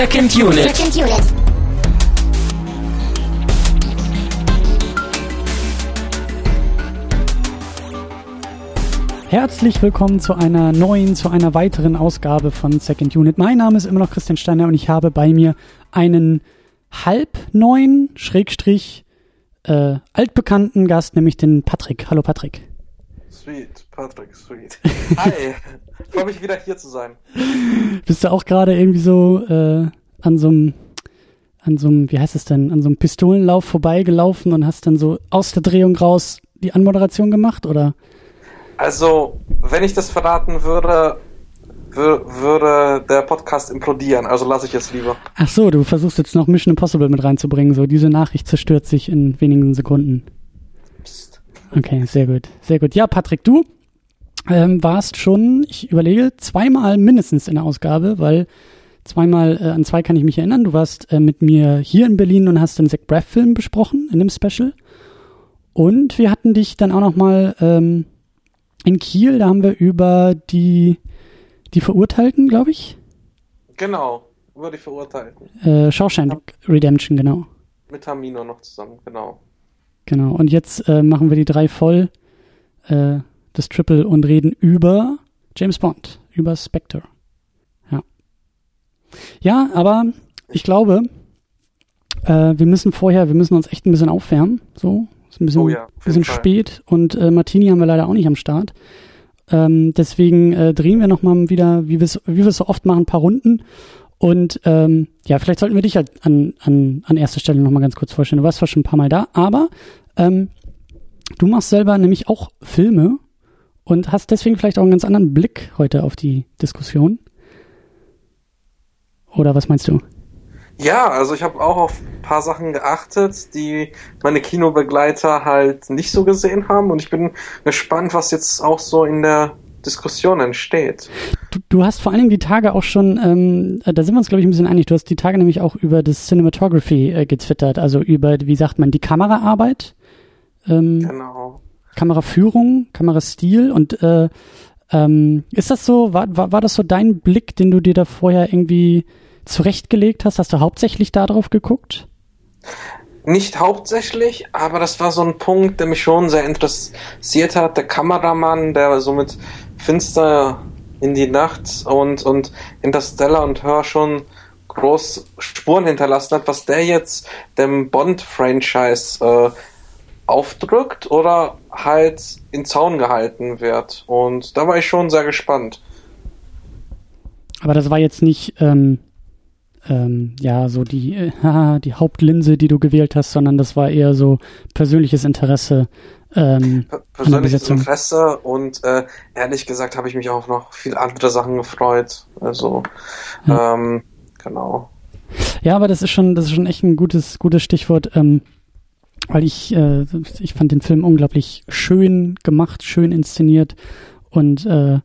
Second Unit. Second Unit. Herzlich willkommen zu einer neuen, zu einer weiteren Ausgabe von Second Unit. Mein Name ist immer noch Christian Steiner und ich habe bei mir einen halb neuen, Schrägstrich, äh, altbekannten Gast, nämlich den Patrick. Hallo Patrick. Sweet, Patrick, sweet. Hi, freue mich wieder hier zu sein. Bist du auch gerade irgendwie so äh, an so einem, an so einem, wie heißt es denn, an so einem Pistolenlauf vorbeigelaufen und hast dann so aus der Drehung raus die Anmoderation gemacht, oder? Also, wenn ich das verraten würde, wür würde der Podcast implodieren. Also lasse ich es lieber. Ach so, du versuchst jetzt noch Mission Impossible mit reinzubringen. So, diese Nachricht zerstört sich in wenigen Sekunden. Psst. Okay, sehr gut, sehr gut. Ja, Patrick, du ähm, warst schon, ich überlege, zweimal mindestens in der Ausgabe, weil zweimal äh, an zwei kann ich mich erinnern. Du warst äh, mit mir hier in Berlin und hast den Zach Braff Film besprochen in dem Special. Und wir hatten dich dann auch noch mal ähm, in Kiel. Da haben wir über die die Verurteilten, glaube ich, Genau, über die Verurteilten. äh, Shawshank Redemption, genau. Mit Tamino noch zusammen, genau. Genau, und jetzt äh, machen wir die drei voll, äh, das Triple und reden über James Bond, über Spectre. Ja. Ja, aber ich glaube, äh, wir müssen vorher, wir müssen uns echt ein bisschen aufwärmen. So, ist ein bisschen, Oh ja, bisschen spät und äh, Martini haben wir leider auch nicht am Start. Ähm, deswegen äh, drehen wir nochmal wieder, wie wir es wie wir es so oft machen, ein paar Runden. Und ähm, ja, vielleicht sollten wir dich halt an, an, an erster Stelle nochmal ganz kurz vorstellen. Du warst zwar schon ein paar Mal da, aber ähm, du machst selber nämlich auch Filme und hast deswegen vielleicht auch einen ganz anderen Blick heute auf die Diskussion. Oder was meinst du? Ja, also ich habe auch auf ein paar Sachen geachtet, die meine Kinobegleiter halt nicht so gesehen haben. Und ich bin gespannt, was jetzt auch so in der Diskussion entsteht. Du, du hast vor allen Dingen die Tage auch schon, ähm, äh, da sind wir uns glaube ich ein bisschen einig, du hast die Tage nämlich auch über das Cinematography äh, getwittert, also über, wie sagt man, die Kameraarbeit, ähm, Genau. Kameraführung, Kamerastil und äh, ähm, ist das so, war, war, war das so dein Blick, den du dir da vorher irgendwie zurechtgelegt hast? Hast du hauptsächlich darauf geguckt? Nicht hauptsächlich, aber das war so ein Punkt, der mich schon sehr interessiert hat. Der Kameramann, der so mit Finster in die Nacht und, und Interstellar und Hör schon groß Spuren hinterlassen hat, was der jetzt dem Bond-Franchise äh, aufdrückt oder halt in Zaun gehalten wird. Und da war ich schon sehr gespannt. Aber das war jetzt nicht, ähm, ähm, ja, so die, äh, die Hauptlinse, die du gewählt hast, sondern das war eher so persönliches Interesse. Ähm, Per- Persönliches. Interesse und äh, ehrlich gesagt habe ich mich auch noch viel andere Sachen gefreut. Also, ähm, genau. ja, aber das ist schon, das ist schon echt ein gutes, gutes Stichwort, ähm, weil ich, äh, ich fand den Film unglaublich schön gemacht, schön inszeniert und äh,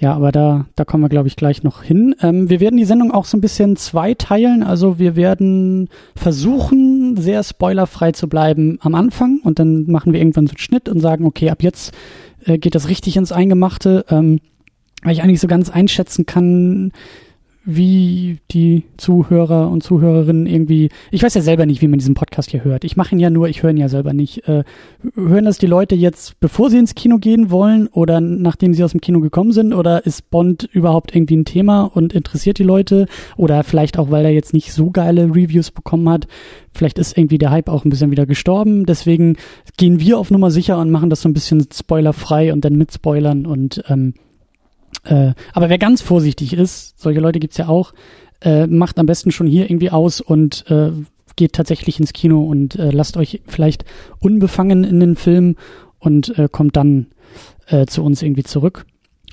ja, aber da, da kommen wir, glaube ich, gleich noch hin. Ähm, wir werden die Sendung auch so ein bisschen zweiteilen. Also wir werden versuchen, sehr spoilerfrei zu bleiben am Anfang und dann machen wir irgendwann so einen Schnitt und sagen, okay, ab jetzt äh, geht das richtig ins Eingemachte, ähm, weil ich eigentlich so ganz einschätzen kann, wie die Zuhörer und Zuhörerinnen irgendwie, ich weiß ja selber nicht, wie man diesen Podcast hier hört. Ich mache ihn ja nur, ich höre ihn ja selber nicht. Äh, hören das die Leute jetzt, bevor sie ins Kino gehen wollen oder nachdem sie aus dem Kino gekommen sind? Oder ist Bond überhaupt irgendwie ein Thema und interessiert die Leute? Oder vielleicht auch, weil er jetzt nicht so geile Reviews bekommen hat. Vielleicht ist irgendwie der Hype auch ein bisschen wieder gestorben. Deswegen gehen wir auf Nummer sicher und machen das so ein bisschen spoilerfrei und dann mit Spoilern und ähm, äh, aber wer ganz vorsichtig ist, solche Leute gibt's ja auch, äh, macht am besten schon hier irgendwie aus und äh, geht tatsächlich ins Kino und äh, lasst euch vielleicht unbefangen in den Film und äh, kommt dann äh, zu uns irgendwie zurück.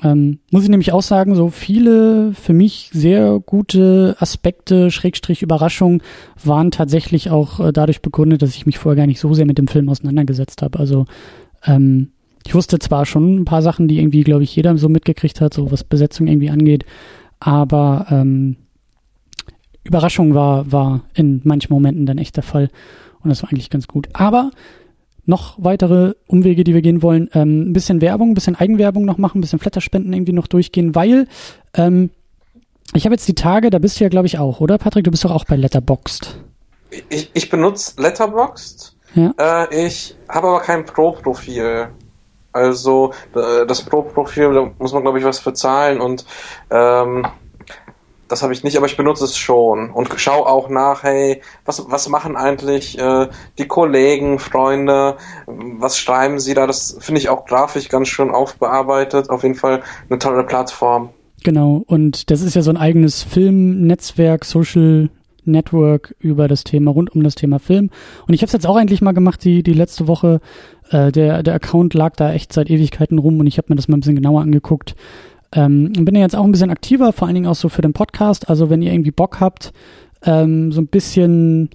Ähm, muss ich nämlich auch sagen, so viele für mich sehr gute Aspekte, Schrägstrich Überraschung, waren tatsächlich auch äh, dadurch begründet, dass ich mich vorher gar nicht so sehr mit dem Film auseinandergesetzt habe. Also ähm, ich wusste zwar schon ein paar Sachen, die irgendwie, glaube ich, jeder so mitgekriegt hat, so was Besetzung irgendwie angeht, aber ähm, Überraschung war, war in manchen Momenten dann echt der Fall und das war eigentlich ganz gut. Aber noch weitere Umwege, die wir gehen wollen, ähm, ein bisschen Werbung, ein bisschen Eigenwerbung noch machen, ein bisschen Flatterspenden irgendwie noch durchgehen, weil ähm, Ich habe jetzt die Tage, da bist du ja, glaube ich, auch, oder Patrick? Du bist doch auch bei Letterboxd. Ich, ich benutze Letterboxd. Ja. Äh, ich habe aber kein Pro-Profil. Also das Pro-Profil, da muss man, glaube ich, was bezahlen und ähm, das habe ich nicht, aber ich benutze es schon und schaue auch nach, hey, was, was machen eigentlich äh, die Kollegen, Freunde, was schreiben sie da? Das finde ich auch grafisch ganz schön aufbearbeitet. Auf jeden Fall eine tolle Plattform. Genau, und das ist ja so ein eigenes Filmnetzwerk, Social Network über das Thema, rund um das Thema Film. Und ich habe es jetzt auch endlich mal gemacht, die, die letzte Woche. Äh, der, der Account lag da echt seit Ewigkeiten rum und ich habe mir das mal ein bisschen genauer angeguckt. Ähm, bin ja jetzt auch ein bisschen aktiver, vor allen Dingen auch so für den Podcast. Also wenn ihr irgendwie Bock habt, ähm, so ein bisschen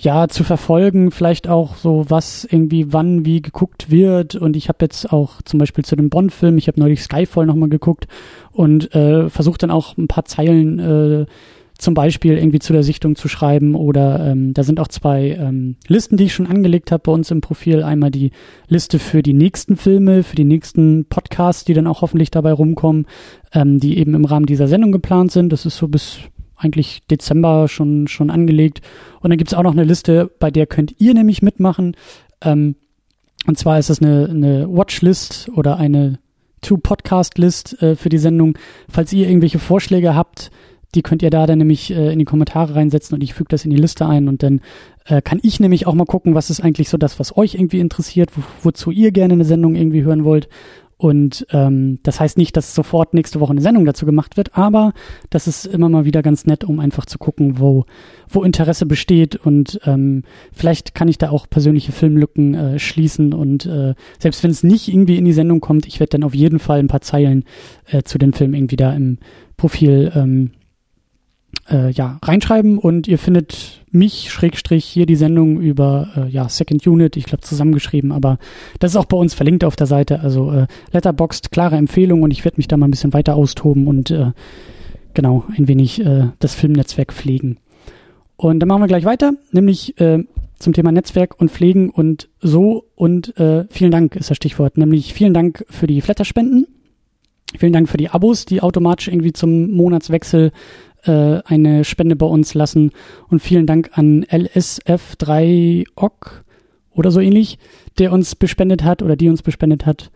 ja zu verfolgen, vielleicht auch so was irgendwie wann wie geguckt wird. Und ich habe jetzt auch zum Beispiel zu dem Bond-Film, ich habe neulich Skyfall nochmal geguckt und äh, versucht dann auch ein paar Zeilen äh, zum Beispiel irgendwie zu der Sichtung zu schreiben oder ähm, da sind auch zwei ähm, Listen, die ich schon angelegt habe bei uns im Profil. Einmal die Liste für die nächsten Filme, für die nächsten Podcasts, die dann auch hoffentlich dabei rumkommen, ähm, die eben im Rahmen dieser Sendung geplant sind. Das ist so bis eigentlich Dezember schon, schon angelegt. Und dann gibt's auch noch eine Liste, bei der könnt ihr nämlich mitmachen. Ähm, und zwar ist das eine, eine Watchlist oder eine Two-Podcast-List äh, für die Sendung. Falls ihr irgendwelche Vorschläge habt, die könnt ihr da dann nämlich äh, in die Kommentare reinsetzen und ich füge das in die Liste ein und dann äh, kann ich nämlich auch mal gucken, was ist eigentlich so das, was euch irgendwie interessiert, wo, wozu ihr gerne eine Sendung irgendwie hören wollt. Und ähm, das heißt nicht, dass sofort nächste Woche eine Sendung dazu gemacht wird, aber das ist immer mal wieder ganz nett, um einfach zu gucken, wo, wo Interesse besteht. Und ähm, vielleicht kann ich da auch persönliche Filmlücken äh, schließen. Und äh, selbst wenn es nicht irgendwie in die Sendung kommt, ich werde dann auf jeden Fall ein paar Zeilen äh, zu den Filmen irgendwie da im Profil ähm, äh, ja, reinschreiben und ihr findet mich, Schrägstrich, hier die Sendung über äh, ja, Second Unit, ich glaube zusammengeschrieben, aber das ist auch bei uns verlinkt auf der Seite. Also äh, Letterboxd, klare Empfehlung und ich werde mich da mal ein bisschen weiter austoben und äh, genau ein wenig äh, das Filmnetzwerk pflegen. Und dann machen wir gleich weiter, nämlich äh, zum Thema Netzwerk und Pflegen und so und äh, vielen Dank ist das Stichwort, nämlich vielen Dank für die Flatterspenden. Vielen Dank für die Abos, die automatisch irgendwie zum Monatswechsel äh, eine Spende bei uns lassen. Und vielen Dank an LSF3OC oder so ähnlich, der uns bespendet hat oder die uns bespendet hat.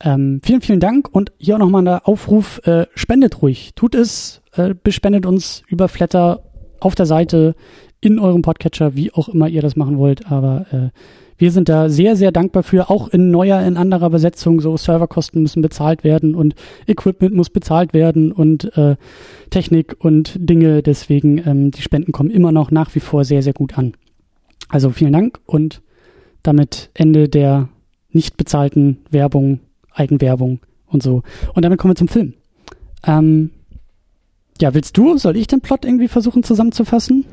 Ähm, vielen, vielen Dank und hier auch nochmal der Aufruf, äh, spendet ruhig, tut es, äh, bespendet uns über Flatter auf der Seite, in eurem Podcatcher, wie auch immer ihr das machen wollt, aber äh, wir sind da sehr, sehr dankbar für, auch in neuer, in anderer Besetzung. So Serverkosten müssen bezahlt werden und Equipment muss bezahlt werden und äh, Technik und Dinge. Deswegen, ähm, die Spenden kommen immer noch nach wie vor sehr, sehr gut an. Also vielen Dank und damit Ende der nicht bezahlten Werbung, Eigenwerbung und so. Und damit kommen wir zum Film. Ähm, ja, willst du, soll ich den Plot irgendwie versuchen zusammenzufassen?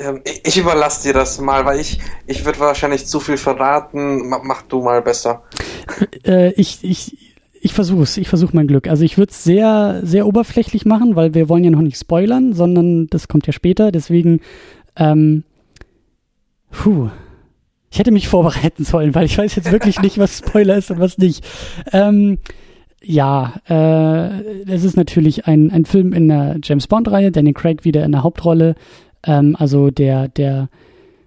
Ähm, ich überlasse dir das mal, weil ich, ich würde wahrscheinlich zu viel verraten. Mach du mal besser. Äh, ich, ich, ich versuche es, ich versuche mein Glück. Also ich würde es sehr, sehr oberflächlich machen, weil wir wollen ja noch nicht spoilern, sondern das kommt ja später. Deswegen, ähm, puh, ich hätte mich vorbereiten sollen, weil ich weiß jetzt wirklich nicht, was Spoiler ist und was nicht. Ähm, ja, äh, es ist natürlich ein, ein Film in der James Bond-Reihe, Danny Craig wieder in der Hauptrolle. Ähm, also der, der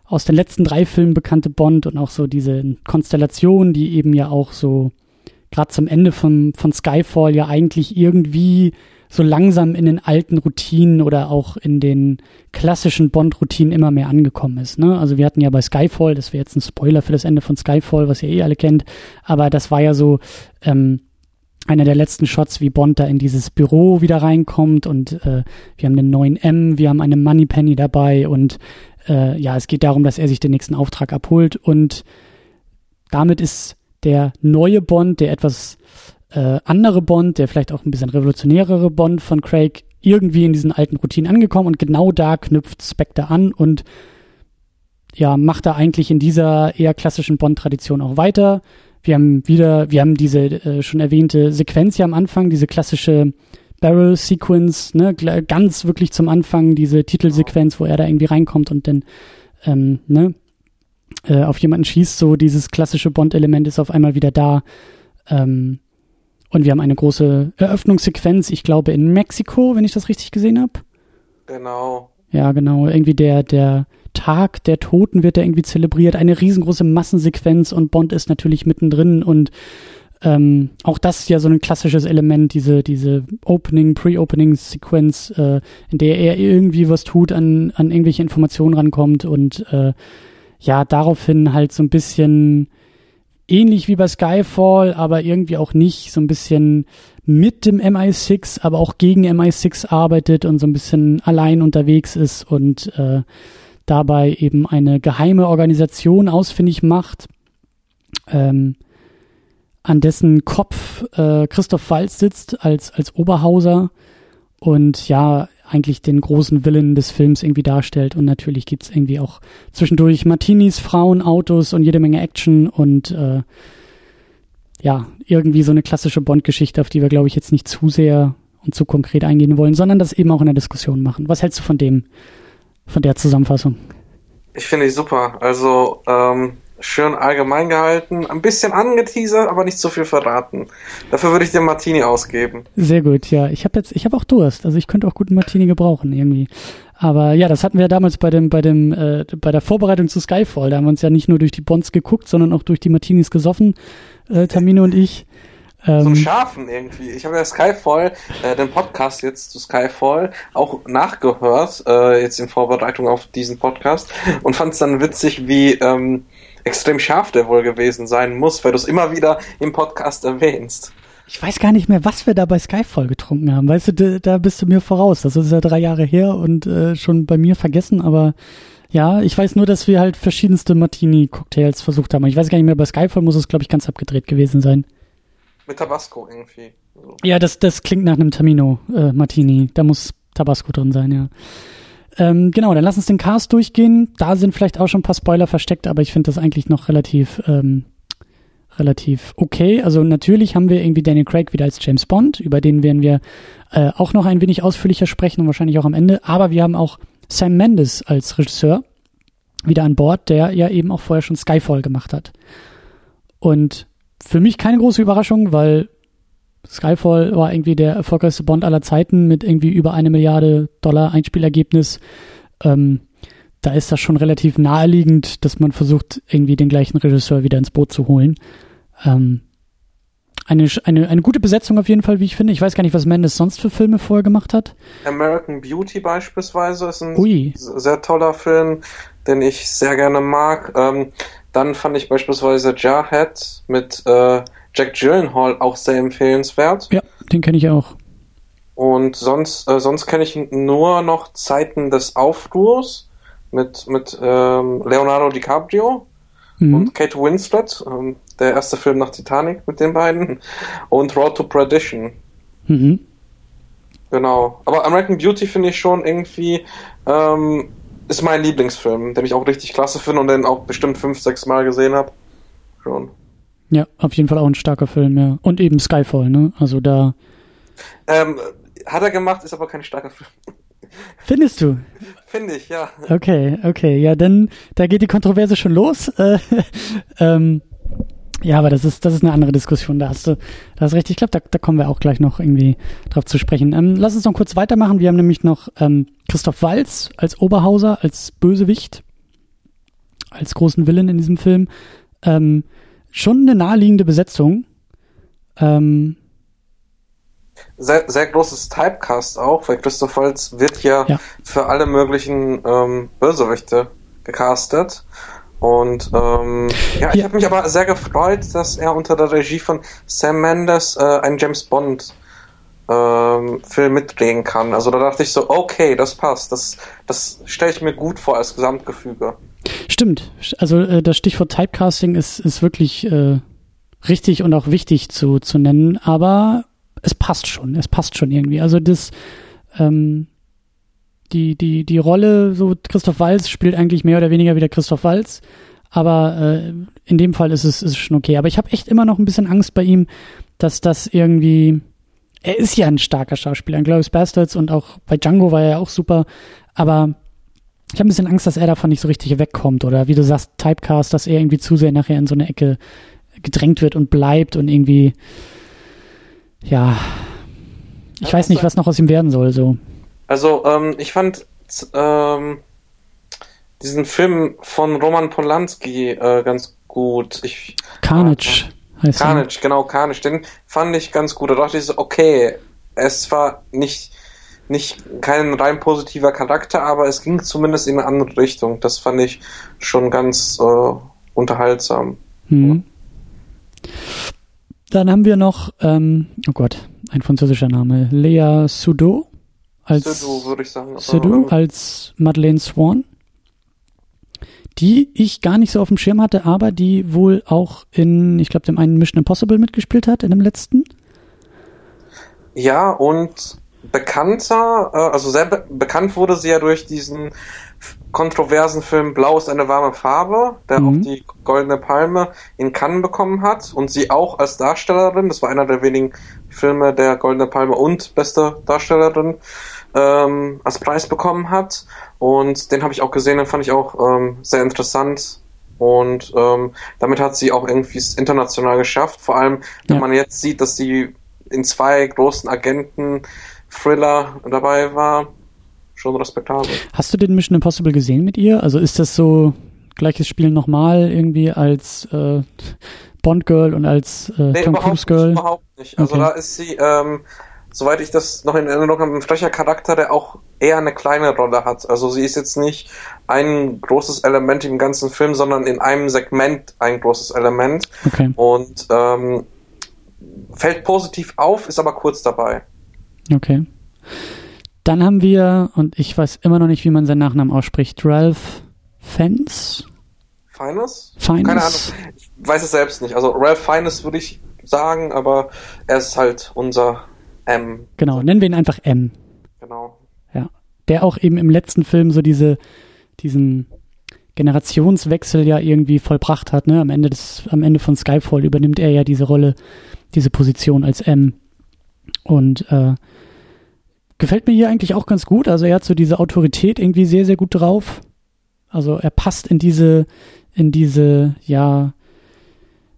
aus den letzten drei Filmen bekannte Bond und auch so diese Konstellation, die eben ja auch so gerade zum Ende von, von Skyfall ja eigentlich irgendwie so langsam in den alten Routinen oder auch in den klassischen Bond-Routinen immer mehr angekommen ist. Ne? Also wir hatten ja bei Skyfall, das wäre jetzt ein Spoiler für das Ende von Skyfall, was ihr eh alle kennt, aber das war ja so ähm, einer der letzten Shots, wie Bond da in dieses Büro wieder reinkommt und äh, wir haben den neuen M, wir haben eine Moneypenny dabei und äh, ja, es geht darum, dass er sich den nächsten Auftrag abholt und damit ist der neue Bond, der etwas äh, andere Bond, der vielleicht auch ein bisschen revolutionärere Bond von Craig irgendwie in diesen alten Routinen angekommen und genau da knüpft Spectre an und ja, macht er eigentlich in dieser eher klassischen Bond-Tradition auch weiter wir haben wieder, wir haben diese äh, schon erwähnte Sequenz hier am Anfang, diese klassische Barrel Sequence, ne, ganz wirklich zum Anfang, diese Titelsequenz, wo er da irgendwie reinkommt und dann, ähm, ne, äh, auf jemanden schießt, so dieses klassische Bond-Element ist auf einmal wieder da. Ähm, Und wir haben eine große Eröffnungssequenz, ich glaube in Mexiko, wenn ich das richtig gesehen habe. Genau. Ja, genau. Irgendwie der, der Tag der Toten wird da irgendwie zelebriert. Eine riesengroße Massensequenz und Bond ist natürlich mittendrin und ähm, auch das ist ja so ein klassisches Element, diese, diese Opening, Pre-Opening-Sequenz, äh, in der er irgendwie was tut, an, an irgendwelche Informationen rankommt und äh, ja, daraufhin halt so ein bisschen ähnlich wie bei Skyfall, aber irgendwie auch nicht, so ein bisschen mit dem MI6, aber auch gegen MI6 arbeitet und so ein bisschen allein unterwegs ist und äh, dabei eben eine geheime Organisation ausfindig macht. Ähm, an dessen Kopf äh, Christoph Waltz sitzt als, als Oberhauser und ja, eigentlich den großen Willen des Films irgendwie darstellt. Und natürlich gibt's irgendwie auch zwischendurch Martinis, Frauen, Autos und jede Menge Action und äh, ja, irgendwie so eine klassische Bond-Geschichte, auf die wir, glaube ich, jetzt nicht zu sehr und zu konkret eingehen wollen, sondern das eben auch in der Diskussion machen. Was hältst du von dem, von der Zusammenfassung? Ich finde ich super. Also, ähm, schön allgemein gehalten, ein bisschen angeteasert, aber nicht so viel verraten. Dafür würde ich dir Martini ausgeben. Sehr gut, ja. Ich habe jetzt, ich habe auch Durst, also ich könnte auch guten Martini gebrauchen irgendwie. Aber ja, das hatten wir ja damals bei dem, bei dem, äh, bei der Vorbereitung zu Skyfall. Da haben wir uns ja nicht nur durch die Bonds geguckt, sondern auch durch die Martinis gesoffen, äh, Tamino und ich. Ähm, so Schafen irgendwie. Ich habe ja Skyfall, äh, den Podcast jetzt zu Skyfall, auch nachgehört, äh, jetzt in Vorbereitung auf diesen Podcast und fand es dann witzig, wie ähm, extrem scharf der wohl gewesen sein muss, weil du es immer wieder im Podcast erwähnst. Ich weiß gar nicht mehr, was wir da bei Skyfall getrunken haben. Weißt du, da bist du mir voraus. Das ist ja drei Jahre her und äh, schon bei mir vergessen, aber ja, ich weiß nur, dass wir halt verschiedenste Martini-Cocktails versucht haben. Ich weiß gar nicht mehr, bei Skyfall muss es, glaube ich, ganz abgedreht gewesen sein. Mit Tabasco irgendwie. Ja, das, das klingt nach einem Tamino-Martini. Äh, da muss Tabasco drin sein, ja. Ähm, genau, dann lass uns den Cast durchgehen. Da sind vielleicht auch schon ein paar Spoiler versteckt, aber ich finde das eigentlich noch relativ, ähm, relativ okay. Also natürlich haben wir irgendwie Daniel Craig wieder als James Bond, über den werden wir äh, auch noch ein wenig ausführlicher sprechen und wahrscheinlich auch am Ende. Aber wir haben auch Sam Mendes als Regisseur wieder an Bord, der ja eben auch vorher schon Skyfall gemacht hat. Und für mich keine große Überraschung, weil Skyfall war irgendwie der erfolgreichste Bond aller Zeiten mit irgendwie über eine Milliarde Dollar Einspielergebnis. Ähm, da ist das schon relativ naheliegend, dass man versucht, irgendwie den gleichen Regisseur wieder ins Boot zu holen. Ähm, eine, eine, eine gute Besetzung auf jeden Fall, wie ich finde. Ich weiß gar nicht, was Mendes sonst für Filme vorher gemacht hat. American Beauty beispielsweise ist ein Ui. sehr toller Film, den ich sehr gerne mag. Ähm, dann fand ich beispielsweise Jarhead mit äh, Jack Gyllenhaal auch sehr empfehlenswert. Ja, den kenne ich auch. Und sonst, äh, sonst kenne ich nur noch Zeiten des Aufruhrs mit, mit ähm, Leonardo DiCaprio mhm. und Kate Winslet. Ähm, der erste Film nach Titanic mit den beiden. Und Road to Perdition. Mhm. Genau. Aber American Beauty finde ich schon irgendwie, ähm, ist mein Lieblingsfilm, den ich auch richtig klasse finde und den auch bestimmt fünf, sechs Mal gesehen habe. Schon. Ja, auf jeden Fall auch ein starker Film, ja. Und eben Skyfall, ne? Also da. Ähm, hat er gemacht, ist aber kein starker Film. Findest du? Finde ich, ja. Okay, okay. Ja, dann, da geht die Kontroverse schon los. Äh, ähm, ja, aber das ist, das ist eine andere Diskussion. Da hast du, da hast recht. Ich glaube, da, da kommen wir auch gleich noch irgendwie drauf zu sprechen. Ähm, lass uns noch kurz weitermachen. Wir haben nämlich noch ähm, Christoph Walz als Oberhauser, als Bösewicht, als großen Willen in diesem Film. Ähm, schon eine naheliegende Besetzung. Ähm, sehr, sehr großes Typecast auch, weil Christoph Waltz wird ja, ja. für alle möglichen ähm, Bösewichte gecastet. Und ähm, ja, ich ja. habe mich aber sehr gefreut, dass er unter der Regie von Sam Mendes äh, einen James Bond ähm, Film mitdrehen kann. Also da dachte ich so, okay, das passt. Das, das stelle ich mir gut vor als Gesamtgefüge. Stimmt. Also äh, das Stichwort Typecasting ist, ist wirklich äh, richtig und auch wichtig zu, zu nennen, aber es passt schon. Es passt schon irgendwie. Also das ähm, die, die, die Rolle, so Christoph Walz spielt eigentlich mehr oder weniger wieder Christoph Walz. Aber äh, in dem Fall ist es, ist schon okay. Aber ich habe echt immer noch ein bisschen Angst bei ihm, dass das irgendwie. Er ist ja ein starker Schauspieler, in Glorious Bastards und auch bei Django war er ja auch super. Aber ich habe ein bisschen Angst, dass er davon nicht so richtig wegkommt. Oder wie du sagst, Typecast, dass er irgendwie zu sehr nachher in so eine Ecke gedrängt wird und bleibt und irgendwie ja, ich Ja, weiß nicht, also- was noch aus ihm werden soll. So Also, ähm, ich fand ähm, diesen Film von Roman Polanski äh, ganz gut. Ich, Carnage heißt er. Carnage, genau, Carnage, den fand ich ganz gut. Da dachte ich so, okay, es war nicht, nicht kein rein positiver Charakter, aber es ging zumindest in eine andere Richtung. Das fand ich schon ganz äh, unterhaltsam. Mhm. Dann haben wir noch, ähm, oh Gott, ein französischer Name, Lea Sudot als Sudou, würde ich sagen. Sudou Ähm, als Madeleine Swan, die ich gar nicht so auf dem Schirm hatte, aber die wohl auch in, ich glaube, dem einen Mission Impossible mitgespielt hat, in dem letzten. Ja, und bekannter, äh, also sehr be bekannt wurde sie ja durch diesen kontroversen Film Blau ist eine warme Farbe, der Mhm. auch die Goldene Palme in Cannes bekommen hat und sie auch als Darstellerin, das war einer der wenigen Filme der Goldene Palme und beste Darstellerin, ähm, als Preis bekommen hat. Und den habe ich auch gesehen, den fand ich auch ähm, sehr interessant. Und ähm, damit hat sie auch irgendwie es international geschafft. Vor allem, wenn Ja. man jetzt sieht, dass sie in zwei großen Agenten-Thriller dabei war, schon respektabel. Hast du den Mission Impossible gesehen mit ihr? Also ist das so gleiches Spiel nochmal irgendwie als äh, Bond Girl und als äh, Tom überhaupt Cruise Girl? Nicht, überhaupt nicht. Also Okay. da ist sie, ähm, soweit ich das noch in Erinnerung habe, ein frecher Charakter, der auch eher eine kleine Rolle hat. Also sie ist jetzt nicht ein großes Element im ganzen Film, sondern in einem Segment ein großes Element. Okay, Und ähm, fällt positiv auf, ist aber kurz dabei. Okay. Dann haben wir, und ich weiß immer noch nicht, wie man seinen Nachnamen ausspricht, Ralph Fens? Feines? Feines? Keine Ahnung. Ich weiß es selbst nicht. Also Ralph Feines würde ich sagen, aber er ist halt unser M. Genau, nennen wir ihn einfach M. Genau. Ja. Der auch eben im letzten Film so diese, diesen Generationswechsel ja irgendwie vollbracht hat, ne? Am Ende des, am Ende von Skyfall übernimmt er ja diese Rolle, diese Position als M. Und äh, gefällt mir hier eigentlich auch ganz gut. Also er hat so diese Autorität irgendwie sehr, sehr gut drauf. Also er passt in diese, in diese, ja,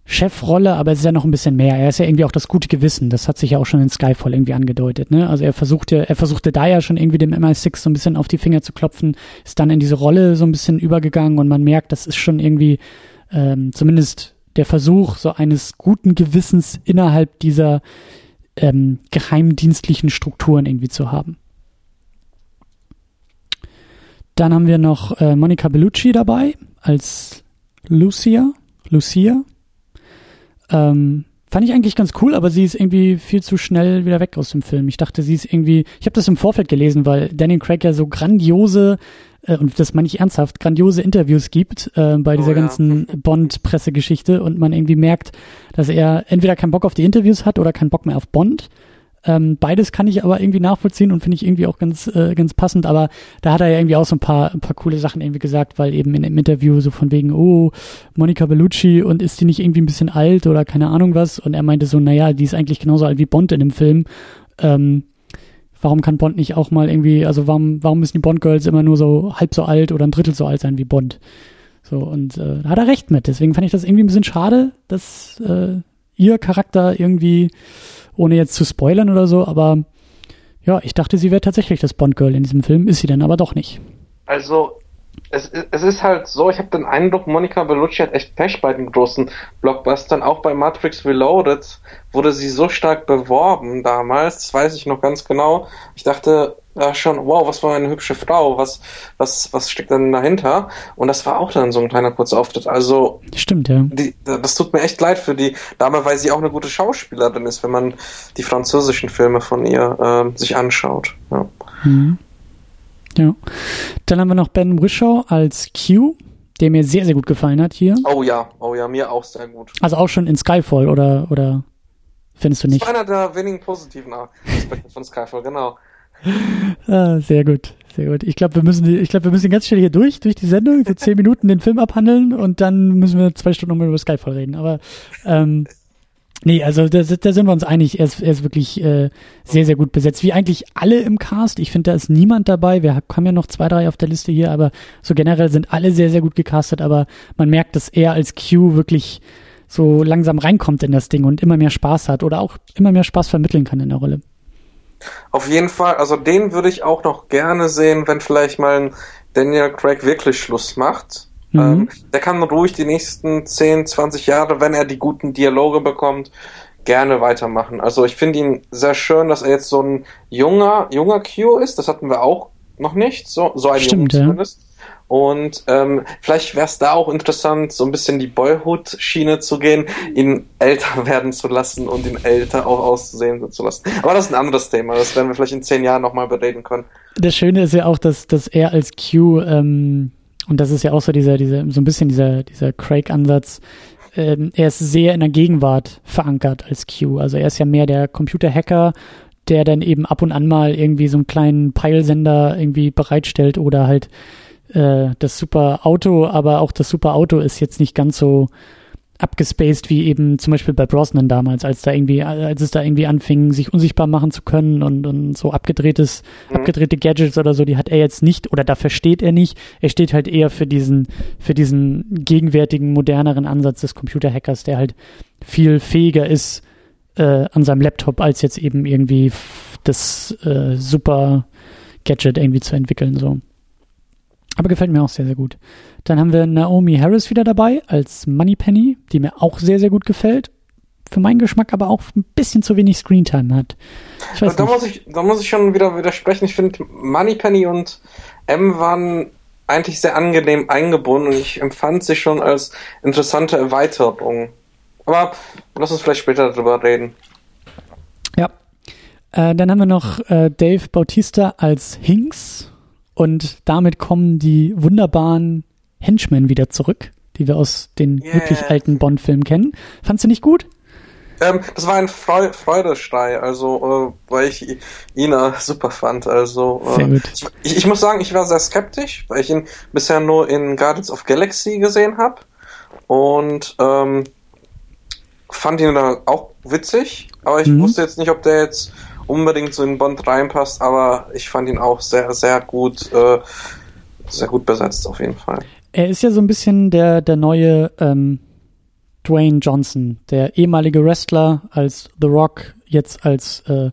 Chefrolle, aber es ist ja noch ein bisschen mehr. Er ist ja irgendwie auch das gute Gewissen. Das hat sich ja auch schon in Skyfall irgendwie angedeutet. Ne? Also er versuchte, er versuchte da ja schon irgendwie dem MI6 so ein bisschen auf die Finger zu klopfen, ist dann in diese Rolle so ein bisschen übergegangen und man merkt, das ist schon irgendwie ähm, zumindest der Versuch so eines guten Gewissens innerhalb dieser ähm, geheimdienstlichen Strukturen irgendwie zu haben. Dann haben wir noch äh, Monica Bellucci dabei als Lucia. Lucia. Ähm, fand ich eigentlich ganz cool, aber sie ist irgendwie viel zu schnell wieder weg aus dem Film. Ich dachte, sie ist irgendwie, ich habe das im Vorfeld gelesen, weil Daniel Craig ja so grandiose, äh, und das meine ich ernsthaft, grandiose Interviews gibt äh, bei dieser Oh ja. ganzen Bond-Pressegeschichte und man irgendwie merkt, dass er entweder keinen Bock auf die Interviews hat oder keinen Bock mehr auf Bond. Ähm, beides kann ich aber irgendwie nachvollziehen und finde ich irgendwie auch ganz, äh, ganz passend. Aber da hat er ja irgendwie auch so ein paar, ein paar coole Sachen irgendwie gesagt, weil eben in dem Interview so von wegen, oh, Monica Bellucci und ist die nicht irgendwie ein bisschen alt oder keine Ahnung was? Und er meinte so, naja, die ist eigentlich genauso alt wie Bond in dem Film. Ähm, warum kann Bond nicht auch mal irgendwie, also warum, warum müssen die Bond-Girls immer nur so halb so alt oder ein Drittel so alt sein wie Bond? So, und äh, da hat er recht mit. Deswegen fand ich das irgendwie ein bisschen schade, dass äh, ihr Charakter irgendwie, ohne jetzt zu spoilern oder so, aber ja, ich dachte, sie wäre tatsächlich das Bond-Girl in diesem Film, ist sie dann aber doch nicht. Also, es, es ist halt so, ich habe den Eindruck, Monica Bellucci hat echt Pech bei den großen Blockbustern. Auch bei Matrix Reloaded wurde sie so stark beworben damals, das weiß ich noch ganz genau. Ich dachte ja, schon, wow, was für eine hübsche Frau, was, was, was steckt denn dahinter? Und das war auch dann so ein kleiner kurzer Auftritt. Also, Stimmt, ja. die, das tut mir echt leid für die Dame, weil sie auch eine gute Schauspielerin ist, wenn man die französischen Filme von ihr ähm, sich anschaut. Ja. Mhm. Ja. Dann haben wir noch Ben Wishaw als Q, der mir sehr, sehr gut gefallen hat hier. Oh ja, oh ja, mir auch sehr gut. Also auch schon in Skyfall oder, oder findest du Das nicht? war einer der wenigen positiven Aspekte von Skyfall, genau. Ah, sehr gut, sehr gut. Ich glaube, wir müssen, ich glaube, wir müssen ganz schnell hier durch, durch die Sendung, so zehn Minuten den Film abhandeln und dann müssen wir zwei Stunden nochmal über Skyfall reden. Aber ähm, nee, also da, da sind wir uns einig. Er ist, er ist wirklich äh, sehr, sehr gut besetzt. Wie eigentlich alle im Cast. Ich finde, da ist niemand dabei. Wir haben ja noch zwei, drei auf der Liste hier, aber so generell sind alle sehr, sehr gut gecastet. Aber man merkt, dass er als Q wirklich so langsam reinkommt in das Ding und immer mehr Spaß hat oder auch immer mehr Spaß vermitteln kann in der Rolle. Auf jeden Fall, also den würde ich auch noch gerne sehen, wenn vielleicht mal ein Daniel Craig wirklich Schluss macht. Mhm. Ähm, der kann ruhig die nächsten 10, 20 Jahre, wenn er die guten Dialoge bekommt, gerne weitermachen. Also ich finde ihn sehr schön, dass er jetzt so ein junger, junger Q ist. Das hatten wir auch noch nicht. So, so ein Stimmt, zumindest. Ja. Und ähm, vielleicht wäre es da auch interessant, so ein bisschen die Boyhood-Schiene zu gehen, ihn älter werden zu lassen und ihn älter auch auszusehen zu lassen. Aber das ist ein anderes Thema, das werden wir vielleicht in zehn Jahren nochmal bereden können. Das Schöne ist ja auch, dass, dass er als Q, ähm, und das ist ja auch so dieser, dieser, so ein bisschen dieser, dieser Craig-Ansatz, ähm, er ist sehr in der Gegenwart verankert als Q. Also er ist ja mehr der Computerhacker, der dann eben ab und an mal irgendwie so einen kleinen Peilsender irgendwie bereitstellt oder halt äh, das super Auto, aber auch das super Auto ist jetzt nicht ganz so abgespaced wie eben zum Beispiel bei Brosnan damals, als da irgendwie, als es da irgendwie anfing, sich unsichtbar machen zu können und, und so abgedrehtes, mhm. abgedrehte Gadgets oder so, die hat er jetzt nicht oder da versteht er nicht. Er steht halt eher für diesen, für diesen gegenwärtigen, moderneren Ansatz des Computerhackers, der halt viel fähiger ist äh, an seinem Laptop, als jetzt eben irgendwie das äh, super Gadget irgendwie zu entwickeln, so. Aber gefällt mir auch sehr, sehr gut. Dann haben wir Naomi Harris wieder dabei als Moneypenny, die mir auch sehr, sehr gut gefällt. Für meinen Geschmack aber auch ein bisschen zu wenig Screentime hat. da, muss ich, da muss ich schon wieder widersprechen. Ich finde, Moneypenny und M waren eigentlich sehr angenehm eingebunden und ich empfand sie schon als interessante Erweiterung. Aber lass uns vielleicht später darüber reden. Ja. Äh, dann haben wir noch äh, Dave Bautista als Hinks und damit kommen die wunderbaren Henchmen wieder zurück, die wir aus den yeah. wirklich alten Bond-Filmen kennen. Fandst du nicht gut? Ähm, das war ein Freu Freudeschrei, also äh, weil ich ihn äh, super fand. Also äh, ich, ich, muss sagen, ich war sehr skeptisch, weil ich ihn bisher nur in Guardians of Galaxy gesehen habe und ähm, fand ihn da auch witzig, aber ich mhm. wusste jetzt nicht, ob der jetzt unbedingt so in Bond reinpasst, aber ich fand ihn auch sehr, sehr gut, äh, sehr gut besetzt auf jeden Fall. Er ist ja so ein bisschen der, der neue ähm, Dwayne Johnson, der ehemalige Wrestler als The Rock, jetzt als äh,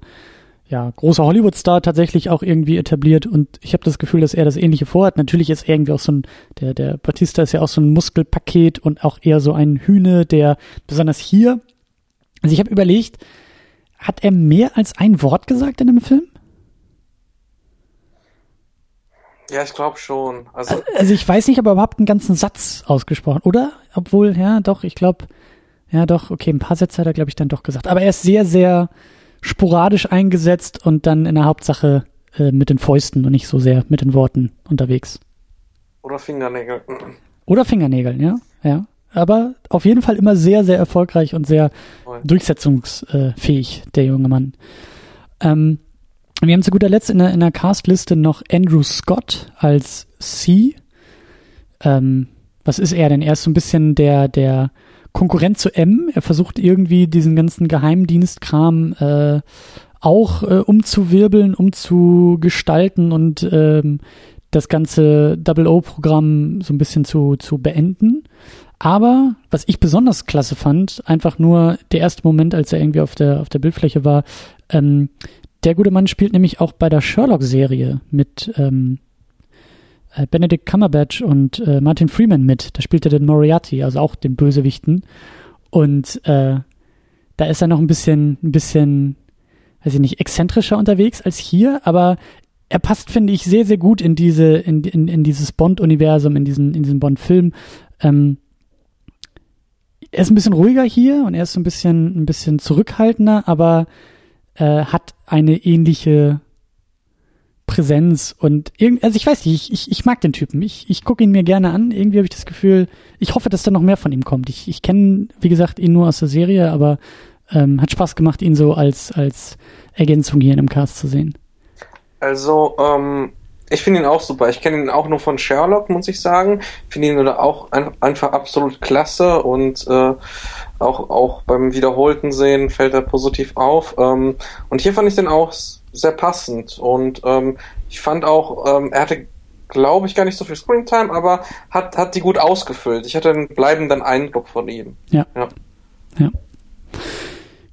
ja, großer Hollywood-Star tatsächlich auch irgendwie etabliert und ich habe das Gefühl, dass er das ähnliche vorhat. Natürlich ist er irgendwie auch so ein, der, der Batista ist ja auch so ein Muskelpaket und auch eher so ein Hühne, der besonders hier, also ich habe überlegt, hat er mehr als ein Wort gesagt in dem Film? Ja, ich glaube schon. Also, also ich weiß nicht, ob er überhaupt einen ganzen Satz ausgesprochen, oder? Obwohl, ja, doch, ich glaube, ja, doch, okay, ein paar Sätze hat er, glaube ich, dann doch gesagt. Aber er ist sehr, sehr sporadisch eingesetzt und dann in der Hauptsache äh, mit den Fäusten und nicht so sehr mit den Worten unterwegs. Oder Fingernägel. Oder Fingernägel, ja, ja aber auf jeden Fall immer sehr, sehr erfolgreich und sehr Voll. durchsetzungsfähig, der junge Mann. Ähm, wir haben zu guter Letzt in der, in der Castliste noch Andrew Scott als C. Ähm, was ist er denn? Er ist so ein bisschen der, der Konkurrent zu M. Er versucht irgendwie diesen ganzen Geheimdienstkram äh, auch äh, umzuwirbeln, umzugestalten und ähm, das ganze Double O-Programm so ein bisschen zu, zu beenden. Aber was ich besonders klasse fand, einfach nur der erste Moment, als er irgendwie auf der, auf der Bildfläche war, ähm, der gute Mann spielt nämlich auch bei der Sherlock-Serie mit ähm, äh, Benedict Cumberbatch und äh, Martin Freeman mit. Da spielt er den Moriarty, also auch den Bösewichten. Und äh, da ist er noch ein bisschen, ein bisschen, weiß ich nicht, exzentrischer unterwegs als hier, aber er passt, finde ich, sehr, sehr gut in diese, in, in, in dieses Bond-Universum, in diesen, in diesen Bond-Film. Ähm, er ist ein bisschen ruhiger hier und er ist so ein bisschen, ein bisschen zurückhaltender, aber äh, hat eine ähnliche Präsenz und irgend, also ich weiß nicht, ich, ich, ich mag den Typen. Ich, ich gucke ihn mir gerne an. Irgendwie habe ich das Gefühl, ich hoffe, dass da noch mehr von ihm kommt. Ich, ich kenne, wie gesagt, ihn nur aus der Serie, aber ähm, hat Spaß gemacht, ihn so als, als Ergänzung hier in einem Cast zu sehen. Also, ähm, ich finde ihn auch super. Ich kenne ihn auch nur von Sherlock, muss ich sagen. Finde ihn auch ein, einfach absolut klasse und äh, auch, auch beim wiederholten Sehen fällt er positiv auf. Ähm, und hier fand ich den auch sehr passend und ähm, ich fand auch, ähm, er hatte glaube ich, gar nicht so viel Screentime, aber hat, hat die gut ausgefüllt. Ich hatte einen bleibenden Eindruck von ihm. Ja. ja. ja.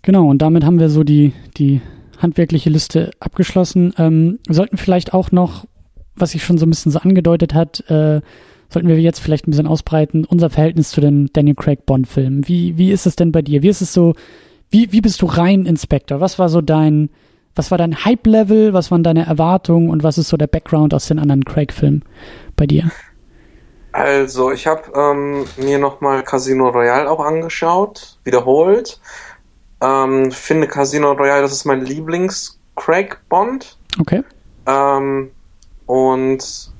Genau, und damit haben wir so die, die handwerkliche Liste abgeschlossen. Ähm, sollten vielleicht auch noch, was sich schon so ein bisschen so angedeutet hat, äh, sollten wir jetzt vielleicht ein bisschen ausbreiten, unser Verhältnis zu den Daniel Craig Bond-Filmen. Wie, wie ist es denn bei dir? Wie ist es so, wie, wie bist du rein Inspector? Was war so dein, was war dein Hype-Level? Was waren deine Erwartungen? Und was ist so der Background aus den anderen Craig-Filmen bei dir? Also, ich habe ähm, mir nochmal Casino Royale auch angeschaut, wiederholt. Ähm, finde Casino Royale, das ist mein Lieblings-Craig-Bond. Okay. Ähm, und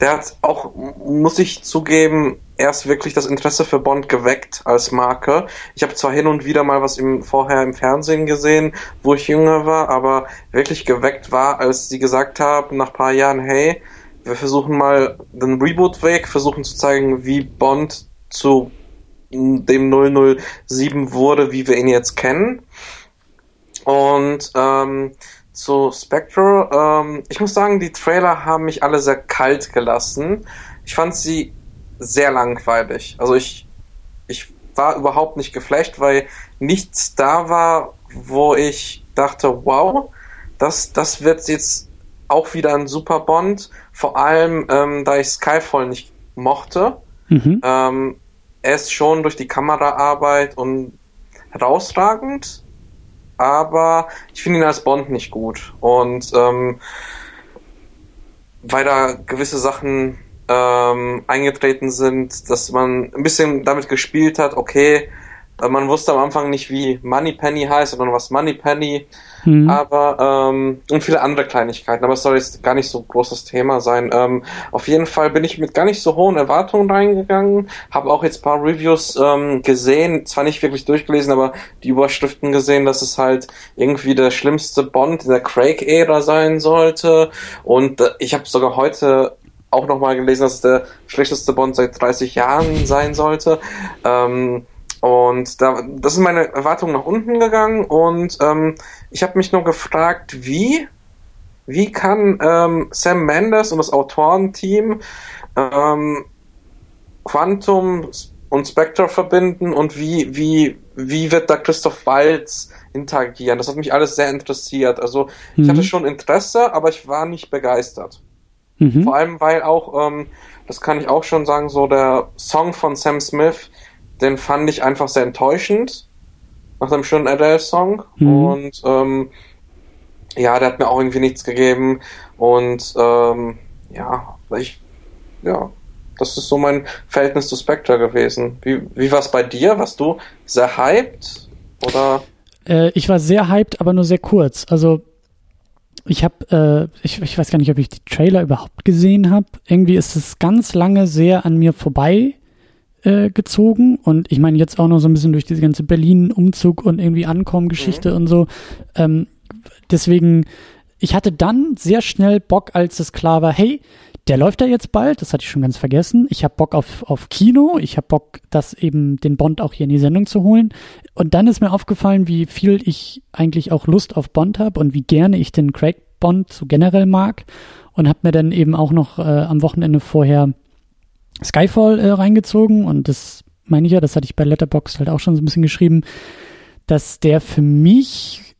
der hat auch, muss ich zugeben, erst wirklich das Interesse für Bond geweckt als Marke. Ich habe zwar hin und wieder mal was im, vorher im Fernsehen gesehen, wo ich jünger war, aber wirklich geweckt war, als sie gesagt haben, nach paar Jahren, hey, wir versuchen mal den Reboot-Weg, versuchen zu zeigen, wie Bond zu dem 007 wurde, wie wir ihn jetzt kennen. Und ähm, zu Spectre, ähm, ich muss sagen, die Trailer haben mich alle sehr kalt gelassen. Ich fand sie sehr langweilig. Also ich, ich war überhaupt nicht geflasht, weil nichts da war, wo ich dachte, wow, das, das wird jetzt auch wieder ein Super Bond. Vor allem, ähm, da ich Skyfall nicht mochte. Mhm. Ähm, er ist schon durch die Kameraarbeit und herausragend, aber ich finde ihn als Bond nicht gut. Und ähm, weil da gewisse Sachen ähm, eingetreten sind, dass man ein bisschen damit gespielt hat, okay, äh, man wusste am Anfang nicht, wie Moneypenny heißt, sondern was Moneypenny, mhm. aber ähm, und viele andere Kleinigkeiten. Aber es soll jetzt gar nicht so großes Thema sein. Ähm, auf jeden Fall bin ich mit gar nicht so hohen Erwartungen reingegangen, habe auch jetzt paar Reviews ähm, gesehen, zwar nicht wirklich durchgelesen, aber die Überschriften gesehen, dass es halt irgendwie der schlimmste Bond in der Craig-Ära sein sollte. Und äh, ich habe sogar heute auch nochmal gelesen, dass es der schlechteste Bond seit 30 Jahren sein sollte. Ähm, und da, das ist meine Erwartung nach unten gegangen und ähm, ich habe mich nur gefragt, wie, wie kann ähm, Sam Mendes und das Autorenteam ähm, Quantum und Spectre verbinden und wie, wie, wie wird da Christoph Waltz interagieren? Das hat mich alles sehr interessiert. Also ich hatte mhm. schon Interesse, aber ich war nicht begeistert. Mhm. Vor allem, weil auch, ähm, das kann ich auch schon sagen, so der Song von Sam Smith, den fand ich einfach sehr enttäuschend nach dem schönen Adele-Song. Mhm. Und ähm, ja, der hat mir auch irgendwie nichts gegeben. Und ähm, ja, ich, ja, das ist so mein Verhältnis zu Spectre gewesen. Wie, wie war es bei dir? Warst du sehr hyped? Oder? Äh, ich war sehr hyped, aber nur sehr kurz. Also ich habe, äh, ich, ich weiß gar nicht, ob ich die Trailer überhaupt gesehen habe. Irgendwie ist es ganz lange sehr an mir vorbei äh, gezogen und ich meine jetzt auch noch so ein bisschen durch diese ganze Berlin-Umzug und irgendwie Ankommen-Geschichte mhm. und so. Ähm, deswegen, ich hatte dann sehr schnell Bock, als es klar war, hey, der läuft da jetzt bald, das hatte ich schon ganz vergessen. Ich habe Bock auf, auf Kino, ich habe Bock, das eben den Bond auch hier in die Sendung zu holen. Und dann ist mir aufgefallen, wie viel ich eigentlich auch Lust auf Bond habe und wie gerne ich den Craig Bond so generell mag. Und habe mir dann eben auch noch äh, am Wochenende vorher Skyfall äh, reingezogen und das meine ich ja, das hatte ich bei Letterboxd halt auch schon so ein bisschen geschrieben, dass der für mich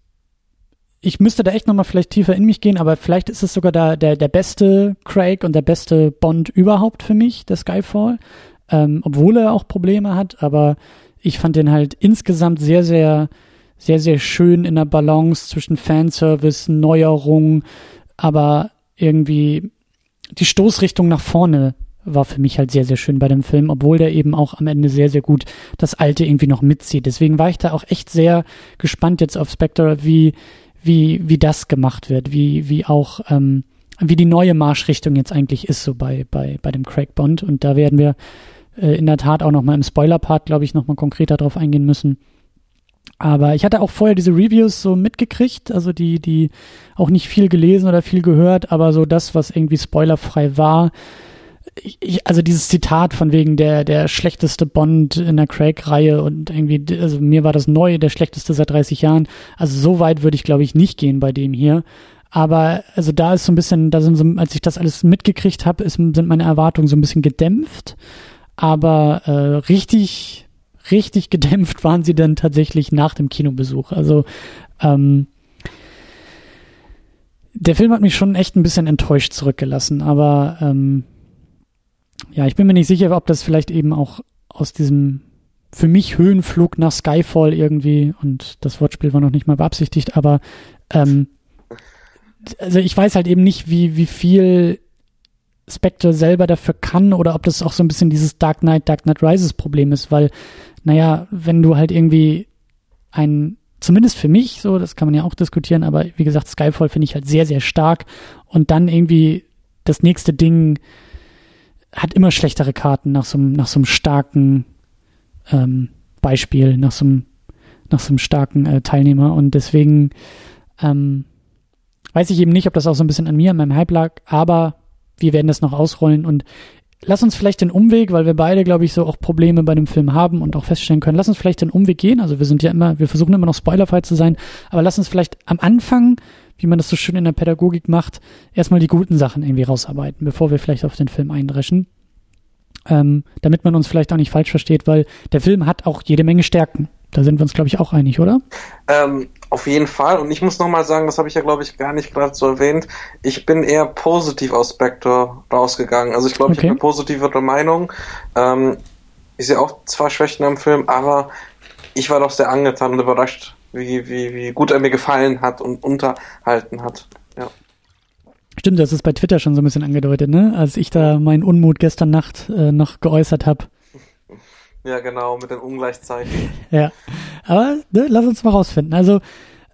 ich müsste da echt nochmal vielleicht tiefer in mich gehen, aber vielleicht ist es sogar da, der, der beste Craig und der beste Bond überhaupt für mich, der Skyfall. Ähm, obwohl er auch Probleme hat, aber ich fand den halt insgesamt sehr, sehr, sehr, sehr schön in der Balance zwischen Fanservice, Neuerung, aber irgendwie die Stoßrichtung nach vorne war für mich halt sehr, sehr schön bei dem Film, obwohl der eben auch am Ende sehr, sehr gut das Alte irgendwie noch mitzieht. Deswegen war ich da auch echt sehr gespannt jetzt auf Spectre, wie, wie, wie das gemacht wird, wie, wie auch, ähm, wie die neue Marschrichtung jetzt eigentlich ist, so bei, bei, bei dem Craig Bond. Und da werden wir äh, in der Tat auch nochmal im Spoiler-Part, glaube ich, nochmal konkreter drauf eingehen müssen. Aber ich hatte auch vorher diese Reviews so mitgekriegt, also die, die auch nicht viel gelesen oder viel gehört, aber so das, was irgendwie spoilerfrei war, also dieses Zitat von wegen der, der schlechteste Bond in der Craig-Reihe und irgendwie, also mir war das neu, der schlechteste seit 30 Jahren. Also so weit würde ich, glaube ich, nicht gehen bei dem hier. Aber also da ist so ein bisschen, da sind so, als ich das alles mitgekriegt habe, sind meine Erwartungen so ein bisschen gedämpft. Aber äh, richtig, richtig gedämpft waren sie dann tatsächlich nach dem Kinobesuch. Also ähm, der Film hat mich schon echt ein bisschen enttäuscht zurückgelassen, aber ähm, ja, ich bin mir nicht sicher, ob das vielleicht eben auch aus diesem für mich Höhenflug nach Skyfall irgendwie, und das Wortspiel war noch nicht mal beabsichtigt, aber ähm, also ich weiß halt eben nicht, wie, wie viel Spectre selber dafür kann oder ob das auch so ein bisschen dieses Dark Knight, Dark Knight Rises Problem ist, weil, naja, wenn du halt irgendwie ein, zumindest für mich so, das kann man ja auch diskutieren, aber wie gesagt, Skyfall finde ich halt sehr, sehr stark und dann irgendwie das nächste Ding hat immer schlechtere Karten nach so, nach einem starken ähm, Beispiel, nach so einem, nach so einem starken äh, Teilnehmer. Und deswegen ähm, weiß ich eben nicht, ob das auch so ein bisschen an mir, an meinem Hype lag, aber wir werden das noch ausrollen. Und lass uns vielleicht den Umweg, weil wir beide, glaube ich, so auch Probleme bei dem Film haben und auch feststellen können, lass uns vielleicht den Umweg gehen. Also wir sind ja immer, wir versuchen immer noch spoilerfrei zu sein, aber lass uns vielleicht am Anfang, wie man das so schön in der Pädagogik macht, erstmal die guten Sachen irgendwie rausarbeiten, bevor wir vielleicht auf den Film eindreschen. Ähm, damit man uns vielleicht auch nicht falsch versteht, weil der Film hat auch jede Menge Stärken. Da sind wir uns, glaube ich, auch einig, oder? Ähm, auf jeden Fall. Und ich muss nochmal sagen, das habe ich ja, glaube ich, gar nicht gerade so erwähnt. Ich bin eher positiv aus Spectre rausgegangen. Also ich glaube, okay. ich habe eine positivere Meinung. Ähm, ich sehe auch zwar Schwächen am Film, aber ich war doch sehr angetan und überrascht, wie, wie, wie gut er mir gefallen hat und unterhalten hat. Ja. Stimmt, das ist bei Twitter schon so ein bisschen angedeutet, ne? Als ich da meinen Unmut gestern Nacht äh, noch geäußert habe. Ja, genau, mit den Ungleichzeichen. ja, aber ne, lass uns mal rausfinden. Also,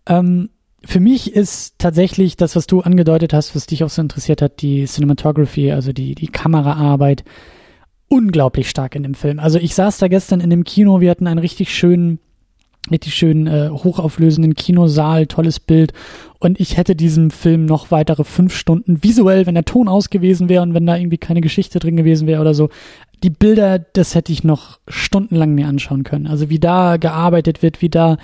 ähm, für mich ist tatsächlich das, was du angedeutet hast, was dich auch so interessiert hat, die Cinematography, also die, die Kameraarbeit, unglaublich stark in dem Film. Also ich saß da gestern in dem Kino, wir hatten einen richtig schönen, richtig schönen, äh, hochauflösenden Kinosaal, tolles Bild. Und ich hätte diesem Film noch weitere fünf Stunden visuell, wenn der Ton aus gewesen wäre und wenn da irgendwie keine Geschichte drin gewesen wäre oder so, die Bilder, das hätte ich noch stundenlang mir anschauen können. Also wie da gearbeitet wird, wie da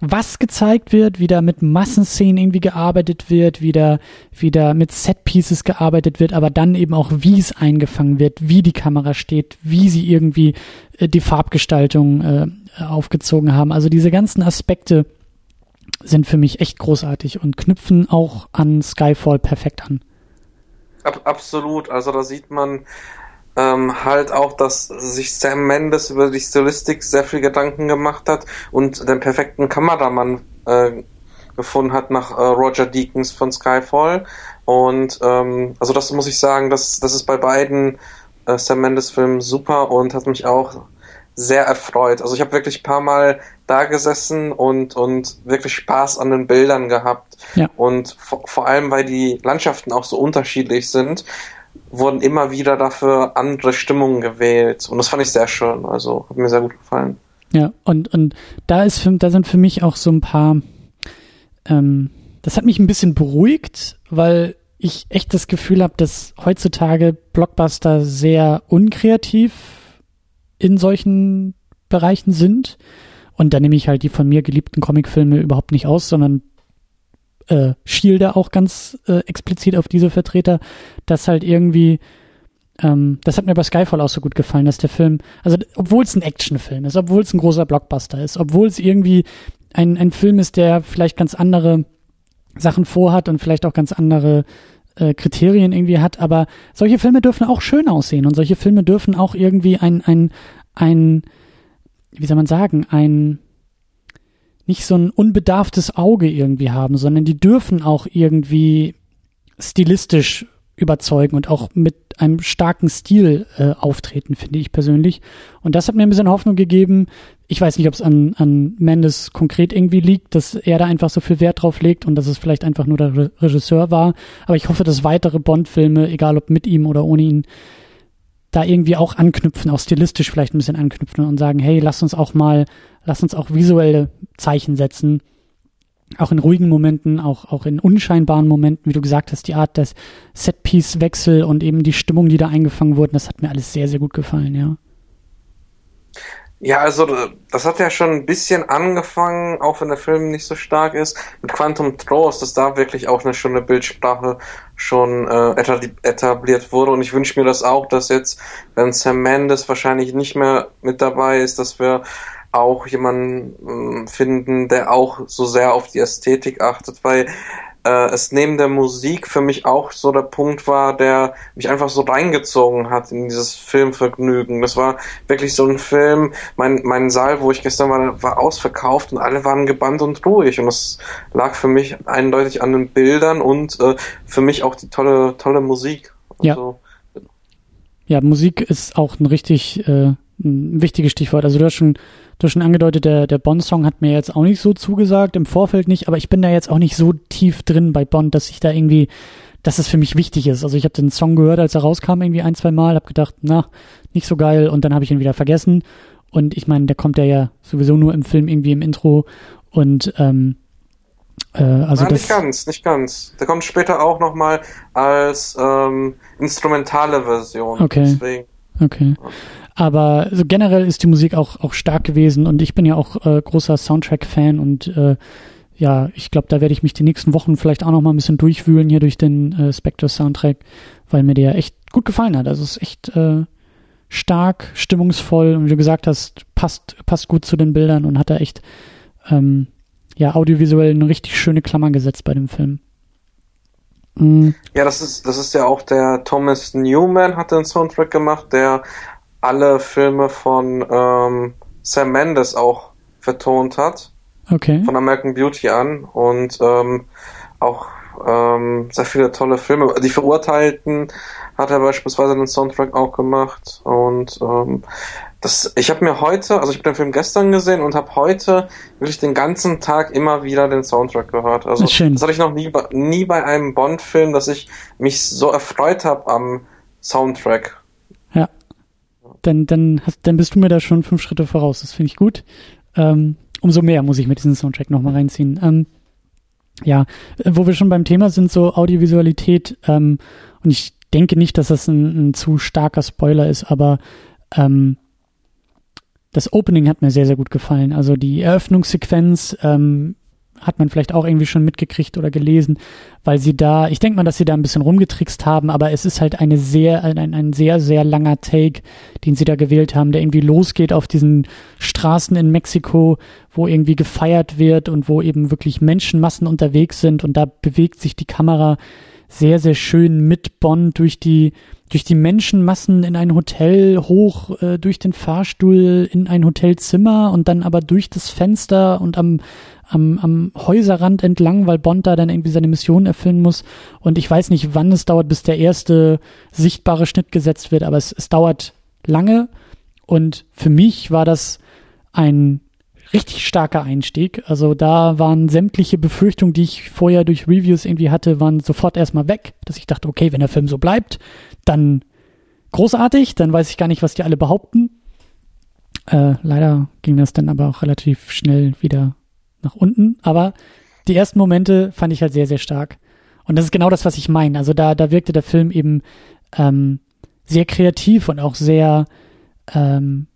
was gezeigt wird, wie da mit Massenszenen irgendwie gearbeitet wird, wie da, wie da mit Setpieces gearbeitet wird, aber dann eben auch, wie es eingefangen wird, wie die Kamera steht, wie sie irgendwie äh, die Farbgestaltung äh, aufgezogen haben. Also diese ganzen Aspekte sind für mich echt großartig und knüpfen auch an Skyfall perfekt an. Ab, absolut, also da sieht man ähm, halt auch, dass sich Sam Mendes über die Stilistik sehr viel Gedanken gemacht hat und den perfekten Kameramann äh, gefunden hat nach äh, Roger Deakins von Skyfall. Und ähm, also das muss ich sagen, das, das ist bei beiden äh, Sam Mendes Filmen super und hat mich auch sehr erfreut. Also ich habe wirklich ein paar Mal da gesessen und, und wirklich Spaß an den Bildern gehabt. Ja. Und vor, vor allem, weil die Landschaften auch so unterschiedlich sind, wurden immer wieder dafür andere Stimmungen gewählt. Und das fand ich sehr schön. Also hat mir sehr gut gefallen. Ja, und, und da ist für, da sind für mich auch so ein paar, ähm, das hat mich ein bisschen beruhigt, weil ich echt das Gefühl habe, dass heutzutage Blockbuster sehr unkreativ in solchen Bereichen sind. Und da nehme ich halt die von mir geliebten Comicfilme überhaupt nicht aus, sondern äh, schielde auch ganz äh, explizit auf diese Vertreter, dass halt irgendwie, ähm, das hat mir bei Skyfall auch so gut gefallen, dass der Film, also obwohl es ein Actionfilm ist, obwohl es ein großer Blockbuster ist, obwohl es irgendwie ein, ein Film ist, der vielleicht ganz andere Sachen vorhat und vielleicht auch ganz andere äh, Kriterien irgendwie hat, aber solche Filme dürfen auch schön aussehen und solche Filme dürfen auch irgendwie ein, ein, ein, wie soll man sagen, ein nicht so ein unbedarftes Auge irgendwie haben, sondern die dürfen auch irgendwie stilistisch überzeugen und auch mit einem starken Stil äh, auftreten, finde ich persönlich. Und das hat mir ein bisschen Hoffnung gegeben. Ich weiß nicht, ob es an, an Mendes konkret irgendwie liegt, dass er da einfach so viel Wert drauf legt und dass es vielleicht einfach nur der Re Regisseur war. Aber ich hoffe, dass weitere Bond-Filme, egal ob mit ihm oder ohne ihn, da irgendwie auch anknüpfen, auch stilistisch vielleicht ein bisschen anknüpfen und sagen, hey, lass uns auch mal, lass uns auch visuelle Zeichen setzen. Auch in ruhigen Momenten, auch, auch in unscheinbaren Momenten, wie du gesagt hast, die Art des Setpiece-Wechsel und eben die Stimmung, die da eingefangen wurden, das hat mir alles sehr, sehr gut gefallen, ja. Ja, also das hat ja schon ein bisschen angefangen, auch wenn der Film nicht so stark ist, mit Quantum Trost, dass da wirklich auch eine schöne Bildsprache schon äh, etabliert wurde. Und ich wünsche mir das auch, dass jetzt, wenn Sam Mendes wahrscheinlich nicht mehr mit dabei ist, dass wir auch jemanden äh, finden, der auch so sehr auf die Ästhetik achtet, weil äh, es neben der Musik für mich auch so der Punkt war, der mich einfach so reingezogen hat in dieses Filmvergnügen. Das war wirklich so ein Film, mein, mein Saal, wo ich gestern war, war ausverkauft und alle waren gebannt und ruhig und das lag für mich eindeutig an den Bildern und äh, für mich auch die tolle, tolle Musik. Ja. Also, ja, Musik ist auch ein richtig äh, ein wichtiges Stichwort. Also du hast schon Du hast schon angedeutet, der, der Bond-Song hat mir jetzt auch nicht so zugesagt, im Vorfeld nicht, aber ich bin da jetzt auch nicht so tief drin bei Bond, dass ich da irgendwie, dass es für mich wichtig ist. Also ich habe den Song gehört, als er rauskam, irgendwie ein, zwei Mal, habe gedacht, na, nicht so geil und dann habe ich ihn wieder vergessen. Und ich meine, der kommt ja ja sowieso nur im Film irgendwie im Intro und ähm, äh, also Nein, nicht ganz, nicht ganz. Der kommt später auch nochmal als ähm, instrumentale Version. Okay. Deswegen. Okay. Aber so generell ist die Musik auch, auch stark gewesen und ich bin ja auch äh, großer Soundtrack-Fan und äh, ja, ich glaube, da werde ich mich die nächsten Wochen vielleicht auch noch mal ein bisschen durchwühlen hier durch den äh, Spectre-Soundtrack, weil mir der echt gut gefallen hat. Also es ist echt äh, stark, stimmungsvoll und wie du gesagt hast, passt, passt gut zu den Bildern und hat da echt ähm, ja, audiovisuell eine richtig schöne Klammer gesetzt bei dem Film. Mhm. Ja, das ist, das ist ja auch der Thomas Newman hat den Soundtrack gemacht, der alle Filme von ähm, Sam Mendes auch vertont hat. Okay. Von American Beauty an und ähm, auch ähm, sehr viele tolle Filme. Die Verurteilten hat er beispielsweise den Soundtrack auch gemacht und ähm, das, ich habe mir heute, also ich habe den Film gestern gesehen und habe heute wirklich den ganzen Tag immer wieder den Soundtrack gehört. Also das, das hatte ich noch nie, nie bei einem Bond-Film, dass ich mich so erfreut habe am Soundtrack dann, dann, hast, dann bist du mir da schon fünf Schritte voraus. Das finde ich gut. Ähm, umso mehr muss ich mir diesen Soundtrack nochmal reinziehen. Ähm, ja, wo wir schon beim Thema sind, so Audiovisualität, ähm, und ich denke nicht, dass das ein, ein zu starker Spoiler ist, aber ähm, das Opening hat mir sehr, sehr gut gefallen. Also die Eröffnungssequenz, ähm, hat man vielleicht auch irgendwie schon mitgekriegt oder gelesen, weil sie da, ich denke mal, dass sie da ein bisschen rumgetrickst haben, aber es ist halt eine sehr, ein, ein sehr, sehr langer Take, den sie da gewählt haben, der irgendwie losgeht auf diesen Straßen in Mexiko, wo irgendwie gefeiert wird und wo eben wirklich Menschenmassen unterwegs sind und da bewegt sich die Kamera sehr, sehr schön mit Bonn durch die, durch die Menschenmassen in ein Hotel hoch, äh, durch den Fahrstuhl in ein Hotelzimmer und dann aber durch das Fenster und am, am, am Häuserrand entlang, weil Bond da dann irgendwie seine Mission erfüllen muss. Und ich weiß nicht, wann es dauert, bis der erste sichtbare Schnitt gesetzt wird, aber es, es dauert lange. Und für mich war das ein richtig starker Einstieg. Also da waren sämtliche Befürchtungen, die ich vorher durch Reviews irgendwie hatte, waren sofort erstmal weg, dass ich dachte, okay, wenn der Film so bleibt, dann großartig, dann weiß ich gar nicht, was die alle behaupten. Äh, leider ging das dann aber auch relativ schnell wieder nach unten, aber die ersten Momente fand ich halt sehr, sehr stark. Und das ist genau das, was ich meine. Also da, da wirkte der Film eben ähm, sehr kreativ und auch sehr ähm,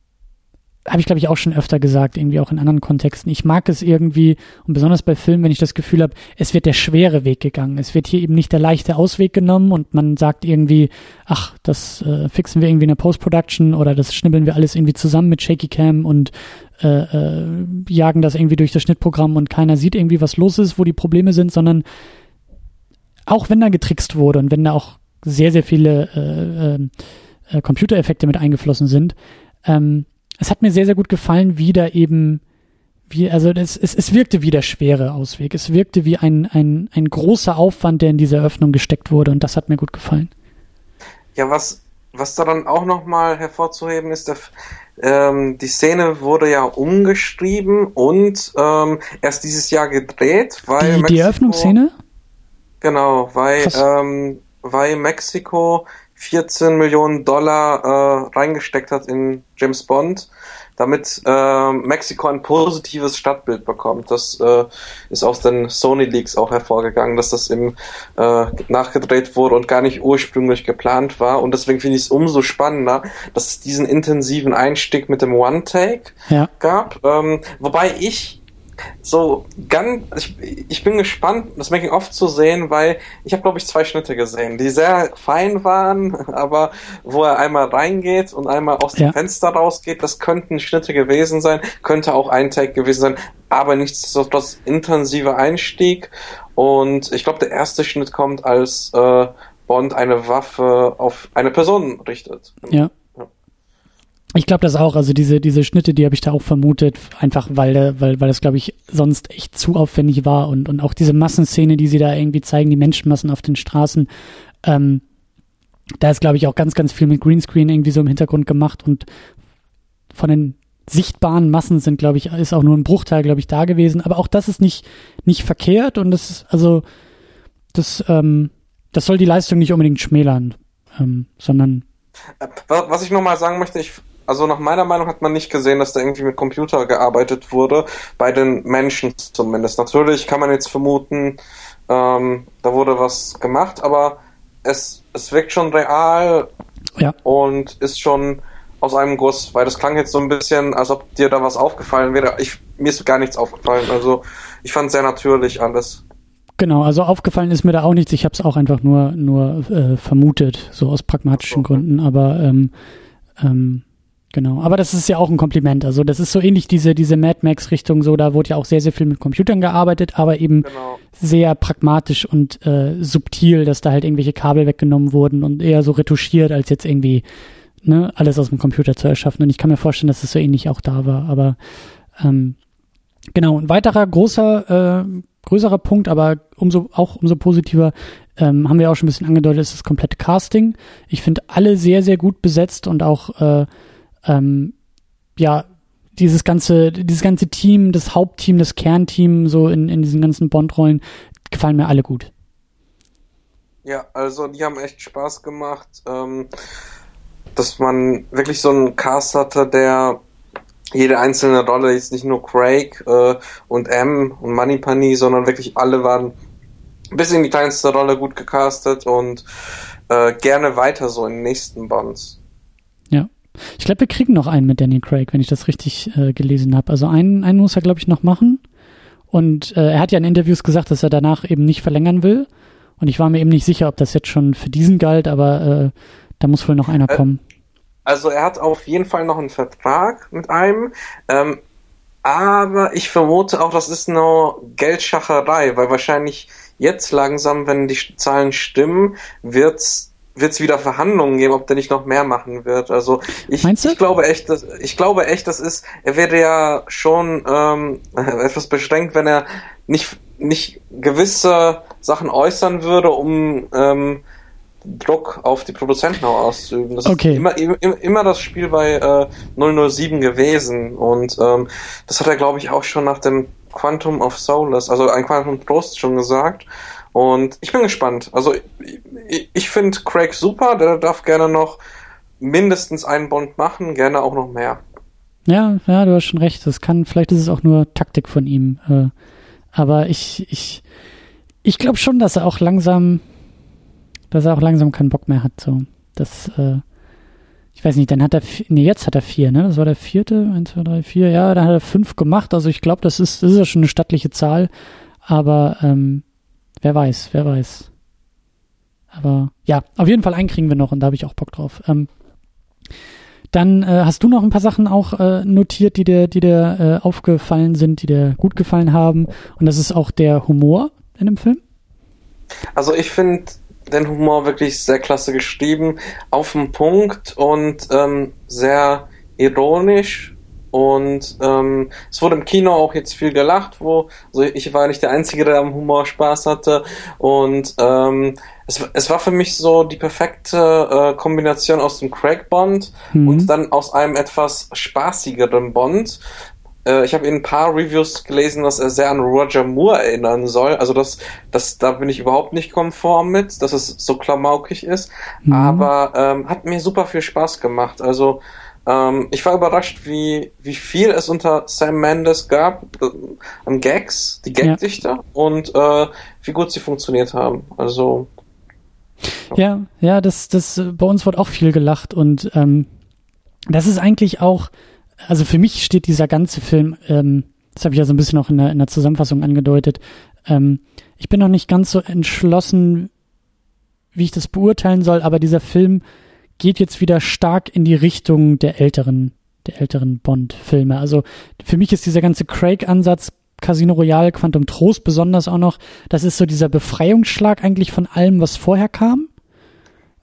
habe ich glaube ich auch schon öfter gesagt, irgendwie auch in anderen Kontexten. Ich mag es irgendwie und besonders bei Filmen, wenn ich das Gefühl habe, es wird der schwere Weg gegangen. Es wird hier eben nicht der leichte Ausweg genommen und man sagt irgendwie, ach, das äh, fixen wir irgendwie in der Post-Production oder das schnibbeln wir alles irgendwie zusammen mit Shaky Cam und äh, äh, jagen das irgendwie durch das Schnittprogramm und keiner sieht irgendwie, was los ist, wo die Probleme sind, sondern auch wenn da getrickst wurde und wenn da auch sehr, sehr viele äh, äh, äh Computereffekte mit eingeflossen sind, ähm, es hat mir sehr, sehr gut gefallen, wie da eben, wie, also es, es, es wirkte wie der schwere Ausweg. Es wirkte wie ein, ein, ein großer Aufwand, der in diese Eröffnung gesteckt wurde und das hat mir gut gefallen. Ja, was, was da dann auch nochmal hervorzuheben ist, der, ähm, die Szene wurde ja umgeschrieben und ähm, erst dieses Jahr gedreht, weil. Die, Mexiko, die Eröffnungsszene? Genau, weil, ähm, weil Mexiko 14 Millionen Dollar äh, reingesteckt hat in James Bond, damit äh, Mexiko ein positives Stadtbild bekommt. Das äh, ist aus den Sony Leaks auch hervorgegangen, dass das eben äh, nachgedreht wurde und gar nicht ursprünglich geplant war. Und deswegen finde ich es umso spannender, dass es diesen intensiven Einstieg mit dem One-Take Ja. gab. Ähm, wobei ich so ganz, ich, ich bin gespannt, das Making of zu sehen, weil ich habe glaube ich zwei Schnitte gesehen, die sehr fein waren, aber wo er einmal reingeht und einmal aus dem Ja. Fenster rausgeht, das könnten Schnitte gewesen sein, könnte auch ein Take gewesen sein, aber nichtsdestotrotz intensiver Einstieg und ich glaube der erste Schnitt kommt, als äh, Bond eine Waffe auf eine Person richtet. Ja. Ich glaube das auch. Also diese, diese Schnitte, die habe ich da auch vermutet, einfach weil, der- weil, weil das, glaube ich, sonst echt zu aufwendig war und, und auch diese Massenszene, die sie da irgendwie zeigen, die Menschenmassen auf den Straßen, ähm, da ist, glaube ich, auch ganz, ganz viel mit Greenscreen irgendwie so im Hintergrund gemacht und von den sichtbaren Massen sind, glaube ich, ist auch nur ein Bruchteil, glaube ich, da gewesen. Aber auch das ist nicht, nicht verkehrt und das ist, also, das, ähm, das soll die Leistung nicht unbedingt schmälern, ähm, sondern Äh, wa- Was ich nochmal sagen möchte, ich, also nach meiner Meinung hat man nicht gesehen, dass da irgendwie mit Computer gearbeitet wurde, bei den Menschen zumindest. Natürlich kann man jetzt vermuten, ähm, da wurde was gemacht, aber es, es wirkt schon real ja. und ist schon aus einem Guss, weil das klang jetzt so ein bisschen, als ob dir da was aufgefallen wäre. Ich, mir ist gar nichts aufgefallen, also ich fand sehr natürlich alles. Genau, also aufgefallen ist mir da auch nichts. Ich habe es auch einfach nur nur äh, vermutet, so aus pragmatischen so, Gründen. Aber ähm, ähm, genau. Aber das ist ja auch ein Kompliment. Also das ist so ähnlich diese diese Mad Max Richtung. So da wurde ja auch sehr sehr viel mit Computern gearbeitet, aber eben Genau. sehr pragmatisch und äh, subtil, dass da halt irgendwelche Kabel weggenommen wurden und eher so retuschiert als jetzt irgendwie ne alles aus dem Computer zu erschaffen. Und ich kann mir vorstellen, dass es so ähnlich auch da war. Aber ähm, Genau, ein weiterer großer, äh, größerer Punkt, aber umso auch umso positiver, ähm, haben wir auch schon ein bisschen angedeutet, ist das komplette Casting. Ich finde alle sehr, sehr gut besetzt und auch äh, ähm, ja, dieses ganze, dieses ganze Team, das Hauptteam, das Kernteam, so in, in diesen ganzen Bond-Rollen, gefallen mir alle gut. Ja, also die haben echt Spaß gemacht, ähm, dass man wirklich so einen Cast hatte, der jede einzelne Rolle, jetzt nicht nur Craig äh, und M und Moneypenny, sondern wirklich alle waren bis in die kleinste Rolle gut gecastet und äh, gerne weiter so in den nächsten Bonds. Ich glaube, wir kriegen noch einen mit Danny Craig, wenn ich das richtig äh, gelesen habe. Also einen, einen muss er, glaube ich, noch machen. Und äh, er hat ja in Interviews gesagt, dass er danach eben nicht verlängern will. Und ich war mir eben nicht sicher, ob das jetzt schon für diesen galt, aber äh, da muss wohl noch einer Äh, kommen. Also er hat auf jeden Fall noch einen Vertrag mit einem, ähm, aber ich vermute auch, das ist nur Geldschacherei, weil wahrscheinlich jetzt langsam, wenn die Zahlen stimmen, wird's wird's wieder Verhandlungen geben, ob der nicht noch mehr machen wird. Also ich, ich glaube echt, dass, ich glaube echt, das ist, er wäre ja schon ähm, etwas beschränkt, wenn er nicht nicht gewisse Sachen äußern würde, um ähm, Druck auf die Produzenten auch auszuüben. Das Okay. ist immer, immer, immer das Spiel bei äh, 007 gewesen und ähm, das hat er, glaube ich, auch schon nach dem Quantum of Solace, also ein Quantum Trost schon gesagt. Und ich bin gespannt. Also ich, ich finde Craig super, der darf gerne noch mindestens einen Bond machen, gerne auch noch mehr. Ja, ja, du hast schon recht. Das kann, vielleicht ist es auch nur Taktik von ihm. Äh, aber ich, ich, ich glaube schon, dass er auch langsam, dass er auch langsam keinen Bock mehr hat. So, das, äh, ich weiß nicht, dann hat er, nee, jetzt hat er vier, ne? Das war der vierte, eins, zwei, drei, vier. Ja, dann hat er fünf gemacht. Also ich glaube, das ist, das ist ja schon eine stattliche Zahl. Aber ähm, wer weiß, wer weiß. Aber ja, auf jeden Fall einen kriegen wir noch und da habe ich auch Bock drauf. Ähm, dann äh, hast du noch ein paar Sachen auch äh, notiert, die dir, die dir äh, aufgefallen sind, die dir gut gefallen haben. Und das ist auch der Humor in dem Film. Also ich finde den Humor wirklich sehr klasse geschrieben, auf den Punkt und ähm, sehr ironisch. Und ähm, es wurde im Kino auch jetzt viel gelacht, wo also ich war nicht der Einzige, der am Humor Spaß hatte. Und ähm, es, es war für mich so die perfekte äh, Kombination aus dem Craig Bond Mhm. und dann aus einem etwas spaßigeren Bond. äh, ich habe in ein paar Reviews gelesen, dass er sehr an Roger Moore erinnern soll. Also das, das, da bin ich überhaupt nicht konform mit, dass es so klamaukig ist. Mhm. Aber ähm, hat mir super viel Spaß gemacht. Also ähm, ich war überrascht, wie, wie viel es unter Sam Mendes gab äh, an Gags, die Gagdichter ja. und äh, wie gut sie funktioniert haben. Also ja, ja, das, das bei uns wird auch viel gelacht und ähm, das ist eigentlich auch also für mich steht dieser ganze Film, ähm, das habe ich ja so ein bisschen auch in der, in der Zusammenfassung angedeutet, ähm, ich bin noch nicht ganz so entschlossen, wie ich das beurteilen soll, aber dieser Film geht jetzt wieder stark in die Richtung der älteren, der älteren Bond-Filme. Also für mich ist dieser ganze Craig-Ansatz, Casino Royale, Quantum Trost besonders auch noch, das ist so dieser Befreiungsschlag eigentlich von allem, was vorher kam.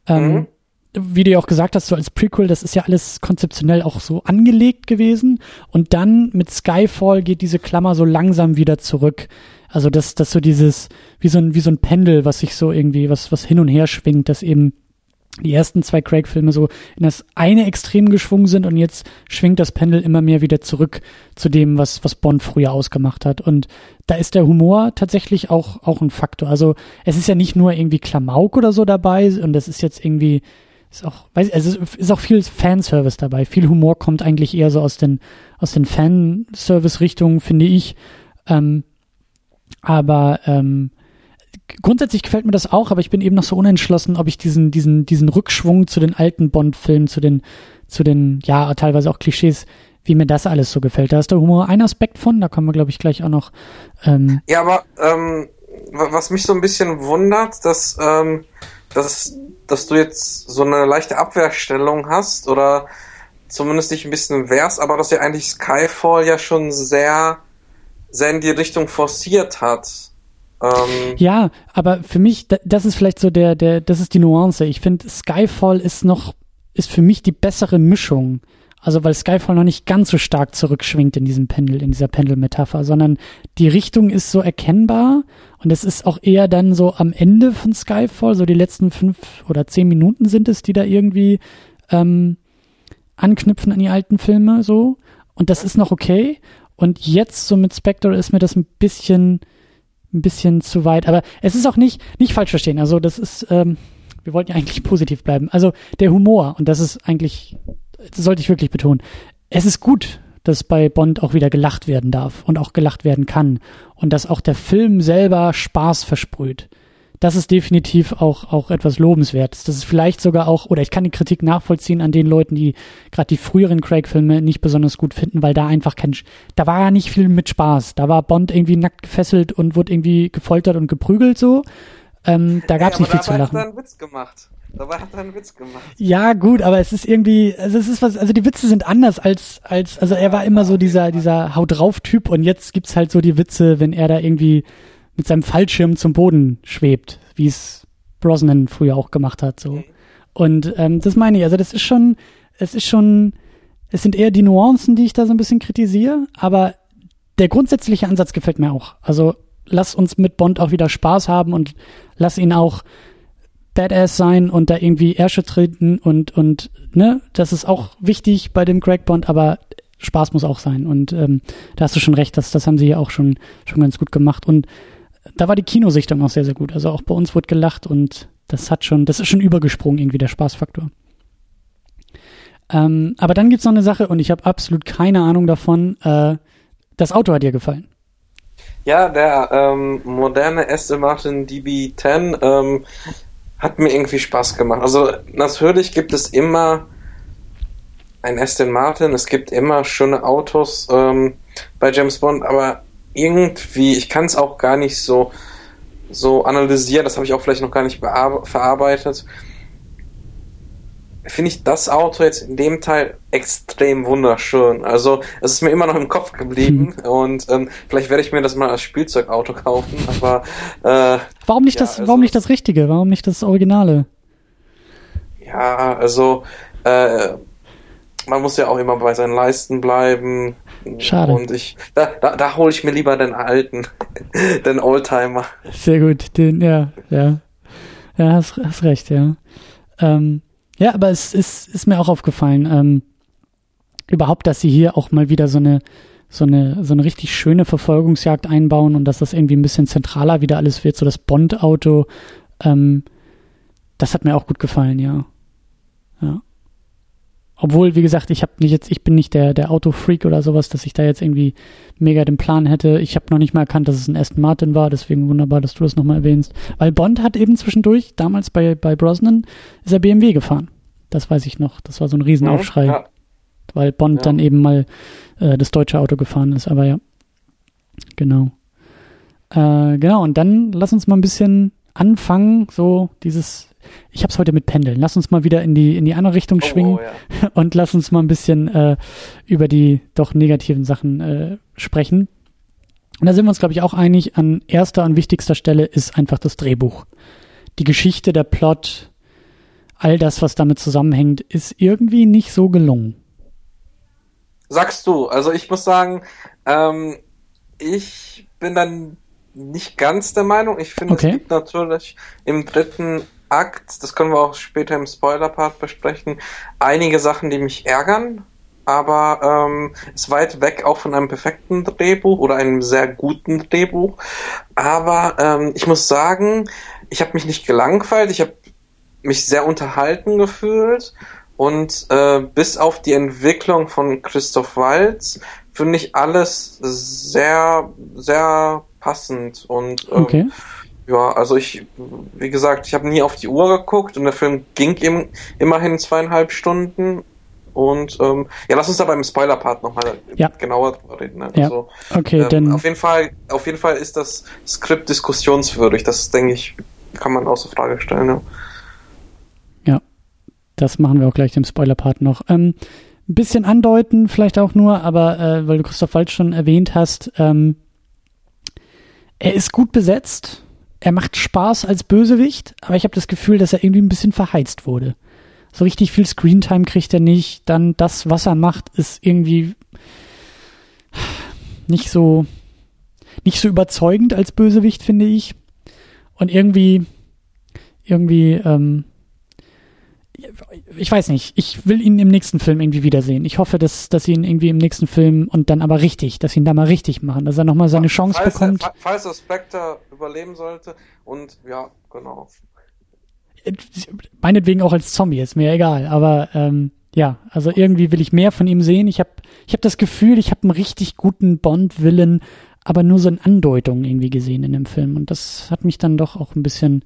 Ähm, mhm wie du ja auch gesagt hast, so als Prequel, das ist ja alles konzeptionell auch so angelegt gewesen. Und dann mit Skyfall geht diese Klammer so langsam wieder zurück. Also das, das so dieses, wie so ein, wie so ein Pendel, was sich so irgendwie, was, was hin und her schwingt, dass eben die ersten zwei Craig-Filme so in das eine Extrem geschwungen sind und jetzt schwingt das Pendel immer mehr wieder zurück zu dem, was, was Bond früher ausgemacht hat. Und da ist der Humor tatsächlich auch, auch ein Faktor. Also es ist ja nicht nur irgendwie Klamauk oder so dabei und das ist jetzt irgendwie, ist auch, weiß, also ist auch viel Fanservice dabei. Viel Humor kommt eigentlich eher so aus den, aus den Fanservice-Richtungen, finde ich. Ähm, aber ähm, grundsätzlich gefällt mir das auch, aber ich bin eben noch so unentschlossen, ob ich diesen, diesen, diesen Rückschwung zu den alten Bond-Filmen, zu den, zu den, ja, teilweise auch Klischees, wie mir das alles so gefällt. Da ist der Humor ein Aspekt von, da kommen wir, glaube ich, gleich auch noch. Ähm, ja, aber ähm, was mich so ein bisschen wundert, dass, ähm, dass dass du jetzt so eine leichte Abwehrstellung hast oder zumindest dich ein bisschen wehrst, aber dass ja eigentlich Skyfall ja schon sehr, sehr in die Richtung forciert hat. Ähm ja, aber für mich, das ist vielleicht so der, der, das ist die Nuance. Ich finde, Skyfall ist noch, ist für mich die bessere Mischung. Also weil Skyfall noch nicht ganz so stark zurückschwingt in diesem Pendel, in dieser Pendelmetapher, sondern die Richtung ist so erkennbar und es ist auch eher dann so am Ende von Skyfall, so die letzten fünf oder zehn Minuten sind es, die da irgendwie ähm, anknüpfen an die alten Filme so. Und das ist noch okay. Und jetzt so mit Spectre ist mir das ein bisschen, ein bisschen zu weit. Aber es ist auch nicht, nicht falsch verstehen. Also das ist, ähm, wir wollten ja eigentlich positiv bleiben. Also der Humor, und das ist eigentlich das sollte ich wirklich betonen, es ist gut, dass bei Bond auch wieder gelacht werden darf und auch gelacht werden kann und dass auch der Film selber Spaß versprüht. Das ist definitiv auch, auch etwas Lobenswertes. Das ist vielleicht sogar auch, oder ich kann die Kritik nachvollziehen an den Leuten, die gerade die früheren Craig-Filme nicht besonders gut finden, weil da einfach kein, da war ja nicht viel mit Spaß. Da war Bond irgendwie nackt gefesselt und wurde irgendwie gefoltert und geprügelt so. Ähm, da gab es hey, nicht viel zu lachen. Hat er einen Witz gemacht. Dabei hat er einen Witz gemacht. Ja, gut, aber es ist irgendwie, also es ist was, also die Witze sind anders als, als, also er war immer so dieser, dieser Haut drauf Typ und jetzt gibt's halt so die Witze, wenn er da irgendwie mit seinem Fallschirm zum Boden schwebt, wie es Brosnan früher auch gemacht hat, so. Und, ähm, das meine ich, also das ist schon, es ist schon, es sind eher die Nuancen, die ich da so ein bisschen kritisiere, aber der grundsätzliche Ansatz gefällt mir auch. Also lass uns mit Bond auch wieder Spaß haben und lass ihn auch Badass sein und da irgendwie Ärsche treten und, und, ne, das ist auch wichtig bei dem Craig Bond, aber Spaß muss auch sein. Und ähm, da hast du schon recht, das, das haben sie ja auch schon, schon ganz gut gemacht. Und da war die Kinosichtung auch sehr, sehr gut. Also auch bei uns wurde gelacht und das hat schon, das ist schon übergesprungen, irgendwie der Spaßfaktor. Ähm, aber dann gibt's noch eine Sache und ich habe absolut keine Ahnung davon. Äh, das Auto hat dir gefallen. Ja, der ähm, moderne Aston Martin DB10 ähm, hat mir irgendwie Spaß gemacht. Also natürlich gibt es immer ein Aston Martin, es gibt immer schöne Autos ähm, bei James Bond, aber irgendwie, ich kann es auch gar nicht so, so analysieren, das habe ich auch vielleicht noch gar nicht verarbeitet finde ich das Auto jetzt in dem Teil extrem wunderschön. Also es ist mir immer noch im Kopf geblieben hm. und ähm, vielleicht werde ich mir das mal als Spielzeugauto kaufen. Aber äh, warum nicht ja, das? Also, warum nicht das Richtige? Warum nicht das Originale? Ja, also äh, man muss ja auch immer bei seinen Leisten bleiben. Schade. Und ich, da, da, da hole ich mir lieber den alten, den Oldtimer. Sehr gut, den, ja, ja. Ja, hast, hast recht, ja. Ähm, ja, aber es ist, ist mir auch aufgefallen, ähm, überhaupt, dass sie hier auch mal wieder so eine, so eine, so eine richtig schöne Verfolgungsjagd einbauen und dass das irgendwie ein bisschen zentraler wieder alles wird, so das Bond-Auto. Ähm, das hat mir auch gut gefallen, ja. Ja. Obwohl, wie gesagt, ich habe nicht jetzt, ich bin nicht der, der Autofreak oder sowas, dass ich da jetzt irgendwie mega den Plan hätte. Ich habe noch nicht mal erkannt, dass es ein Aston Martin war, deswegen wunderbar, dass du das nochmal erwähnst. Weil Bond hat eben zwischendurch, damals bei, bei Brosnan, ist er BMW gefahren. Das weiß ich noch. Das war so ein Riesenaufschrei. Ja, Weil Bond ja. dann eben mal äh, das deutsche Auto gefahren ist, aber ja. Genau. Äh, genau, und dann lass uns mal ein bisschen anfangen, so dieses ich habe es heute mit Pendeln. Lass uns mal wieder in die, in die andere Richtung oh, schwingen oh, ja. und lass uns mal ein bisschen äh, über die doch negativen Sachen äh, sprechen. Und da sind wir uns, glaube ich, auch einig, an erster und wichtigster Stelle ist einfach das Drehbuch. Die Geschichte, der Plot, all das, was damit zusammenhängt, ist irgendwie nicht so gelungen. Sagst du, also ich muss sagen, ähm, ich bin dann nicht ganz der Meinung. Ich finde, okay. es gibt natürlich im dritten Akt, das können wir auch später im Spoiler-Part besprechen, einige Sachen, die mich ärgern, aber ähm, ist weit weg auch von einem perfekten Drehbuch oder einem sehr guten Drehbuch. Aber ähm, ich muss sagen, ich habe mich nicht gelangweilt, ich habe mich sehr unterhalten gefühlt und äh, bis auf die Entwicklung von Christoph Waltz finde ich alles sehr, sehr passend und ähm, okay. Ja, also ich, wie gesagt, ich habe nie auf die Uhr geguckt und der Film ging im, immerhin zweieinhalb Stunden. Und ähm, ja, lass uns da beim Spoiler-Part nochmal ja. genauer drüber reden. Ne? Ja. Also, okay, ähm, denn auf jeden Fall, auf jeden Fall ist das Skript diskussionswürdig. Das denke ich, kann man außer Frage stellen. Ja. ja, das machen wir auch gleich im Spoiler-Part noch. Ähm, ein bisschen andeuten, vielleicht auch nur, aber äh, weil du Christoph Waltz schon erwähnt hast, ähm, er ist gut besetzt er macht Spaß als Bösewicht, aber ich habe das Gefühl, dass er irgendwie ein bisschen verheizt wurde. So richtig viel Screentime kriegt er nicht. Dann das, was er macht, ist irgendwie nicht so nicht so überzeugend als Bösewicht, finde ich. Und irgendwie irgendwie ähm, ich weiß nicht, ich will ihn im nächsten Film irgendwie wiedersehen. Ich hoffe, dass, dass sie ihn irgendwie im nächsten Film und dann aber richtig, dass sie ihn da mal richtig machen, dass er nochmal seine Chance falls bekommt. Er, falls der Spectre überleben sollte und ja, genau. Meinetwegen auch als Zombie, ist mir egal, aber ähm, ja, also irgendwie will ich mehr von ihm sehen. Ich habe ich hab das Gefühl, ich habe einen richtig guten Bond-Willen, aber nur so in Andeutungen irgendwie gesehen in dem Film und das hat mich dann doch auch ein bisschen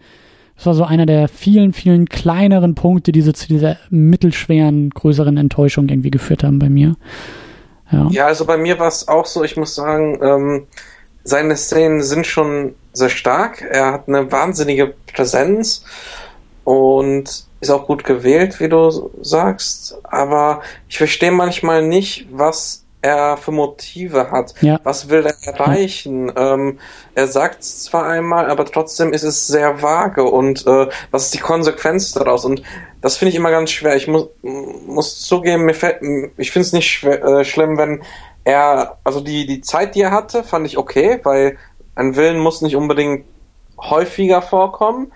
das war so einer der vielen, vielen kleineren Punkte, die so zu dieser mittelschweren, größeren Enttäuschung irgendwie geführt haben bei mir. Ja, ja also bei mir war es auch so, ich muss sagen, ähm, seine Szenen sind schon sehr stark. Er hat eine wahnsinnige Präsenz und ist auch gut gewählt, wie du sagst. Aber ich verstehe manchmal nicht, was er für Motive hat. Ja. Was will er erreichen? Ja. Ähm, er sagt es zwar einmal, aber trotzdem ist es sehr vage und äh, was ist die Konsequenz daraus? Und das finde ich immer ganz schwer. Ich muss, muss zugeben, mir fällt, ich finde es nicht schwer, äh, schlimm, wenn er, also die, die Zeit, die er hatte, fand ich okay, weil ein Willen muss nicht unbedingt häufiger vorkommen,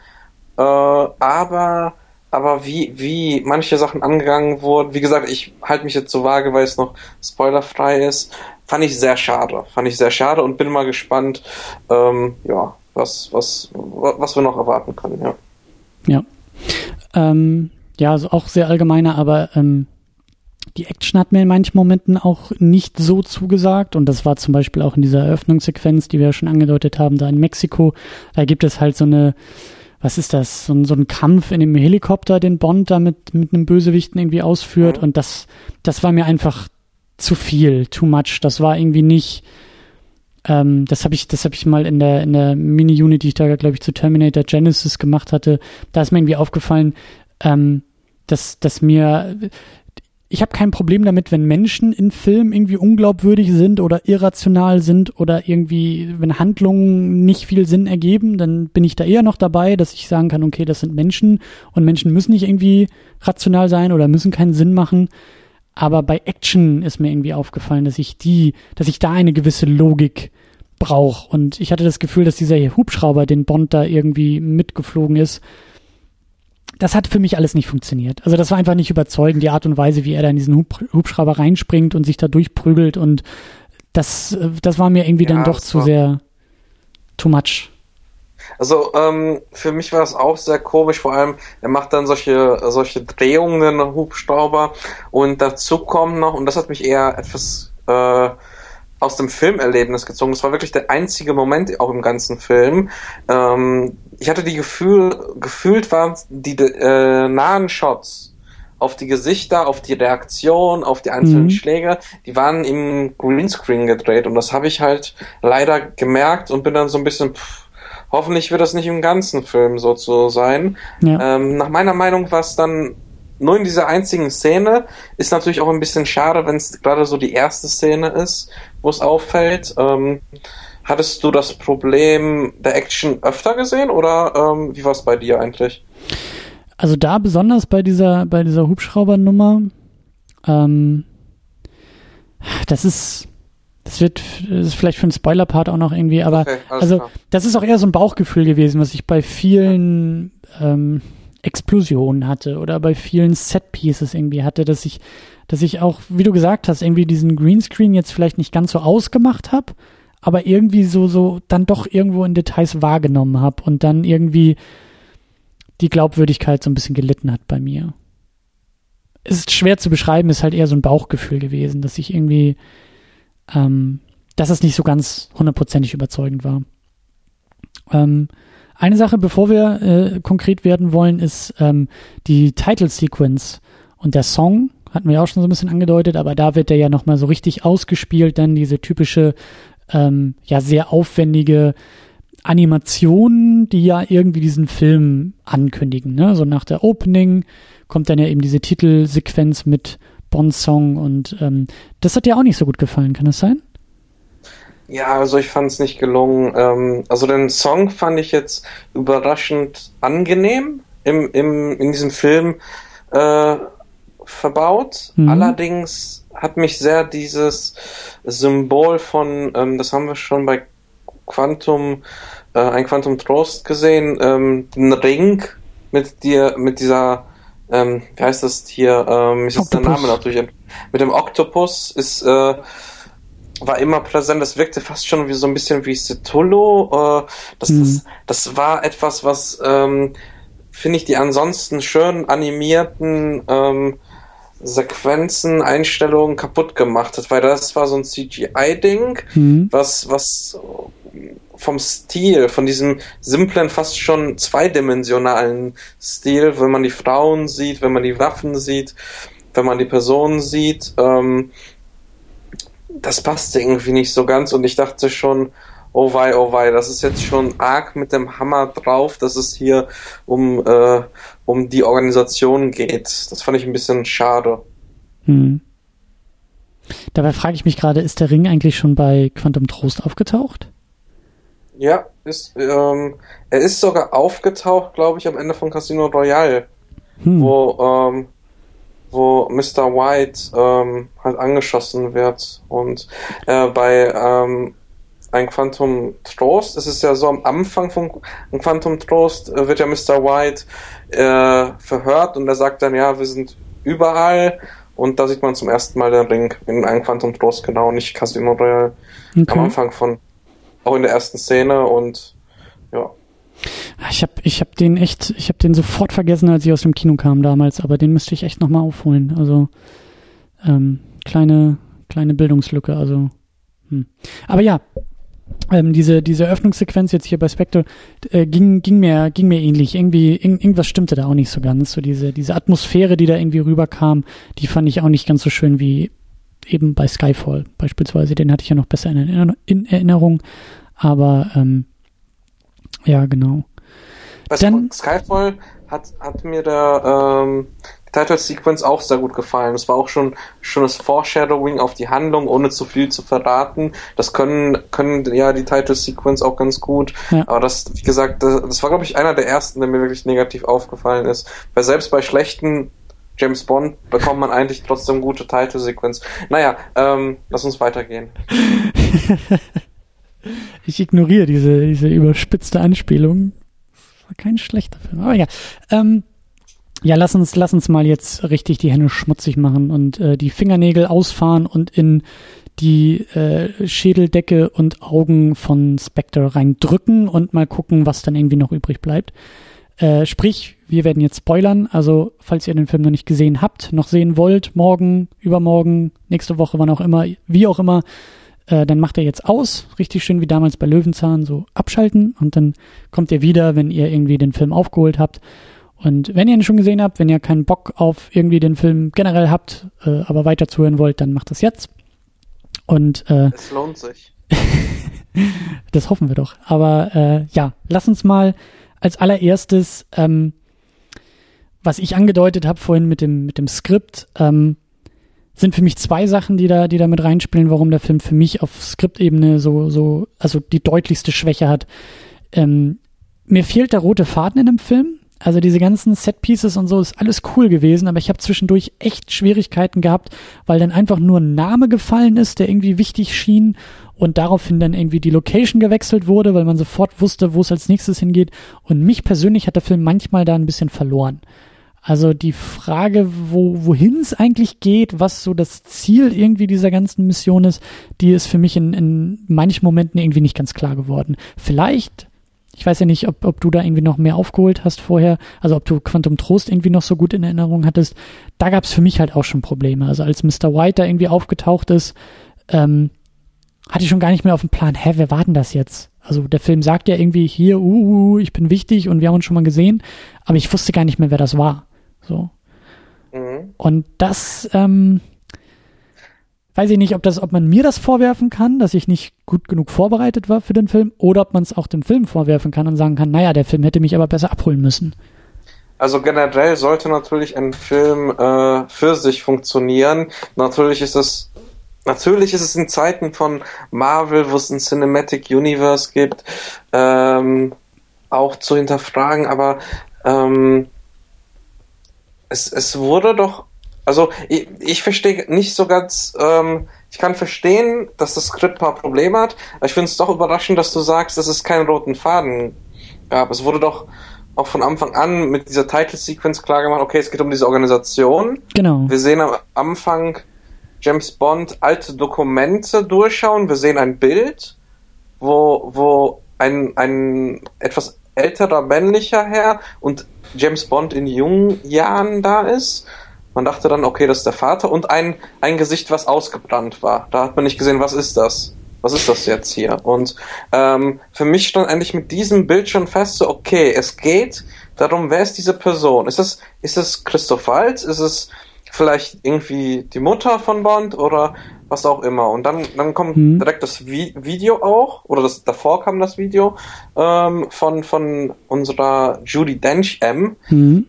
äh, aber aber wie, wie manche Sachen angegangen wurden, wie gesagt, ich halte mich jetzt so vage, weil es noch spoilerfrei ist, fand ich sehr schade. Fand ich sehr schade und bin mal gespannt, ähm, ja, was, was, was wir noch erwarten können, ja. Ja. Ähm, ja, also auch sehr allgemeiner, aber ähm, die Action hat mir in manchen Momenten auch nicht so zugesagt und das war zum Beispiel auch in dieser Eröffnungssequenz, die wir ja schon angedeutet haben, da in Mexiko. Da gibt es halt so eine was ist das, so, so ein Kampf in dem Helikopter, den Bond da mit, mit einem Bösewichten irgendwie ausführt. Mhm. Und das, das war mir einfach zu viel, too much. Das war irgendwie nicht. Ähm, das habe ich, das habe ich mal in der in der Mini-Unit, die ich da glaube ich zu Terminator Genesis gemacht hatte. Da ist mir irgendwie aufgefallen, ähm, dass dass mir ich habe kein Problem damit, wenn Menschen in Filmen irgendwie unglaubwürdig sind oder irrational sind oder irgendwie, wenn Handlungen nicht viel Sinn ergeben, dann bin ich da eher noch dabei, dass ich sagen kann, okay, das sind Menschen und Menschen müssen nicht irgendwie rational sein oder müssen keinen Sinn machen. Aber bei Action ist mir irgendwie aufgefallen, dass ich die, dass ich da eine gewisse Logik brauche. Und ich hatte das Gefühl, dass dieser Hubschrauber, den Bond da irgendwie mitgeflogen ist, das hat für mich alles nicht funktioniert. Also das war einfach nicht überzeugend, die Art und Weise, wie er da in diesen Hub Hubschrauber reinspringt und sich da durchprügelt und das, das war mir irgendwie ja, dann doch zu sehr too much. Also ähm, für mich war es auch sehr komisch, vor allem er macht dann solche solche Drehungen Hubstauber und dazu kommt noch und das hat mich eher etwas äh, aus dem Filmerlebnis gezogen. Das war wirklich der einzige Moment auch im ganzen Film. Ähm, ich hatte die Gefühl, gefühlt waren die äh, nahen Shots auf die Gesichter, auf die Reaktion, auf die einzelnen mhm. Schläge, die waren im Greenscreen gedreht und das habe ich halt leider gemerkt und bin dann so ein bisschen, pff, hoffentlich wird das nicht im ganzen Film so zu sein. Ja. Ähm, nach meiner Meinung war es dann nur in dieser einzigen Szene. Ist natürlich auch ein bisschen schade, wenn es gerade so die erste Szene ist, wo es auffällt. Ähm, hattest du das Problem der Action öfter gesehen oder ähm, wie war es bei dir eigentlich? Also da besonders bei dieser, bei dieser Hubschraubernummer, ähm, das ist, das wird, das ist vielleicht für einen Spoiler-Part auch noch irgendwie, aber okay, also klar. das ist auch eher so ein Bauchgefühl gewesen, was ich bei vielen ähm, Explosionen hatte oder bei vielen Set-Pieces irgendwie hatte, dass ich, dass ich auch, wie du gesagt hast, irgendwie diesen Greenscreen jetzt vielleicht nicht ganz so ausgemacht habe, aber irgendwie so, so dann doch irgendwo in Details wahrgenommen habe und dann irgendwie die Glaubwürdigkeit so ein bisschen gelitten hat bei mir. Ist schwer zu beschreiben, ist halt eher so ein Bauchgefühl gewesen, dass ich irgendwie, ähm, dass es nicht so ganz hundertprozentig überzeugend war. Ähm, eine Sache, bevor wir äh, konkret werden wollen, ist ähm, die Title Sequence und der Song. Hatten wir auch schon so ein bisschen angedeutet, aber da wird der ja nochmal so richtig ausgespielt, dann diese typische, ähm, ja, sehr aufwendige Animation, die ja irgendwie diesen Film ankündigen. Ne? So nach der Opening kommt dann ja eben diese Titelsequenz mit Bond-Song und ähm, das hat dir auch nicht so gut gefallen, kann das sein? Ja, also ich fand es nicht gelungen. Ähm, also den Song fand ich jetzt überraschend angenehm im, im, in diesem Film äh, verbaut. Mhm. Allerdings hat mich sehr dieses Symbol von, ähm, das haben wir schon bei Quantum, äh, ein Quantum Trost gesehen, ähm, ein Ring mit dir, mit dieser, ähm, wie heißt das hier, ähm, ist jetzt der Name natürlich, mit dem Oktopus ist, äh, war immer präsent. Das wirkte fast schon wie so ein bisschen wie Cthulhu. Äh, das, mhm. das, das war etwas, was ähm, finde ich die ansonsten schön animierten ähm, Sequenzen, Einstellungen kaputt gemacht hat, weil das war so ein CGI-Ding, mhm. was, was vom Stil, von diesem simplen, fast schon zweidimensionalen Stil, wenn man die Frauen sieht, wenn man die Waffen sieht, wenn man die Personen sieht, ähm, das passte irgendwie nicht so ganz und ich dachte schon, oh wei, oh wei, das ist jetzt schon arg mit dem Hammer drauf, dass es hier um, äh, um die Organisation geht. Das fand ich ein bisschen schade. Hm. Dabei frage ich mich gerade, ist der Ring eigentlich schon bei Quantum Trost aufgetaucht? Ja, ist, ähm, er ist sogar aufgetaucht, glaube ich, am Ende von Casino Royale, hm. wo ähm, wo Mr. White ähm, halt angeschossen wird. Und äh, bei ähm, ein Quantum Trost, es ist ja so am Anfang von Quantum Trost äh, wird ja Mr. White äh, verhört und er sagt dann, ja, wir sind überall und da sieht man zum ersten Mal den Ring in ein Quantum Trost, genau, nicht Casino Royale. Okay. Am Anfang von, auch in der ersten Szene und ja. Ich habe ich hab den echt, ich habe den sofort vergessen, als ich aus dem Kino kam damals, aber den müsste ich echt nochmal aufholen. Also ähm, kleine, kleine Bildungslücke, also hm. Aber ja, ähm, diese, diese Öffnungssequenz jetzt hier bei Spectre äh, ging, ging, mir, ging mir ähnlich. Irgendwie, in, irgendwas stimmte da auch nicht so ganz. So diese, diese Atmosphäre, die da irgendwie rüberkam, die fand ich auch nicht ganz so schön wie eben bei Skyfall beispielsweise. Den hatte ich ja noch besser in, in Erinnerung. Aber ähm, ja, genau. Bei Dann, Skyfall hat, hat mir der ähm, Title Sequence auch sehr gut gefallen. Es war auch schon das Foreshadowing auf die Handlung, ohne zu viel zu verraten. Das können können ja die Title Sequence auch ganz gut. Ja. Aber das, wie gesagt, das, das war glaube ich einer der ersten, der mir wirklich negativ aufgefallen ist. Weil selbst bei schlechten James Bond bekommt man eigentlich trotzdem gute Title Sequence. Naja, ähm, lass uns weitergehen. Ich ignoriere diese, diese überspitzte Anspielung. Das war kein schlechter Film. Aber ja. Ähm, ja, lass uns, lass uns mal jetzt richtig die Hände schmutzig machen und äh, die Fingernägel ausfahren und in die äh, Schädeldecke und Augen von Spectre reindrücken und mal gucken, was dann irgendwie noch übrig bleibt. Äh, sprich, wir werden jetzt spoilern. Also, falls ihr den Film noch nicht gesehen habt, noch sehen wollt, morgen, übermorgen, nächste Woche, wann auch immer, wie auch immer, äh, dann macht er jetzt aus, richtig schön wie damals bei Löwenzahn, so abschalten und dann kommt ihr wieder, wenn ihr irgendwie den Film aufgeholt habt. Und wenn ihr ihn schon gesehen habt, wenn ihr keinen Bock auf irgendwie den Film generell habt, äh, aber weiter zuhören wollt, dann macht das jetzt. Und äh, es lohnt sich. das hoffen wir doch. Aber äh, ja, lass uns mal als allererstes, ähm, was ich angedeutet habe vorhin mit dem mit dem Skript, ähm, sind für mich zwei Sachen, die da die da mit reinspielen, warum der Film für mich auf Skriptebene so so also die deutlichste Schwäche hat. Ähm, mir fehlt der rote Faden in dem Film. Also diese ganzen Set-Pieces und so ist alles cool gewesen, aber ich habe zwischendurch echt Schwierigkeiten gehabt, weil dann einfach nur ein Name gefallen ist, der irgendwie wichtig schien und daraufhin dann irgendwie die Location gewechselt wurde, weil man sofort wusste, wo es als nächstes hingeht. Und mich persönlich hat der Film manchmal da ein bisschen verloren. Also die Frage, wo, wohin es eigentlich geht, was so das Ziel irgendwie dieser ganzen Mission ist, die ist für mich in, in manchen Momenten irgendwie nicht ganz klar geworden. Vielleicht ich weiß ja nicht, ob, ob du da irgendwie noch mehr aufgeholt hast vorher, also ob du Quantum Trost irgendwie noch so gut in Erinnerung hattest. Da gab es für mich halt auch schon Probleme. Also als Mr. White da irgendwie aufgetaucht ist, ähm, hatte ich schon gar nicht mehr auf dem Plan, hä, wer war denn das jetzt? Also der Film sagt ja irgendwie hier, uh, uh, ich bin wichtig und wir haben uns schon mal gesehen, aber ich wusste gar nicht mehr, wer das war. So. Mhm. Und das, ähm, weiß ich nicht, ob das, ob man mir das vorwerfen kann, dass ich nicht gut genug vorbereitet war für den Film, oder ob man es auch dem Film vorwerfen kann und sagen kann, naja, der Film hätte mich aber besser abholen müssen. Also generell sollte natürlich ein Film äh, für sich funktionieren. Natürlich ist es Natürlich ist es in Zeiten von Marvel, wo es ein Cinematic Universe gibt, ähm, auch zu hinterfragen, aber ähm, es, es wurde doch also ich, ich verstehe nicht so ganz, ähm, ich kann verstehen, dass das Skript ein paar Probleme hat, aber ich finde es doch überraschend, dass du sagst, dass es keinen roten Faden gab. Es wurde doch auch von Anfang an mit dieser Title-Sequence klar gemacht, okay, es geht um diese Organisation. Genau. Wir sehen am Anfang James Bond alte Dokumente durchschauen, wir sehen ein Bild, wo, wo ein, ein etwas älterer männlicher Herr und James Bond in jungen Jahren da ist. Man dachte dann, okay, das ist der Vater und ein, ein Gesicht, was ausgebrannt war. Da hat man nicht gesehen, was ist das? Was ist das jetzt hier? Und ähm, für mich stand eigentlich mit diesem Bild schon fest, so, okay, es geht darum, wer ist diese Person? Ist es, ist es Christoph Waltz? Ist es vielleicht irgendwie die Mutter von Bond oder was auch immer? Und dann, dann kommt mhm. direkt das Vi Video auch, oder das, davor kam das Video ähm, von, von unserer Judy Dench M. Mhm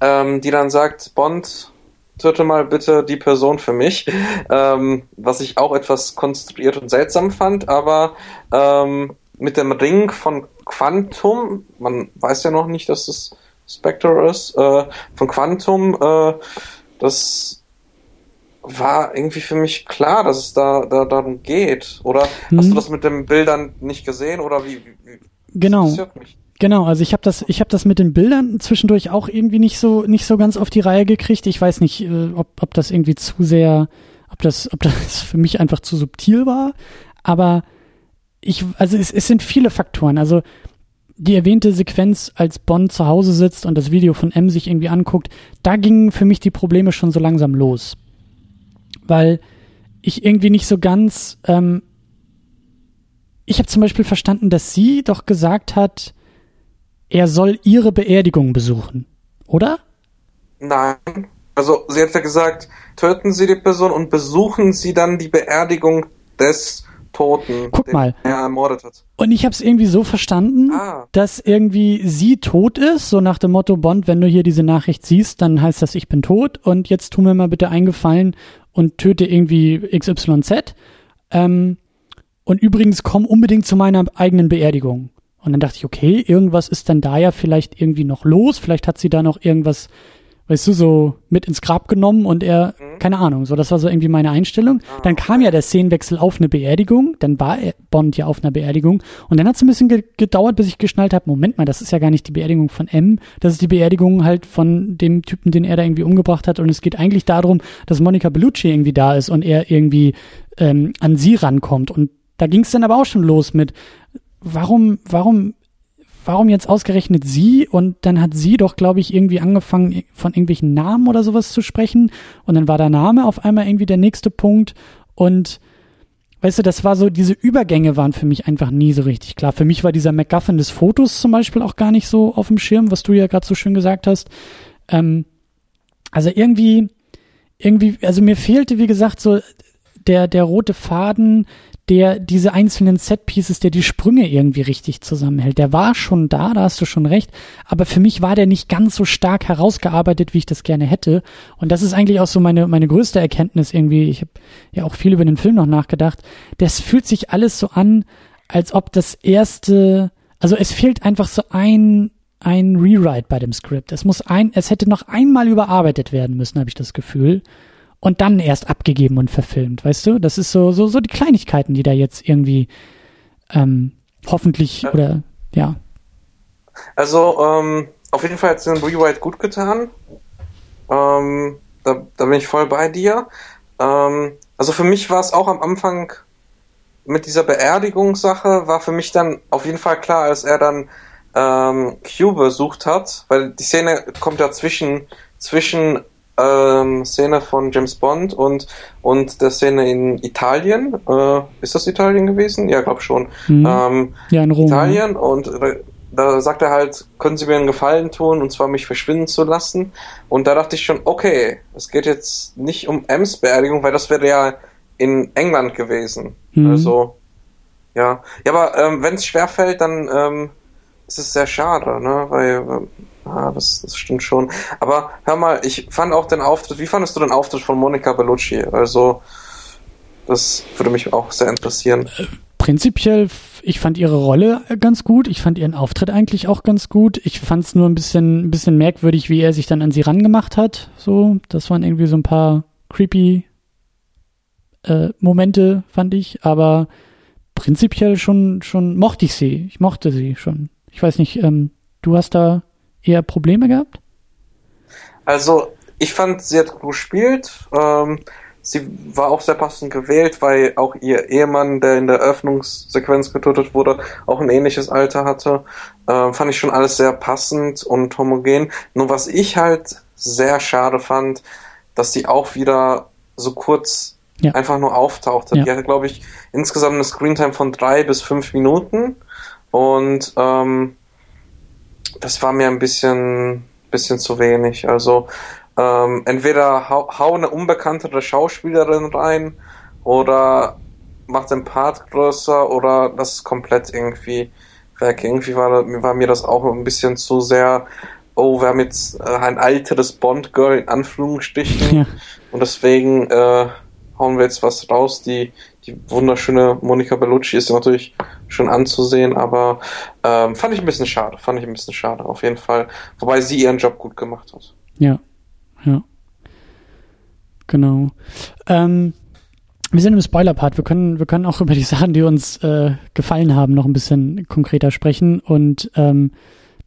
ähm, die dann sagt, Bond, töte mal bitte die Person für mich, ähm, was ich auch etwas konstruiert und seltsam fand, aber ähm, mit dem Ring von Quantum, man weiß ja noch nicht, dass es Spectre ist, äh, von Quantum, äh, das war irgendwie für mich klar, dass es da, da darum geht. Oder hm. hast du mhm. das mit den Bildern nicht gesehen oder wie? wie, wie genau. Mich? Genau, also ich habe das, ich habe das mit den Bildern zwischendurch auch irgendwie nicht so, nicht so ganz auf die Reihe gekriegt. Ich weiß nicht, äh, ob, ob das irgendwie zu sehr, ob das, ob das für mich einfach zu subtil war. Aber ich, also es, es sind viele Faktoren. Also die erwähnte Sequenz, als Bond zu Hause sitzt und das Video von M sich irgendwie anguckt, da gingen für mich die Probleme schon so langsam los. Weil ich irgendwie nicht so ganz, ähm, ich habe zum Beispiel verstanden, dass sie doch gesagt hat, er soll ihre Beerdigung besuchen, oder? Nein. Also sie hat ja gesagt, töten Sie die Person und besuchen Sie dann die Beerdigung des Toten, Guck mal. er ermordet hat. Und ich habe es irgendwie so verstanden, ah. dass irgendwie sie tot ist, so nach dem Motto Bond, wenn du hier diese Nachricht siehst, dann heißt das, ich bin tot und jetzt tu mir mal bitte eingefallen und töte irgendwie XYZ. Ähm, und übrigens komm unbedingt zu meiner eigenen Beerdigung. Und dann dachte ich, okay, irgendwas ist dann da ja vielleicht irgendwie noch los. Vielleicht hat sie da noch irgendwas, weißt du, so mit ins Grab genommen und er, mhm. keine Ahnung, so, das war so irgendwie meine Einstellung. Ah, dann kam ja der Szenenwechsel auf eine Beerdigung, dann war Bond ja auf einer Beerdigung und dann hat es ein bisschen ge gedauert, bis ich geschnallt habe, Moment mal, das ist ja gar nicht die Beerdigung von M, das ist die Beerdigung halt von dem Typen, den er da irgendwie umgebracht hat und es geht eigentlich darum, dass Monica Bellucci irgendwie da ist und er irgendwie ähm, an sie rankommt und da ging es dann aber auch schon los mit, warum, warum warum jetzt ausgerechnet sie? Und dann hat sie doch, glaube ich, irgendwie angefangen, von irgendwelchen Namen oder sowas zu sprechen. Und dann war der Name auf einmal irgendwie der nächste Punkt. Und weißt du, das war so, diese Übergänge waren für mich einfach nie so richtig klar. Für mich war dieser MacGuffin des Fotos zum Beispiel auch gar nicht so auf dem Schirm, was du ja gerade so schön gesagt hast. Ähm, also irgendwie, irgendwie, also mir fehlte, wie gesagt, so der, der rote Faden, der diese einzelnen Setpieces, der die Sprünge irgendwie richtig zusammenhält. Der war schon da, da hast du schon recht, aber für mich war der nicht ganz so stark herausgearbeitet, wie ich das gerne hätte. Und das ist eigentlich auch so meine, meine größte Erkenntnis irgendwie. Ich habe ja auch viel über den Film noch nachgedacht. Das fühlt sich alles so an, als ob das erste, also es fehlt einfach so ein ein Rewrite bei dem Skript. Es muss ein, es hätte noch einmal überarbeitet werden müssen, habe ich das Gefühl und dann erst abgegeben und verfilmt, weißt du? Das ist so, so, so die Kleinigkeiten, die da jetzt irgendwie ähm, hoffentlich ja. oder ja. Also, ähm, auf jeden Fall hat es den Rewrite gut getan. Ähm, da, da bin ich voll bei dir. Ähm, also für mich war es auch am Anfang mit dieser Beerdigungssache, war für mich dann auf jeden Fall klar, als er dann ähm, Q besucht hat, weil die Szene kommt ja zwischen, zwischen ähm, Szene von James Bond und, und der Szene in Italien. Äh, ist das Italien gewesen? Ja, glaube schon. Mhm. Ähm, ja, in Rom. Italien und da, da sagt er halt, können Sie mir einen Gefallen tun und zwar mich verschwinden zu lassen. Und da dachte ich schon, okay, es geht jetzt nicht um Ems Beerdigung, weil das wäre ja in England gewesen. Mhm. Also, ja. Ja, aber ähm, wenn es schwerfällt, dann ähm, ist es sehr schade, ne? Weil ähm, Ah, das, das stimmt schon. Aber hör mal, ich fand auch den Auftritt, wie fandest du den Auftritt von Monica Bellucci? Also, das würde mich auch sehr interessieren. Prinzipiell, ich fand ihre Rolle ganz gut. Ich fand ihren Auftritt eigentlich auch ganz gut. Ich fand es nur ein bisschen, ein bisschen merkwürdig, wie er sich dann an sie rangemacht hat. So, das waren irgendwie so ein paar creepy äh, Momente, fand ich. Aber prinzipiell schon, schon mochte ich sie. Ich mochte sie schon. Ich weiß nicht, ähm, du hast da eher Probleme gehabt? Also, ich fand, sie hat gut gespielt. Ähm, sie war auch sehr passend gewählt, weil auch ihr Ehemann, der in der Eröffnungssequenz getötet wurde, auch ein ähnliches Alter hatte. Ähm, fand ich schon alles sehr passend und homogen. Nur was ich halt sehr schade fand, dass sie auch wieder so kurz ja. einfach nur auftauchte. Ja. Die hatte, glaube ich, insgesamt eine Screentime von drei bis fünf Minuten. Und ähm, das war mir ein bisschen, bisschen zu wenig. Also ähm, entweder hau, hau eine unbekanntere Schauspielerin rein oder mach den Part größer oder das ist komplett irgendwie weg. Irgendwie war, war mir das auch ein bisschen zu sehr, oh, wir haben jetzt äh, ein alteres Bond-Girl in Anführungsstrichen ja. und deswegen äh, hauen wir jetzt was raus. Die, die wunderschöne Monica Bellucci ist natürlich schon anzusehen, aber ähm, fand ich ein bisschen schade, fand ich ein bisschen schade, auf jeden Fall. Wobei sie ihren Job gut gemacht hat. Ja, ja. Genau. Ähm, wir sind im Spoiler-Part. Wir können, wir können auch über die Sachen, die uns äh, gefallen haben, noch ein bisschen konkreter sprechen. Und ähm,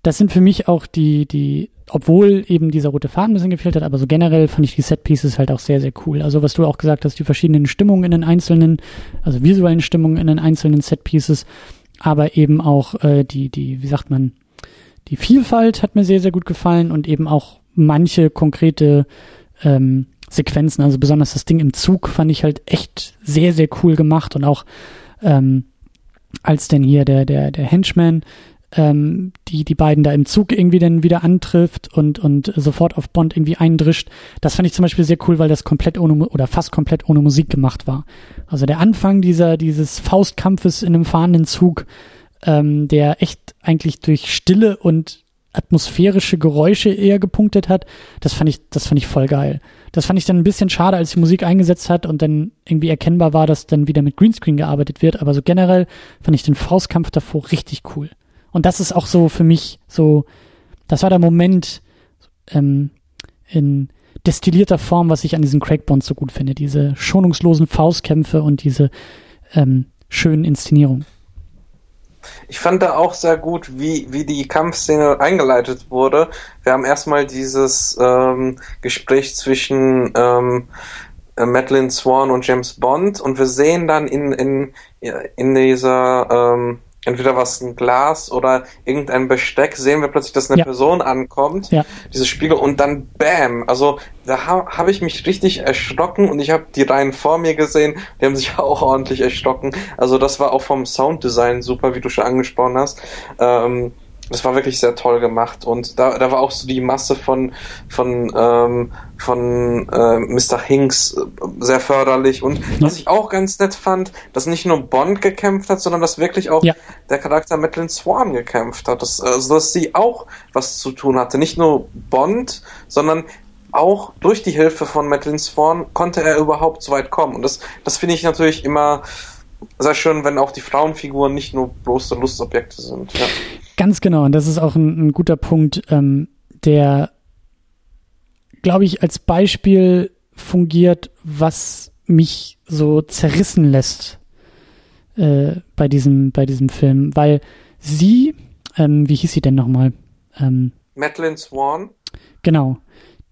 das sind für mich auch die, die obwohl eben dieser rote Faden ein bisschen gefehlt hat, aber so generell fand ich die Set-Pieces halt auch sehr, sehr cool. Also was du auch gesagt hast, die verschiedenen Stimmungen in den einzelnen, also visuellen Stimmungen in den einzelnen Set-Pieces, aber eben auch äh, die, die, wie sagt man, die Vielfalt hat mir sehr, sehr gut gefallen und eben auch manche konkrete ähm, Sequenzen, also besonders das Ding im Zug fand ich halt echt sehr, sehr cool gemacht und auch ähm, als denn hier der, der, der Henchman ähm, die die beiden da im Zug irgendwie dann wieder antrifft und und sofort auf Bond irgendwie eindrischt. Das fand ich zum Beispiel sehr cool, weil das komplett ohne oder fast komplett ohne Musik gemacht war. Also der Anfang dieser dieses Faustkampfes in einem fahrenden Zug, ähm, der echt eigentlich durch Stille und atmosphärische Geräusche eher gepunktet hat, das fand ich, das fand ich voll geil. Das fand ich dann ein bisschen schade, als die Musik eingesetzt hat und dann irgendwie erkennbar war, dass dann wieder mit Greenscreen gearbeitet wird. Aber so generell fand ich den Faustkampf davor richtig cool. Und das ist auch so für mich so, das war der Moment, ähm, in destillierter Form, was ich an diesen Craig Bonds so gut finde. Diese schonungslosen Faustkämpfe und diese ähm, schönen Inszenierungen. Ich fand da auch sehr gut, wie, wie die Kampfszene eingeleitet wurde. Wir haben erstmal dieses ähm, Gespräch zwischen ähm, äh, Madeline Swan und James Bond und wir sehen dann in, in, in dieser ähm, entweder was ein Glas oder irgendein Besteck, sehen wir plötzlich, dass eine ja. Person ankommt, ja. dieses Spiegel, und dann Bam! Also da ha habe ich mich richtig erschrocken und ich habe die Reihen vor mir gesehen, die haben sich auch ordentlich erschrocken. Also das war auch vom Sounddesign super, wie du schon angesprochen hast. Ähm, das war wirklich sehr toll gemacht und da, da war auch so die Masse von von ähm, von äh, Mr. Hinks äh, sehr förderlich und was ich auch ganz nett fand, dass nicht nur Bond gekämpft hat, sondern dass wirklich auch ja. der Charakter Madeline Swan gekämpft hat, dass, also dass sie auch was zu tun hatte, nicht nur Bond, sondern auch durch die Hilfe von Madeline Swan konnte er überhaupt so weit kommen und das das finde ich natürlich immer sehr schön, wenn auch die Frauenfiguren nicht nur bloße Lustobjekte sind. Ja. Ganz genau, und das ist auch ein, ein guter Punkt, ähm, der, glaube ich, als Beispiel fungiert, was mich so zerrissen lässt äh, bei diesem bei diesem Film, weil sie, ähm, wie hieß sie denn nochmal? Ähm, Madeline Swan. Genau,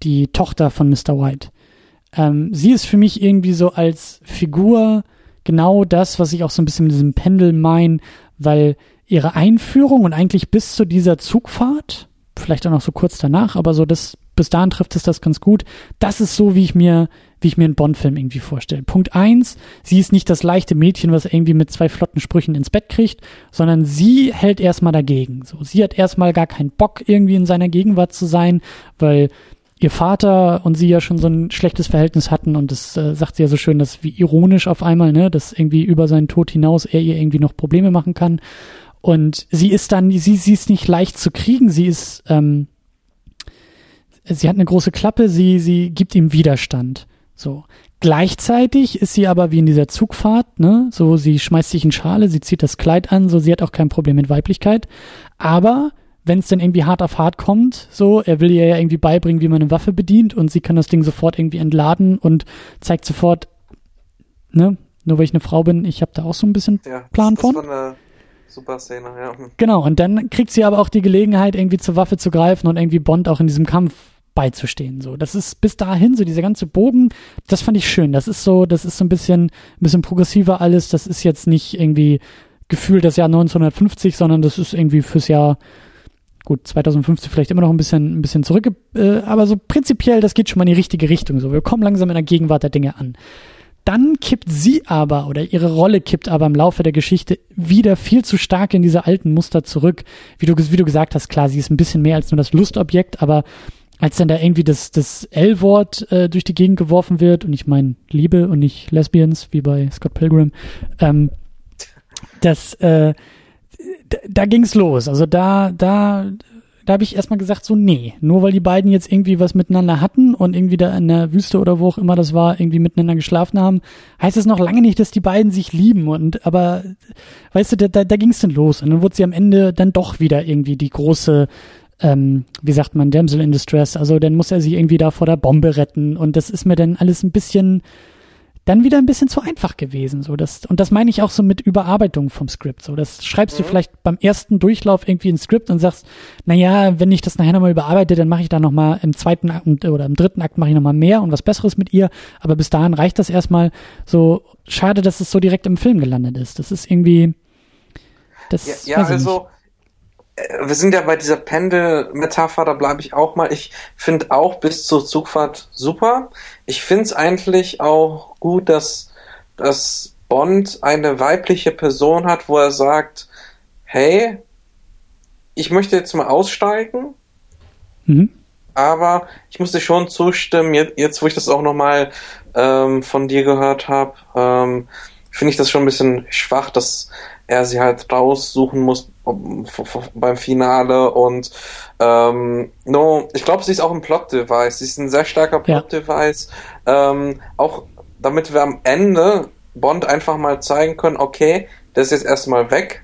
die Tochter von Mr. White. Ähm, sie ist für mich irgendwie so als Figur genau das, was ich auch so ein bisschen mit diesem Pendel meine, weil ihre Einführung und eigentlich bis zu dieser Zugfahrt, vielleicht auch noch so kurz danach, aber so das, bis dahin trifft es das ganz gut. Das ist so, wie ich mir, wie ich mir einen Bond-Film irgendwie vorstelle. Punkt eins, sie ist nicht das leichte Mädchen, was irgendwie mit zwei flotten Sprüchen ins Bett kriegt, sondern sie hält erstmal dagegen. So, sie hat erstmal gar keinen Bock, irgendwie in seiner Gegenwart zu sein, weil ihr Vater und sie ja schon so ein schlechtes Verhältnis hatten und das äh, sagt sie ja so schön, dass wie ironisch auf einmal, ne, dass irgendwie über seinen Tod hinaus er ihr irgendwie noch Probleme machen kann. Und sie ist dann, sie, sie ist nicht leicht zu kriegen, sie ist, ähm, sie hat eine große Klappe, sie, sie gibt ihm Widerstand. So. Gleichzeitig ist sie aber wie in dieser Zugfahrt, ne, so sie schmeißt sich in Schale, sie zieht das Kleid an, so sie hat auch kein Problem mit Weiblichkeit. Aber wenn es dann irgendwie hart auf hart kommt, so, er will ihr ja irgendwie beibringen, wie man eine Waffe bedient und sie kann das Ding sofort irgendwie entladen und zeigt sofort, ne, nur weil ich eine Frau bin, ich habe da auch so ein bisschen ja, Plan das, das von. War eine Super Szene, ja. Genau, und dann kriegt sie aber auch die Gelegenheit, irgendwie zur Waffe zu greifen und irgendwie Bond auch in diesem Kampf beizustehen. So, das ist bis dahin so dieser ganze Bogen. Das fand ich schön. Das ist so, das ist so ein bisschen, ein bisschen progressiver alles. Das ist jetzt nicht irgendwie gefühlt das Jahr 1950, sondern das ist irgendwie fürs Jahr gut 2050 vielleicht immer noch ein bisschen, ein bisschen zurück. Äh, aber so prinzipiell, das geht schon mal in die richtige Richtung. So, wir kommen langsam in der Gegenwart der Dinge an dann kippt sie aber oder ihre Rolle kippt aber im Laufe der Geschichte wieder viel zu stark in diese alten Muster zurück. Wie du, wie du gesagt hast, klar, sie ist ein bisschen mehr als nur das Lustobjekt, aber als dann da irgendwie das, das L-Wort äh, durch die Gegend geworfen wird, und ich meine Liebe und nicht Lesbians, wie bei Scott Pilgrim, ähm, das, äh, da ging's los. Also da, da da habe ich erstmal gesagt, so, nee, nur weil die beiden jetzt irgendwie was miteinander hatten und irgendwie da in der Wüste oder wo auch immer das war, irgendwie miteinander geschlafen haben, heißt das noch lange nicht, dass die beiden sich lieben. Und aber, weißt du, da, da, da ging es denn los. Und dann wurde sie am Ende dann doch wieder irgendwie die große, ähm, wie sagt man, Damsel in Distress. Also dann muss er sie irgendwie da vor der Bombe retten. Und das ist mir dann alles ein bisschen dann wieder ein bisschen zu einfach gewesen. So, das, und das meine ich auch so mit Überarbeitung vom Skript. So, das schreibst mhm. du vielleicht beim ersten Durchlauf irgendwie ein Skript und sagst, na ja, wenn ich das nachher nochmal überarbeite, dann mache ich da nochmal im zweiten Akt oder im dritten Akt mache ich nochmal mehr und was Besseres mit ihr. Aber bis dahin reicht das erstmal so. Schade, dass es so direkt im Film gelandet ist. Das ist irgendwie. Das ja, ja also. Nicht äh, wir sind ja bei dieser Pendel-Metapher, da bleibe ich auch mal. Ich finde auch bis zur Zugfahrt super. Ich finde es eigentlich auch gut, dass, dass Bond eine weibliche Person hat, wo er sagt, hey, ich möchte jetzt mal aussteigen, mhm. aber ich muss dir schon zustimmen, jetzt, jetzt wo ich das auch nochmal ähm, von dir gehört habe, ähm, finde ich das schon ein bisschen schwach, dass er sie halt raussuchen muss beim Finale und ähm, no, ich glaube, sie ist auch ein Plot-Device. Sie ist ein sehr starker Plot-Device. Ja. Ähm, auch damit wir am Ende Bond einfach mal zeigen können, okay, der ist jetzt erstmal weg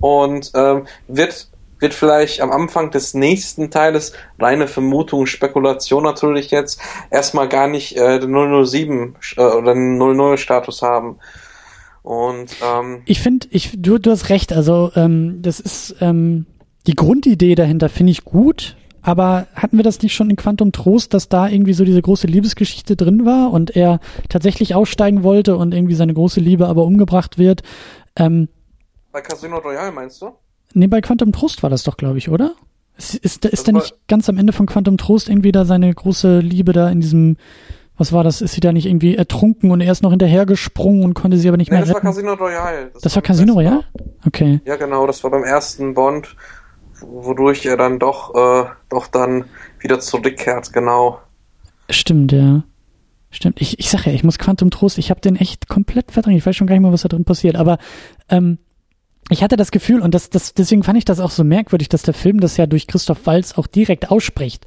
und ähm, wird wird vielleicht am Anfang des nächsten Teiles reine Vermutung, Spekulation natürlich jetzt erstmal gar nicht äh, den 007 äh, oder den 00 Status haben. Und ähm, ich finde, ich du, du hast recht. Also ähm, das ist ähm, die Grundidee dahinter finde ich gut. Aber hatten wir das nicht schon in Quantum Trost, dass da irgendwie so diese große Liebesgeschichte drin war und er tatsächlich aussteigen wollte und irgendwie seine große Liebe aber umgebracht wird? Ähm, bei Casino Royale meinst du? Nee, bei Quantum Trost war das doch, glaube ich, oder? Ist, ist, ist da nicht ganz am Ende von Quantum Trost irgendwie da seine große Liebe da in diesem, was war das? Ist sie da nicht irgendwie ertrunken und er ist noch hinterhergesprungen und konnte sie aber nicht nee, mehr das retten? Das war Casino Royale. Das, das war Casino Royale? Okay. Ja, genau, das war beim ersten Bond, wodurch er dann doch, äh, doch dann wieder zurückkehrt, genau. Stimmt, ja. Stimmt. Ich, ich sag ja, ich muss Quantum Trost, ich habe den echt komplett verdrängt. Ich weiß schon gar nicht mehr, was da drin passiert. Aber ähm, ich hatte das Gefühl, und das, das, deswegen fand ich das auch so merkwürdig, dass der Film das ja durch Christoph Walz auch direkt ausspricht.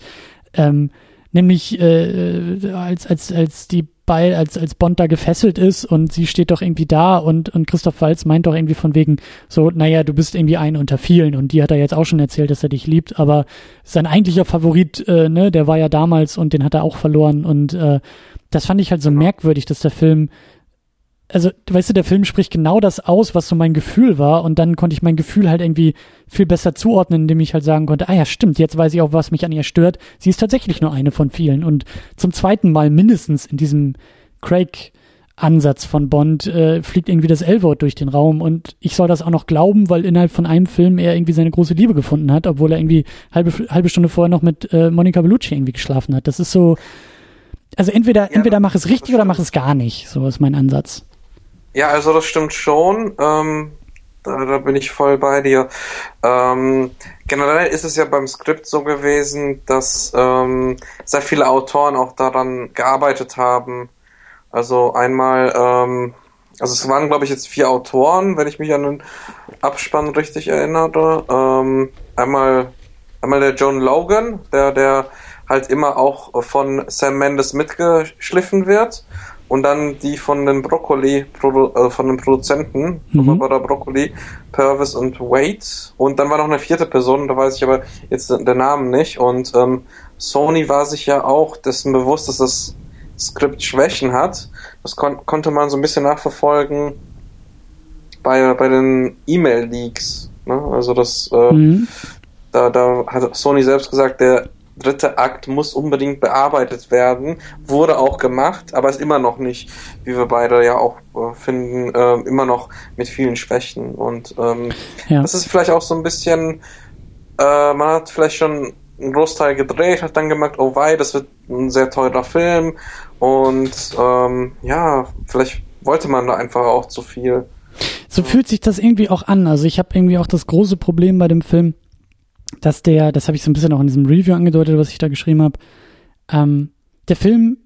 Ähm, nämlich äh, als, als, als die bei, als, als Bond da gefesselt ist und sie steht doch irgendwie da und, und Christoph Walz meint doch irgendwie von wegen so, naja, du bist irgendwie ein unter vielen und die hat er jetzt auch schon erzählt, dass er dich liebt, aber sein eigentlicher Favorit, äh, ne, der war ja damals und den hat er auch verloren und äh, das fand ich halt so merkwürdig, dass der Film also, weißt du, der Film spricht genau das aus, was so mein Gefühl war und dann konnte ich mein Gefühl halt irgendwie viel besser zuordnen, indem ich halt sagen konnte, ah ja, stimmt, jetzt weiß ich auch, was mich an ihr stört. Sie ist tatsächlich nur eine von vielen und zum zweiten Mal mindestens in diesem Craig Ansatz von Bond äh, fliegt irgendwie das L-Wort durch den Raum und ich soll das auch noch glauben, weil innerhalb von einem Film er irgendwie seine große Liebe gefunden hat, obwohl er irgendwie halbe halbe Stunde vorher noch mit äh, Monica Bellucci irgendwie geschlafen hat. Das ist so, also entweder ja, entweder mach es richtig oder mach es gar nicht. So ist mein Ansatz. Ja, also das stimmt schon. Ähm, da, da, bin ich voll bei dir. Ähm, generell ist es ja beim Skript so gewesen, dass ähm, sehr viele Autoren auch daran gearbeitet haben. Also einmal, ähm, also es waren glaube ich jetzt vier Autoren, wenn ich mich an den Abspann richtig erinnere. Ähm, einmal, einmal der John Logan, der, der halt immer auch von Sam Mendes mitgeschliffen wird und dann die von den Broccoli, äh, von den Produzenten, mhm. Barbara Broccoli, Purvis und Wade. Und dann war noch eine vierte Person, da weiß ich aber jetzt den Namen nicht. Und ähm, Sony war sich ja auch dessen bewusst, dass das Skript Schwächen hat. Das kon konnte man so ein bisschen nachverfolgen bei, bei den E-Mail-Leaks. Ne? Also das, äh, mhm. da, da hat Sony selbst gesagt, der dritte Akt muss unbedingt bearbeitet werden. Wurde auch gemacht, aber ist immer noch nicht, wie wir beide ja auch äh, finden, äh, immer noch mit vielen Schwächen. Und ähm, ja. das ist vielleicht auch so ein bisschen, äh, man hat vielleicht schon einen Großteil gedreht, hat dann gemerkt, oh wei, das wird ein sehr teurer Film. Und ähm, ja, vielleicht wollte man da einfach auch zu viel. So fühlt sich das irgendwie auch an. Also ich habe irgendwie auch das große Problem bei dem Film, dass der, das habe ich so ein bisschen auch in diesem Review angedeutet, was ich da geschrieben habe, ähm, der Film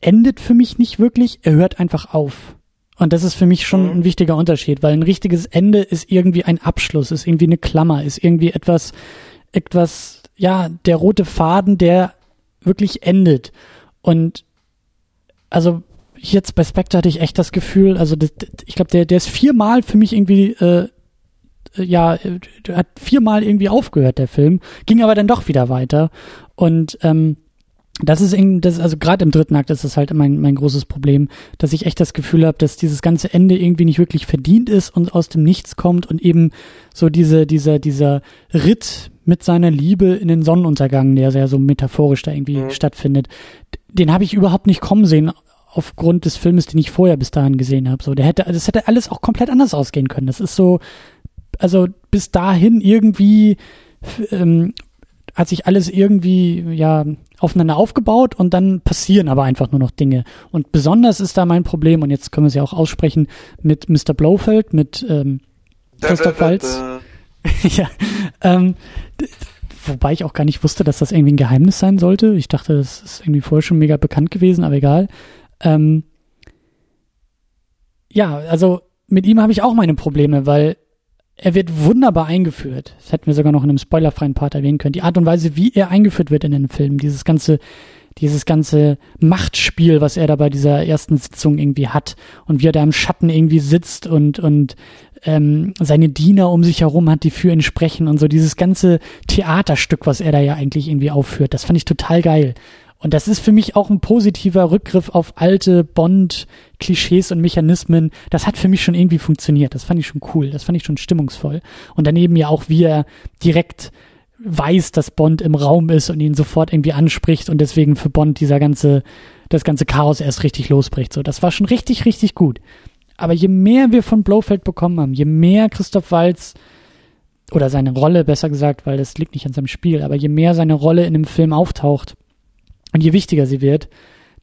endet für mich nicht wirklich, er hört einfach auf. Und das ist für mich schon mhm. ein wichtiger Unterschied, weil ein richtiges Ende ist irgendwie ein Abschluss, ist irgendwie eine Klammer, ist irgendwie etwas, etwas, ja, der rote Faden, der wirklich endet. Und also jetzt bei Spectre hatte ich echt das Gefühl, also das, ich glaube, der, der ist viermal für mich irgendwie äh, äh, ja, äh, hat viermal irgendwie aufgehört, der Film, ging aber dann doch wieder weiter. Und ähm, das ist irgendwie, das, also gerade im dritten Akt ist das halt mein, mein großes Problem, dass ich echt das Gefühl habe, dass dieses ganze Ende irgendwie nicht wirklich verdient ist und aus dem Nichts kommt und eben so diese, dieser, dieser Ritt mit seiner Liebe in den Sonnenuntergang, der sehr so metaphorisch da irgendwie mhm. stattfindet, den habe ich überhaupt nicht kommen sehen aufgrund des Filmes, den ich vorher bis dahin gesehen habe. So, der hätte, das hätte alles auch komplett anders ausgehen können. Das ist so, also bis dahin irgendwie ähm, hat sich alles irgendwie ja aufeinander aufgebaut und dann passieren aber einfach nur noch Dinge. Und besonders ist da mein Problem, und jetzt können wir es ja auch aussprechen, mit Mr. Blofeld, mit ähm, Christoph Waltz. ja, ähm, wobei ich auch gar nicht wusste, dass das irgendwie ein Geheimnis sein sollte. Ich dachte, das ist irgendwie vorher schon mega bekannt gewesen, aber egal. Ähm, ja, also mit ihm habe ich auch meine Probleme, weil er wird wunderbar eingeführt. Das hätten wir sogar noch in einem spoilerfreien Part erwähnen können. Die Art und Weise, wie er eingeführt wird in den Film, dieses ganze dieses ganze Machtspiel, was er da bei dieser ersten Sitzung irgendwie hat und wie er da im Schatten irgendwie sitzt und, und ähm, seine Diener um sich herum hat, die für ihn sprechen und so dieses ganze Theaterstück, was er da ja eigentlich irgendwie aufführt, das fand ich total geil. Und das ist für mich auch ein positiver Rückgriff auf alte Bond-Klischees und Mechanismen. Das hat für mich schon irgendwie funktioniert. Das fand ich schon cool. Das fand ich schon stimmungsvoll. Und daneben ja auch, wie er direkt weiß, dass Bond im Raum ist und ihn sofort irgendwie anspricht und deswegen für Bond dieser ganze, das ganze Chaos erst richtig losbricht. So, das war schon richtig, richtig gut. Aber je mehr wir von Blofeld bekommen haben, je mehr Christoph Walz oder seine Rolle, besser gesagt, weil das liegt nicht an seinem Spiel, aber je mehr seine Rolle in dem Film auftaucht, und je wichtiger sie wird,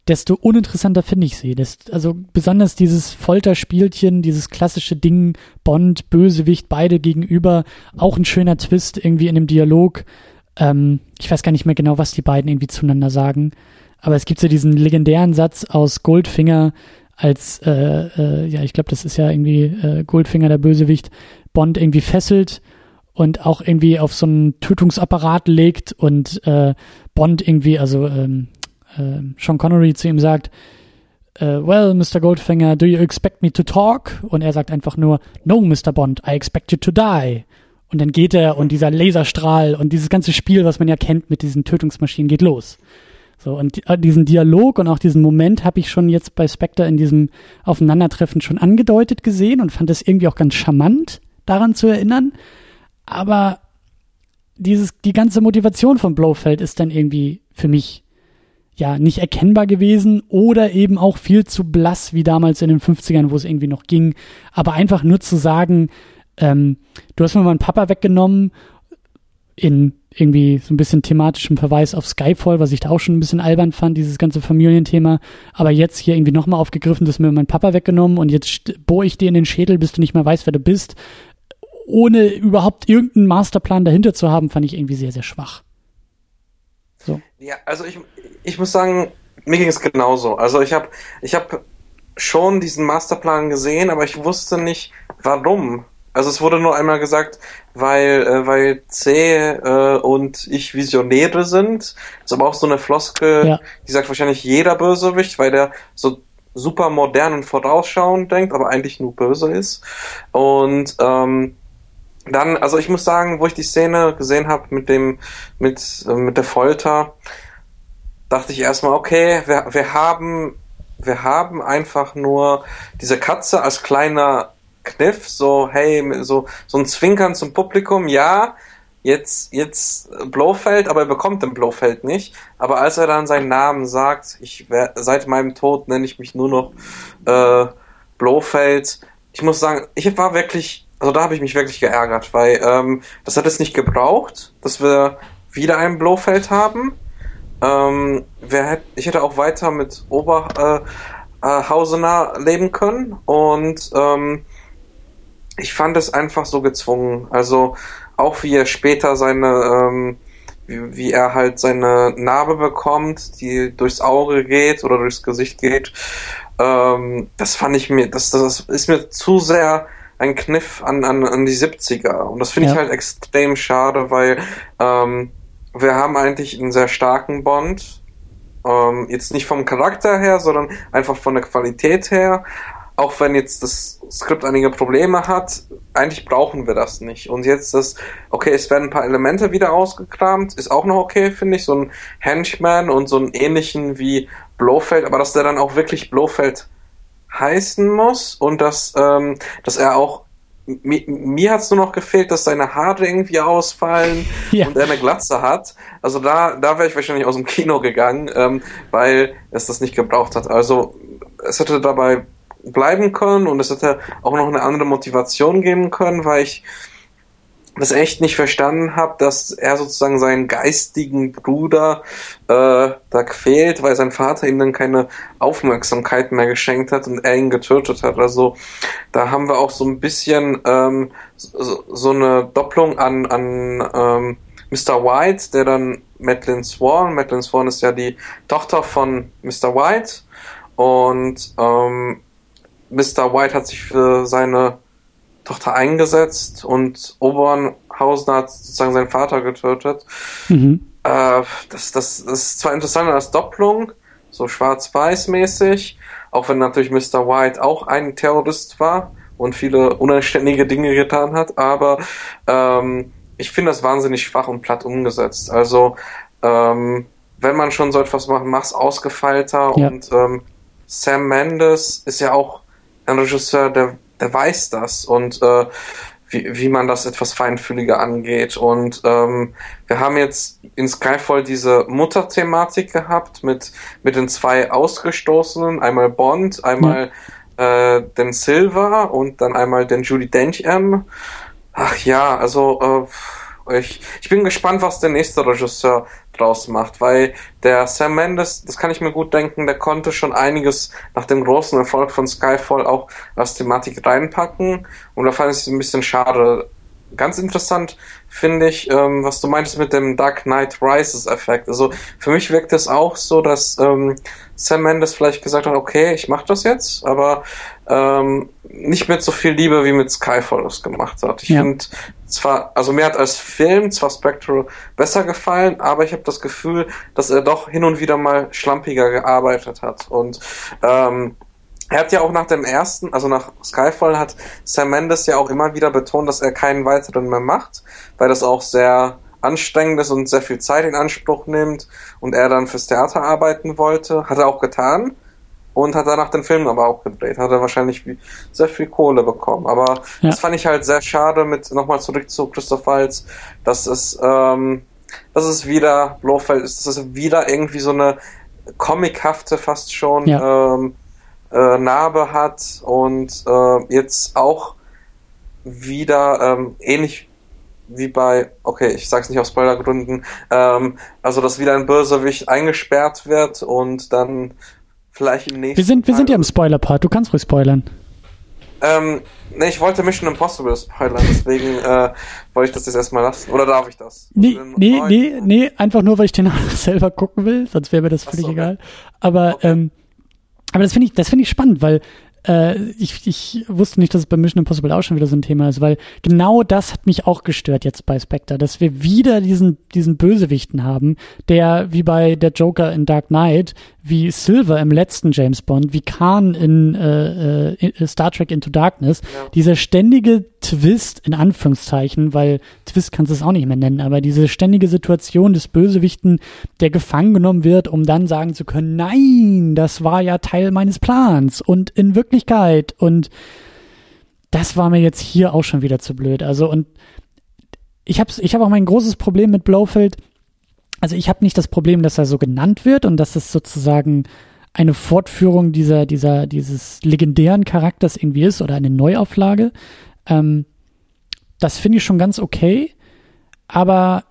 desto uninteressanter finde ich sie. Das, also besonders dieses Folterspielchen, dieses klassische Ding, Bond, Bösewicht, beide gegenüber, auch ein schöner Twist irgendwie in dem Dialog. Ähm, ich weiß gar nicht mehr genau, was die beiden irgendwie zueinander sagen. Aber es gibt so diesen legendären Satz aus Goldfinger, als, äh, äh, ja, ich glaube, das ist ja irgendwie äh, Goldfinger, der Bösewicht, Bond irgendwie fesselt und auch irgendwie auf so einen Tötungsapparat legt und äh, Bond irgendwie, also ähm, äh, Sean Connery zu ihm sagt, uh, well, Mr. Goldfinger, do you expect me to talk? Und er sagt einfach nur, no, Mr. Bond, I expect you to die. Und dann geht er und dieser Laserstrahl und dieses ganze Spiel, was man ja kennt mit diesen Tötungsmaschinen, geht los. So, und äh, diesen Dialog und auch diesen Moment habe ich schon jetzt bei Spectre in diesem Aufeinandertreffen schon angedeutet gesehen und fand es irgendwie auch ganz charmant, daran zu erinnern. Aber dieses, die ganze Motivation von Blofeld ist dann irgendwie für mich ja nicht erkennbar gewesen oder eben auch viel zu blass wie damals in den 50ern, wo es irgendwie noch ging. Aber einfach nur zu sagen, ähm, du hast mir meinen Papa weggenommen in irgendwie so ein bisschen thematischem Verweis auf Skyfall, was ich da auch schon ein bisschen albern fand, dieses ganze Familienthema. Aber jetzt hier irgendwie nochmal aufgegriffen, du hast mir meinen Papa weggenommen und jetzt bohre ich dir in den Schädel, bis du nicht mehr weißt, wer du bist ohne überhaupt irgendeinen Masterplan dahinter zu haben, fand ich irgendwie sehr, sehr schwach. So. Ja, also ich, ich muss sagen, mir ging es genauso. Also ich habe ich hab schon diesen Masterplan gesehen, aber ich wusste nicht, warum. Also es wurde nur einmal gesagt, weil, äh, weil C äh, und ich Visionäre sind. Das ist aber auch so eine Floskel, ja. die sagt wahrscheinlich jeder Bösewicht, weil der so super modern und vorausschauend denkt, aber eigentlich nur böse ist. Und ähm, dann, also ich muss sagen, wo ich die Szene gesehen habe mit dem, mit, äh, mit der Folter, dachte ich erstmal, okay, wir, wir haben, wir haben einfach nur diese Katze als kleiner Kniff, so, hey, so, so ein Zwinkern zum Publikum, ja, jetzt, jetzt Blofeld, aber er bekommt den Blofeld nicht. Aber als er dann seinen Namen sagt, ich seit meinem Tod nenne ich mich nur noch äh, Blofeld, ich muss sagen, ich war wirklich also da habe ich mich wirklich geärgert, weil ähm, das hat es nicht gebraucht, dass wir wieder ein Blofeld haben. Ähm, wer hätt, ich hätte auch weiter mit Oberhausener äh, äh, leben können und ähm, ich fand es einfach so gezwungen. Also auch wie er später seine, ähm, wie, wie er halt seine Narbe bekommt, die durchs Auge geht oder durchs Gesicht geht. Ähm, das fand ich mir, das, das ist mir zu sehr ein Kniff an, an, an die 70er. Und das finde ja. ich halt extrem schade, weil ähm, wir haben eigentlich einen sehr starken Bond. Ähm, jetzt nicht vom Charakter her, sondern einfach von der Qualität her. Auch wenn jetzt das Skript einige Probleme hat, eigentlich brauchen wir das nicht. Und jetzt das, okay, es werden ein paar Elemente wieder ausgekramt, ist auch noch okay, finde ich. So ein Henchman und so einen ähnlichen wie Blofeld, aber dass der dann auch wirklich Blofeld heißen muss und dass, ähm, dass er auch mir, mir hat es nur noch gefehlt, dass seine Haare irgendwie ausfallen ja. und er eine Glatze hat. Also da, da wäre ich wahrscheinlich aus dem Kino gegangen, ähm, weil es das nicht gebraucht hat. Also es hätte dabei bleiben können und es hätte auch noch eine andere Motivation geben können, weil ich das echt nicht verstanden habe, dass er sozusagen seinen geistigen Bruder äh, da quält, weil sein Vater ihm dann keine Aufmerksamkeit mehr geschenkt hat und er ihn getötet hat. Also da haben wir auch so ein bisschen ähm, so, so eine Doppelung an, an ähm, Mr. White, der dann Madeline Swan, Madeline Swan ist ja die Tochter von Mr. White und ähm, Mr. White hat sich für seine Tochter eingesetzt und Obernhausen hat sozusagen seinen Vater getötet. Mhm. äh, das, das, das ist zwar interessant als Doppelung, so schwarz-weiß-mäßig, auch wenn natürlich Mr. White auch ein Terrorist war und viele unanständige Dinge getan hat, aber ähm, ich finde das wahnsinnig schwach und platt umgesetzt. Also ähm, wenn man schon so etwas macht, mach's ausgefeilter ja. und ähm, Sam Mendes ist ja auch ein Regisseur, der, der weiß das und äh, wie, wie man das etwas feinfühliger angeht. Und ähm, wir haben jetzt in Skyfall diese Mutterthematik gehabt mit, mit den zwei Ausgestoßenen, einmal Bond, einmal ja. äh, den Silver und dann einmal den Judy Dench M. Ach ja, also äh, ich, ich bin gespannt, was der nächste Regisseur draus macht, weil der Sam Mendes, das kann ich mir gut denken, der konnte schon einiges nach dem großen Erfolg von Skyfall auch als Thematik reinpacken und da fand ich es ein bisschen schade. Ganz interessant finde ich, ähm, was du meintest mit dem Dark Knight Rises Effekt. Also für mich wirkt es auch so, dass ähm, Sam Mendes vielleicht gesagt hat, okay, ich mache das jetzt, aber ähm, nicht mit so viel Liebe wie mit Skyfall das gemacht hat. Ich ja. finde zwar, also mir hat als Film zwar Spectral besser gefallen, aber ich habe das Gefühl, dass er doch hin und wieder mal schlampiger gearbeitet hat. Und ähm, er hat ja auch nach dem ersten, also nach Skyfall hat Sam Mendes ja auch immer wieder betont, dass er keinen weiteren mehr macht, weil das auch sehr anstrengend ist und sehr viel Zeit in Anspruch nimmt und er dann fürs Theater arbeiten wollte. Hat er auch getan und hat danach den Film aber auch gedreht. Hat er wahrscheinlich sehr viel Kohle bekommen. Aber ja. das fand ich halt sehr schade mit, nochmal zurück zu Christoph Waltz, dass es, ähm, dass es wieder Blofeld ist, dass es wieder irgendwie so eine comichafte fast schon ja. ähm, äh, Narbe hat und äh, jetzt auch wieder ähm, ähnlich wie bei, okay, ich sag's nicht aus Spoilergründen, ähm, also dass wieder ein Bösewicht eingesperrt wird und dann vielleicht im nächsten. Wir sind, wir sind ja im Spoiler-Part, du kannst ruhig spoilern. Ähm, ne, ich wollte Mission Impossible spoilern, deswegen äh, wollte ich das jetzt erstmal lassen. Oder darf ich das? Nee, nee, nee, nee, einfach nur, weil ich den selber gucken will, sonst wäre mir das völlig so, egal. Aber, okay. ähm, aber das finde ich, das finde ich spannend, weil äh, ich, ich wusste nicht, dass es bei Mission Impossible auch schon wieder so ein Thema ist, weil genau das hat mich auch gestört jetzt bei Spectre, dass wir wieder diesen, diesen Bösewichten haben, der wie bei der Joker in Dark Knight, wie Silver im letzten James Bond, wie Khan in, äh, äh, Star Trek Into Darkness, ja. dieser ständige Twist in Anführungszeichen, weil Twist kannst du es auch nicht mehr nennen, aber diese ständige Situation des Bösewichten, der gefangen genommen wird, um dann sagen zu können, nein, das war ja Teil meines Plans und in Wirklichkeit und das war mir jetzt hier auch schon wieder zu blöd. Also und ich habe ich hab auch mein großes Problem mit Blofeld also ich habe nicht das Problem, dass er so genannt wird und dass es sozusagen eine Fortführung dieser, dieser, dieses legendären Charakters irgendwie ist oder eine Neuauflage. Ähm, das finde ich schon ganz okay, aber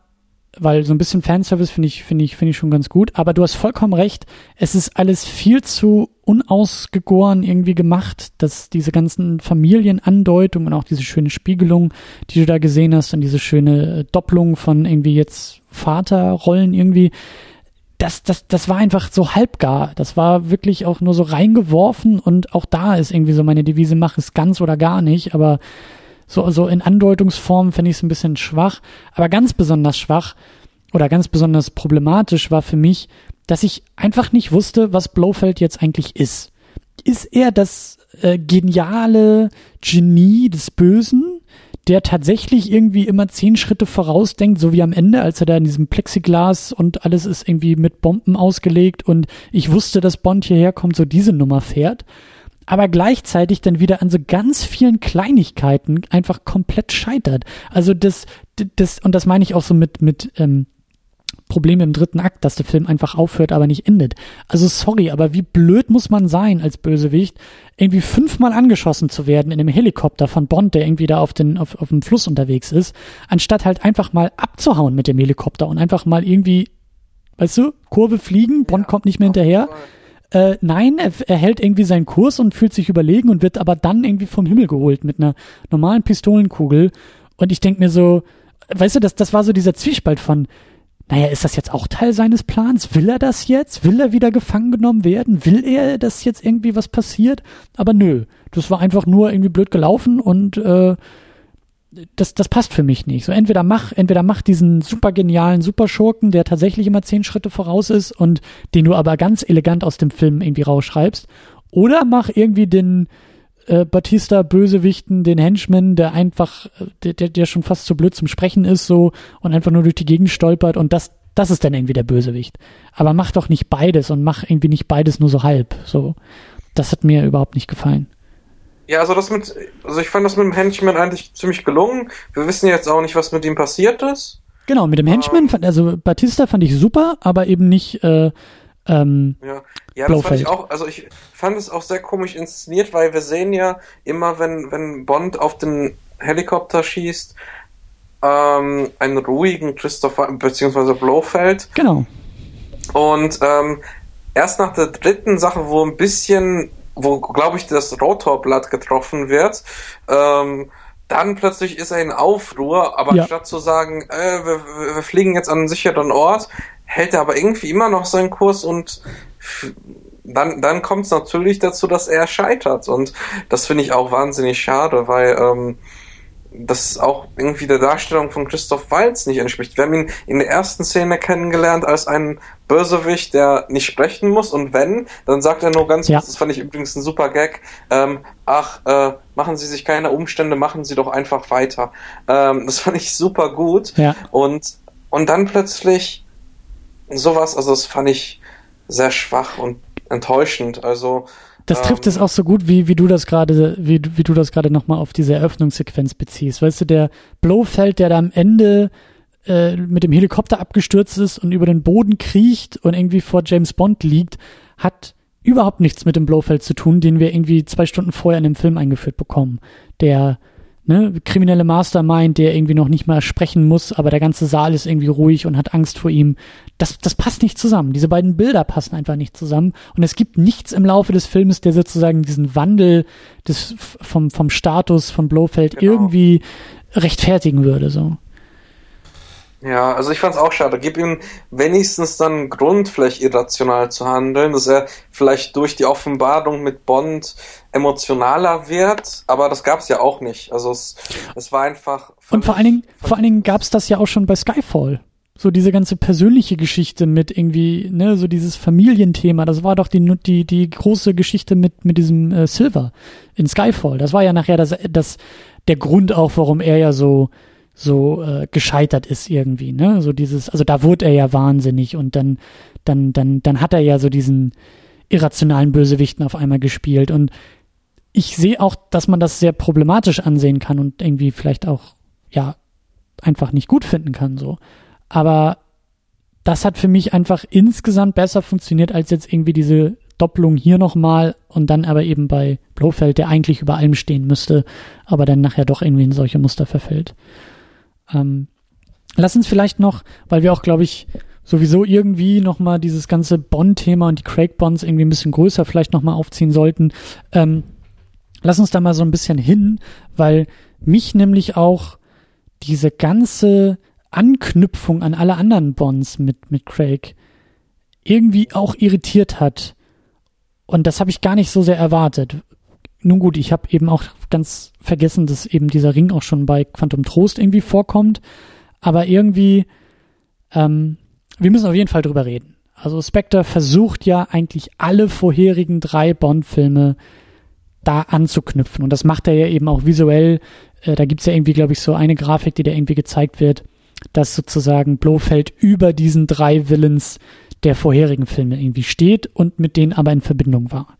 weil so ein bisschen Fanservice finde ich, finde ich, finde ich schon ganz gut. Aber du hast vollkommen recht. Es ist alles viel zu unausgegoren irgendwie gemacht, dass diese ganzen Familienandeutungen und auch diese schöne Spiegelung, die du da gesehen hast und diese schöne äh, Doppelung von irgendwie jetzt Vaterrollen irgendwie, das, das, das war einfach so halbgar. Das war wirklich auch nur so reingeworfen und auch da ist irgendwie so meine Devise, mach es ganz oder gar nicht, aber so, so in Andeutungsform finde ich es ein bisschen schwach. Aber ganz besonders schwach oder ganz besonders problematisch war für mich, dass ich einfach nicht wusste, was Blofeld jetzt eigentlich ist. Ist er das äh, geniale Genie des Bösen, der tatsächlich irgendwie immer zehn Schritte vorausdenkt, so wie am Ende, als er da in diesem Plexiglas und alles ist irgendwie mit Bomben ausgelegt und ich wusste, dass Bond hierher kommt, so diese Nummer fährt aber gleichzeitig dann wieder an so ganz vielen Kleinigkeiten einfach komplett scheitert. Also das, das, und das meine ich auch so mit, mit, ähm, Problem im dritten Akt, dass der Film einfach aufhört, aber nicht endet. Also sorry, aber wie blöd muss man sein als Bösewicht, irgendwie fünfmal angeschossen zu werden in einem Helikopter von Bond, der irgendwie da auf, den, auf, auf dem Fluss unterwegs ist, anstatt halt einfach mal abzuhauen mit dem Helikopter und einfach mal irgendwie, weißt du, Kurve fliegen, Bond ja, kommt nicht mehr hinterher. Äh, nein, er, er hält irgendwie seinen Kurs und fühlt sich überlegen und wird aber dann irgendwie vom Himmel geholt mit einer normalen Pistolenkugel. Und ich denke mir so, weißt du, das, das war so dieser Zwiespalt von, naja, ist das jetzt auch Teil seines Plans? Will er das jetzt? Will er wieder gefangen genommen werden? Will er, dass jetzt irgendwie was passiert? Aber nö, das war einfach nur irgendwie blöd gelaufen und äh, das, das passt für mich nicht. So entweder mach, entweder mach diesen super genialen Superschurken, der tatsächlich immer zehn Schritte voraus ist und den du aber ganz elegant aus dem Film irgendwie rausschreibst, oder mach irgendwie den äh, Batista Bösewichten, den Henchman, der einfach, der, der, der schon fast zu blöd zum Sprechen ist, so und einfach nur durch die Gegend stolpert und das, das ist dann irgendwie der Bösewicht. Aber mach doch nicht beides und mach irgendwie nicht beides nur so halb. So, das hat mir überhaupt nicht gefallen. Ja, also das mit, also ich fand das mit dem Henchman eigentlich ziemlich gelungen. Wir wissen jetzt auch nicht, was mit ihm passiert ist. Genau, mit dem Henchman, ähm, fand, also Batista fand ich super, aber eben nicht äh, ähm, ja. ja, das fand ich auch, also ich fand es auch sehr komisch inszeniert, weil wir sehen ja immer, wenn, wenn Bond auf den Helikopter schießt, ähm, einen ruhigen Christopher, beziehungsweise Blofeld. Genau. Und ähm, erst nach der dritten Sache, wo ein bisschen wo, glaube ich, das Rotorblatt getroffen wird, ähm, dann plötzlich ist er in Aufruhr, aber ja. statt zu sagen, äh, wir, wir, fliegen jetzt an einen sicheren Ort, hält er aber irgendwie immer noch seinen Kurs und dann, dann kommt es natürlich dazu, dass er scheitert. Und das finde ich auch wahnsinnig schade, weil ähm, das auch irgendwie der Darstellung von Christoph Waltz nicht entspricht. Wir haben ihn in der ersten Szene kennengelernt als einen Bösewicht, der nicht sprechen muss und wenn, dann sagt er nur ganz ja. kurz, das fand ich übrigens ein super Gag, ähm, ach, äh, machen Sie sich keine Umstände, machen Sie doch einfach weiter. Ähm, das fand ich super gut ja. und, und dann plötzlich sowas, also das fand ich sehr schwach und enttäuschend, also das trifft ähm, es auch so gut, wie, wie du das gerade, wie, wie du das gerade nochmal auf diese Eröffnungssequenz beziehst. Weißt du, der Blofeld, der da am Ende äh, mit dem Helikopter abgestürzt ist und über den Boden kriecht und irgendwie vor James Bond liegt, hat überhaupt nichts mit dem Blofeld zu tun, den wir irgendwie zwei Stunden vorher in dem Film eingeführt bekommen. Der ne, kriminelle Mastermind, der irgendwie noch nicht mal sprechen muss, aber der ganze Saal ist irgendwie ruhig und hat Angst vor ihm. Das, das passt nicht zusammen. Diese beiden Bilder passen einfach nicht zusammen. Und es gibt nichts im Laufe des Filmes, der sozusagen diesen Wandel des, vom, vom Status von Blofeld genau. irgendwie rechtfertigen würde, so. Ja, also ich fand's auch schade. Gib ihm wenigstens dann einen Grund, vielleicht irrational zu handeln, dass er vielleicht durch die Offenbarung mit Bond emotionaler wird, aber das gab's ja auch nicht. Also es, es war einfach. Und vor allen Dingen, vor allen Dingen gab's das ja auch schon bei Skyfall. So diese ganze persönliche Geschichte mit irgendwie, ne, so dieses Familienthema, das war doch die, die, die große Geschichte mit, mit diesem äh, Silver in Skyfall. Das war ja nachher das, das, der Grund auch, warum er ja so, so äh, gescheitert ist irgendwie, ne? So dieses, also da wurde er ja wahnsinnig und dann, dann, dann, dann hat er ja so diesen irrationalen Bösewichten auf einmal gespielt und ich sehe auch, dass man das sehr problematisch ansehen kann und irgendwie vielleicht auch, ja, einfach nicht gut finden kann, so. Aber das hat für mich einfach insgesamt besser funktioniert als jetzt irgendwie diese Doppelung hier nochmal und dann aber eben bei Blofeld, der eigentlich über allem stehen müsste, aber dann nachher doch irgendwie in solche Muster verfällt. Ähm, lass uns vielleicht noch, weil wir auch, glaube ich, sowieso irgendwie nochmal dieses ganze Bond-Thema und die Craig-Bonds irgendwie ein bisschen größer vielleicht nochmal aufziehen sollten. Ähm, lass uns da mal so ein bisschen hin, weil mich nämlich auch diese ganze Anknüpfung an alle anderen Bonds mit, mit Craig irgendwie auch irritiert hat. Und das habe ich gar nicht so sehr erwartet. Nun gut, ich habe eben auch ganz vergessen, dass eben dieser Ring auch schon bei Quantum Trost irgendwie vorkommt. Aber irgendwie, ähm, wir müssen auf jeden Fall drüber reden. Also Spectre versucht ja eigentlich alle vorherigen drei Bond-Filme da anzuknüpfen. Und das macht er ja eben auch visuell. Äh, da gibt's ja irgendwie, glaube ich, so eine Grafik, die da irgendwie gezeigt wird, dass sozusagen Blofeld über diesen drei Villains der vorherigen Filme irgendwie steht und mit denen aber in Verbindung war.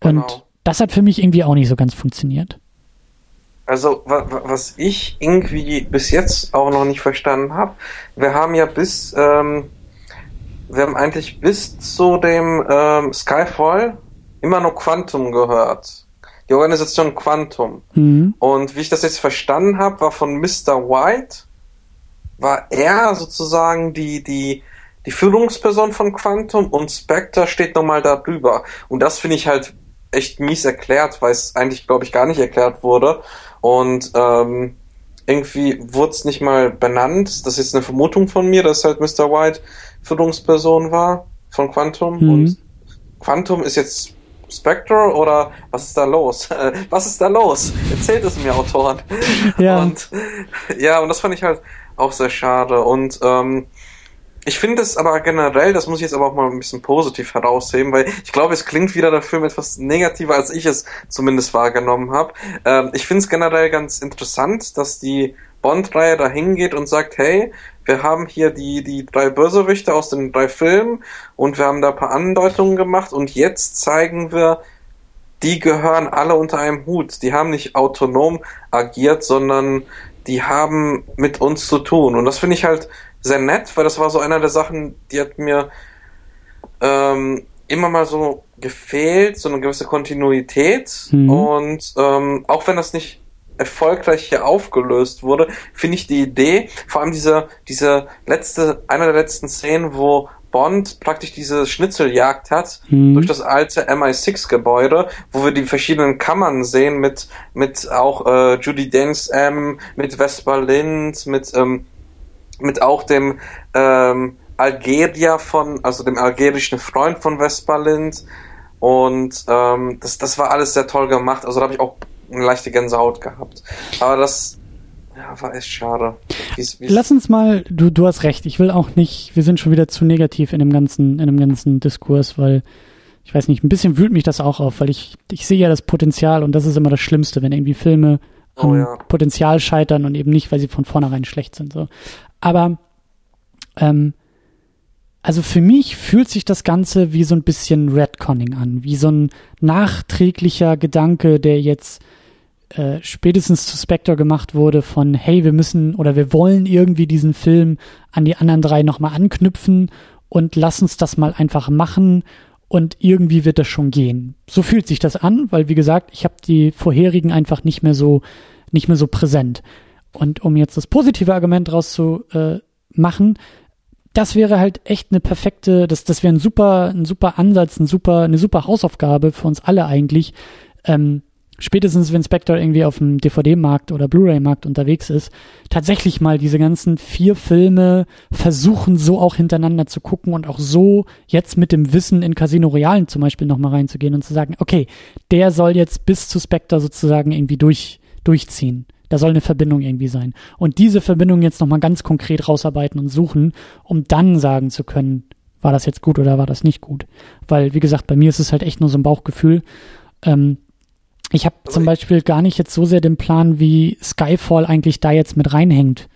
Und genau. Das hat für mich irgendwie auch nicht so ganz funktioniert. Also, was ich irgendwie bis jetzt auch noch nicht verstanden habe, wir haben ja bis, ähm, wir haben eigentlich bis zu dem ähm, Skyfall immer nur Quantum gehört. Die Organisation Quantum. Mhm. Und wie ich das jetzt verstanden habe, war von Mr. White, war er sozusagen die, die, die Führungsperson von Quantum und Spectre steht nochmal da drüber. Und das finde ich halt echt mies erklärt, weil es eigentlich, glaube ich, gar nicht erklärt wurde. Und ähm, irgendwie wurde es nicht mal benannt. Das ist jetzt eine Vermutung von mir, dass halt Mr. White Führungsperson war von Quantum. Mhm. Und Quantum ist jetzt Spectre oder was ist da los? was ist da los? Erzählt es mir, Autoren. Ja. Und ja, und das fand ich halt auch sehr schade. Und ähm, ich finde es aber generell, das muss ich jetzt aber auch mal ein bisschen positiv herausheben, weil ich glaube, es klingt wieder der Film etwas negativer, als ich es zumindest wahrgenommen habe. Ähm, ich finde es generell ganz interessant, dass die Bond-Reihe da hingeht und sagt, hey, wir haben hier die, die drei Bösewichte aus den drei Filmen und wir haben da ein paar Andeutungen gemacht und jetzt zeigen wir, die gehören alle unter einem Hut. Die haben nicht autonom agiert, sondern die haben mit uns zu tun. Und das finde ich halt sehr nett, weil das war so einer der Sachen, die hat mir ähm, immer mal so gefehlt, so eine gewisse Kontinuität. Mhm. Und ähm, auch wenn das nicht erfolgreich hier aufgelöst wurde, finde ich die Idee, vor allem diese, diese letzte, einer der letzten Szenen, wo Bond praktisch diese Schnitzeljagd hat mhm. durch das alte MI6-Gebäude, wo wir die verschiedenen Kammern sehen mit mit auch äh, Judy Dench M, mit Vespa Lind, mit ähm, mit auch dem ähm, Algerier von, also dem algerischen Freund von Vespa Lind und ähm, das das war alles sehr toll gemacht. Also da habe ich auch eine leichte Gänsehaut gehabt. Aber das ja, war echt schade. Wie's, wie's Lass uns mal, du, du hast recht, ich will auch nicht, wir sind schon wieder zu negativ in dem ganzen, in dem ganzen Diskurs, weil ich weiß nicht, ein bisschen wühlt mich das auch auf, weil ich, ich sehe ja das Potenzial und das ist immer das Schlimmste, wenn irgendwie Filme oh, am ja. Potenzial scheitern und eben nicht, weil sie von vornherein schlecht sind. So. Aber ähm, also für mich fühlt sich das Ganze wie so ein bisschen Redconning an, wie so ein nachträglicher Gedanke, der jetzt äh, spätestens zu Spectre gemacht wurde von, hey, wir müssen oder wir wollen irgendwie diesen Film an die anderen drei nochmal anknüpfen und lass uns das mal einfach machen und irgendwie wird das schon gehen. So fühlt sich das an, weil wie gesagt, ich habe die vorherigen einfach nicht mehr so nicht mehr so präsent. Und um jetzt das positive Argument draus zu äh, machen, das wäre halt echt eine perfekte, das, das wäre ein super, ein super Ansatz, ein super, eine super Hausaufgabe für uns alle eigentlich, ähm, spätestens wenn Spectre irgendwie auf dem DVD-Markt oder Blu-ray-Markt unterwegs ist, tatsächlich mal diese ganzen vier Filme versuchen, so auch hintereinander zu gucken und auch so jetzt mit dem Wissen in Casino Royale zum Beispiel nochmal reinzugehen und zu sagen, okay, der soll jetzt bis zu Spectre sozusagen irgendwie durch, durchziehen. Da soll eine Verbindung irgendwie sein. Und diese Verbindung jetzt nochmal ganz konkret rausarbeiten und suchen, um dann sagen zu können, war das jetzt gut oder war das nicht gut. Weil, wie gesagt, bei mir ist es halt echt nur so ein Bauchgefühl. Ähm, ich habe zum Beispiel gar nicht jetzt so sehr den Plan, wie Skyfall eigentlich da jetzt mit reinhängt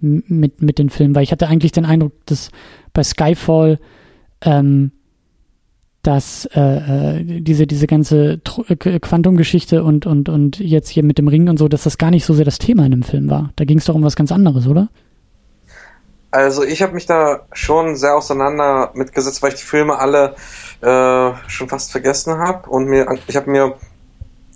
mit, mit den Filmen, weil ich hatte eigentlich den Eindruck, dass bei Skyfall ähm, dass äh, äh diese diese ganze äh, Quantumgeschichte und und und jetzt hier mit dem Ring und so, dass das gar nicht so sehr das Thema in dem Film war. Da ging es doch um was ganz anderes, oder? Also ich habe mich da schon sehr auseinander mitgesetzt, weil ich die Filme alle äh, schon fast vergessen habe und mir ich habe mir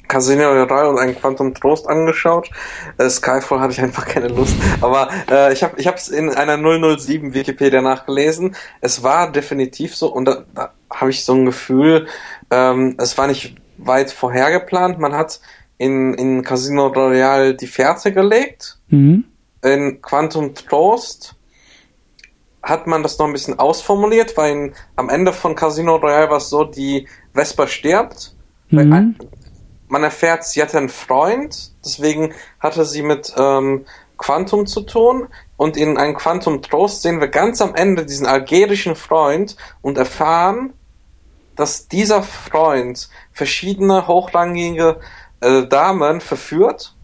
Casino Royale und ein Quantum Trost angeschaut. Äh, Skyfall hatte ich einfach keine Lust. Aber äh, ich habe ich es in einer 007 Wikipedia nachgelesen. Es war definitiv so und da, da habe ich so ein Gefühl, ähm, es war nicht weit vorher geplant. Man hat in, in Casino Royale die Fährte gelegt. Mhm. In Quantum Trost hat man das noch ein bisschen ausformuliert, weil in, am Ende von Casino Royale war es so, die Vespa stirbt. Mhm man erfährt, sie hatte einen Freund, deswegen hatte sie mit ähm, Quantum zu tun. Und in einem Quantum Trost sehen wir ganz am Ende diesen algerischen Freund und erfahren, dass dieser Freund verschiedene hochrangige äh, Damen verführt,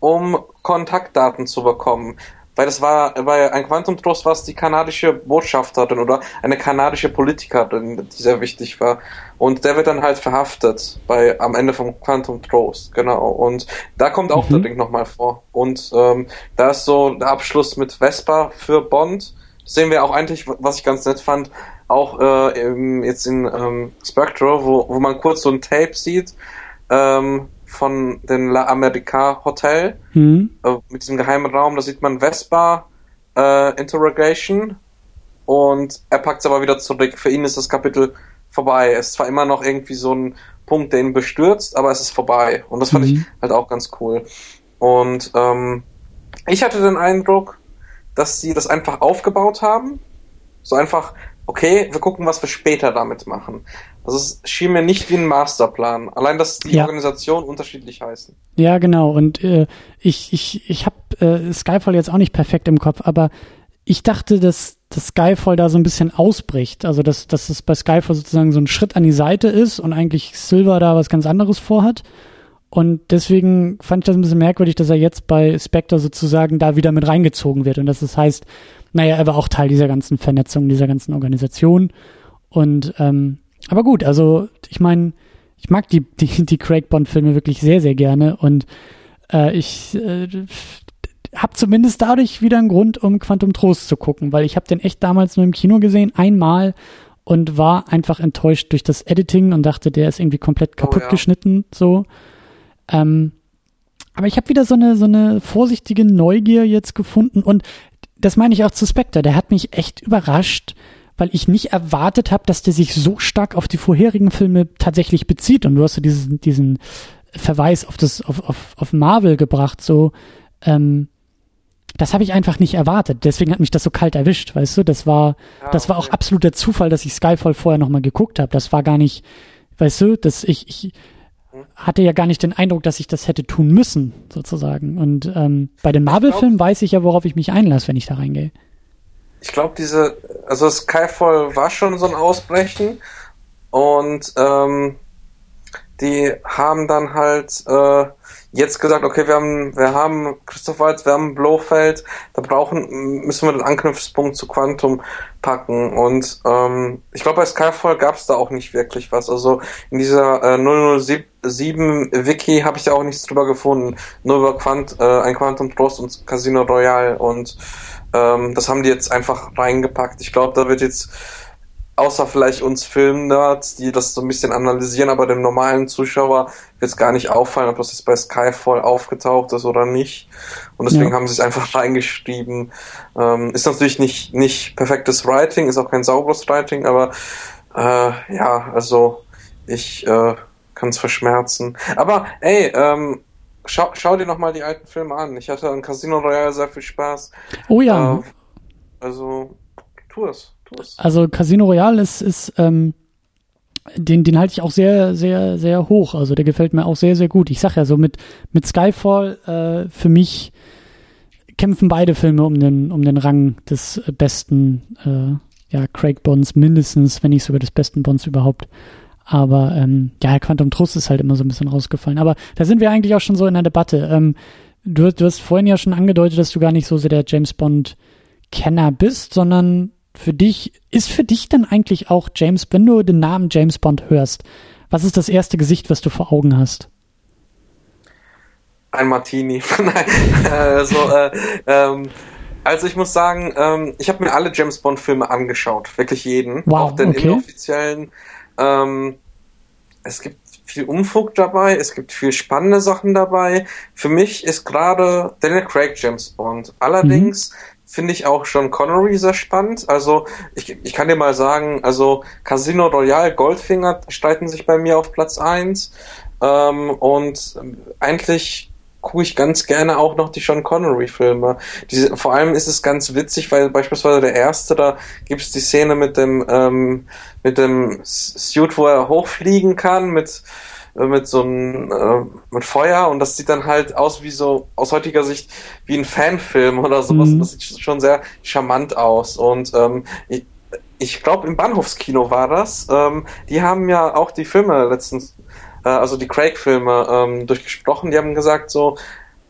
um Kontaktdaten zu bekommen weil das war bei ein Quantum Trost war es die kanadische Botschafterin oder eine kanadische Politikerin, die sehr wichtig war. Und der wird dann halt verhaftet bei am Ende vom Quantum Trost, genau. Und da kommt auch mhm. der Ding nochmal vor. Und ähm, da ist so der Abschluss mit Vespa für Bond. Das sehen wir auch eigentlich, was ich ganz nett fand, auch äh, jetzt in ähm, Spectre, wo, wo man kurz so ein Tape sieht. Ähm, von dem La America Hotel mhm. äh, mit diesem geheimen Raum. Da sieht man Vespa äh, Interrogation und er packt es aber wieder zurück. Für ihn ist das Kapitel vorbei. Es ist zwar immer noch irgendwie so ein Punkt, der ihn bestürzt, aber es ist vorbei. Und das fand mhm. ich halt auch ganz cool. Und ähm, ich hatte den Eindruck, dass sie das einfach aufgebaut haben. So einfach okay, wir gucken, was wir später damit machen. Also es schien mir nicht wie ein Masterplan. Allein, dass die ja. Organisationen unterschiedlich heißen. Ja, genau. Und äh, ich, ich, ich habe äh, Skyfall jetzt auch nicht perfekt im Kopf, aber ich dachte, dass, dass Skyfall da so ein bisschen ausbricht. Also dass, dass es bei Skyfall sozusagen so ein Schritt an die Seite ist und eigentlich Silver da was ganz anderes vorhat. Und deswegen fand ich das ein bisschen merkwürdig, dass er jetzt bei Spectre sozusagen da wieder mit reingezogen wird. Und dass es das heißt, naja, er war auch Teil dieser ganzen Vernetzung, dieser ganzen Organisation. Und ähm, aber gut, also ich meine, ich mag die, die, die Craig Bond-Filme wirklich sehr, sehr gerne und äh, ich äh, habe zumindest dadurch wieder einen Grund, um Quantum Trost zu gucken, weil ich habe den echt damals nur im Kino gesehen, einmal und war einfach enttäuscht durch das Editing und dachte, der ist irgendwie komplett kaputt oh, ja. geschnitten, so. Ähm, aber ich habe wieder so eine so eine vorsichtige Neugier jetzt gefunden und das meine ich auch zu Spectre. Der hat mich echt überrascht, weil ich nicht erwartet habe, dass der sich so stark auf die vorherigen Filme tatsächlich bezieht. Und du hast so diesen, diesen Verweis auf das, auf, auf, auf Marvel gebracht, so, ähm, das habe ich einfach nicht erwartet. Deswegen hat mich das so kalt erwischt, weißt du? Das war, ja, das war auch absoluter Zufall, dass ich Skyfall vorher nochmal geguckt habe. Das war gar nicht, weißt du, dass ich, ich hatte ja gar nicht den Eindruck, dass ich das hätte tun müssen, sozusagen. Und ähm, bei den Marvel-Filmen weiß ich ja, worauf ich mich einlasse, wenn ich da reingehe. Ich glaube, diese, also Skyfall war schon so ein Ausbrechen und ähm, die haben dann halt äh, jetzt gesagt, okay, wir haben, wir haben Christoph Waltz, wir haben Blofeld, da brauchen, müssen wir den Anknüpfungspunkt zu Quantum packen. Und ähm, ich glaube, bei Skyfall gab es da auch nicht wirklich was. Also in dieser äh, 007 Wiki habe ich da auch nichts drüber gefunden. Nur über Quant, äh, ein Quantum Trost und Casino Royale. Und ähm, das haben die jetzt einfach reingepackt. Ich glaube, da wird jetzt außer vielleicht uns Filmnerds, die das so ein bisschen analysieren, aber dem normalen Zuschauer wird es gar nicht auffallen, ob das jetzt bei Skyfall aufgetaucht ist oder nicht. Und deswegen ja. haben sie es einfach reingeschrieben. Ähm, ist natürlich nicht, nicht perfektes Writing, ist auch kein sauberes Writing, aber äh, ja, also ich äh, kann es verschmerzen. Aber ey, ähm, schau, schau dir nochmal die alten Filme an. Ich hatte an Casino Royale sehr viel Spaß. Oh ja. Äh, also, tu es. Also Casino Royale ist, ist ähm, den, den halte ich auch sehr, sehr, sehr hoch. Also der gefällt mir auch sehr, sehr gut. Ich sag ja so, mit, mit Skyfall äh, für mich kämpfen beide Filme um den, um den Rang des besten, äh, ja, Craig Bonds mindestens, wenn nicht sogar des besten Bonds überhaupt. Aber ähm, ja, Quantum Trust ist halt immer so ein bisschen rausgefallen. Aber da sind wir eigentlich auch schon so in der Debatte. Ähm, du, du hast vorhin ja schon angedeutet, dass du gar nicht so sehr der James Bond Kenner bist, sondern für dich, ist für dich dann eigentlich auch James, wenn du den Namen James Bond hörst, was ist das erste Gesicht, was du vor Augen hast? Ein Martini. Nein, äh, so, äh, ähm, also ich muss sagen, ähm, ich habe mir alle James Bond Filme angeschaut, wirklich jeden, wow, auch den okay. inoffiziellen. Ähm, es gibt viel Umfug dabei, es gibt viel spannende Sachen dabei. Für mich ist gerade Daniel Craig James Bond. Allerdings mhm finde ich auch schon Connery sehr spannend. Also ich, ich kann dir mal sagen, also Casino Royale, Goldfinger streiten sich bei mir auf Platz eins ähm, und eigentlich gucke ich ganz gerne auch noch die Sean Connery-Filme. Vor allem ist es ganz witzig, weil beispielsweise der erste, da gibt es die Szene mit dem ähm, mit dem Suit, wo er hochfliegen kann, mit mit so einem äh, mit Feuer und das sieht dann halt aus wie so aus heutiger Sicht wie ein Fanfilm oder sowas. Mhm. Das sieht schon sehr charmant aus und ähm, ich, ich glaube im Bahnhofskino war das. Ähm, die haben ja auch die Filme letztens, äh, also die Craig-Filme ähm, durchgesprochen. Die haben gesagt so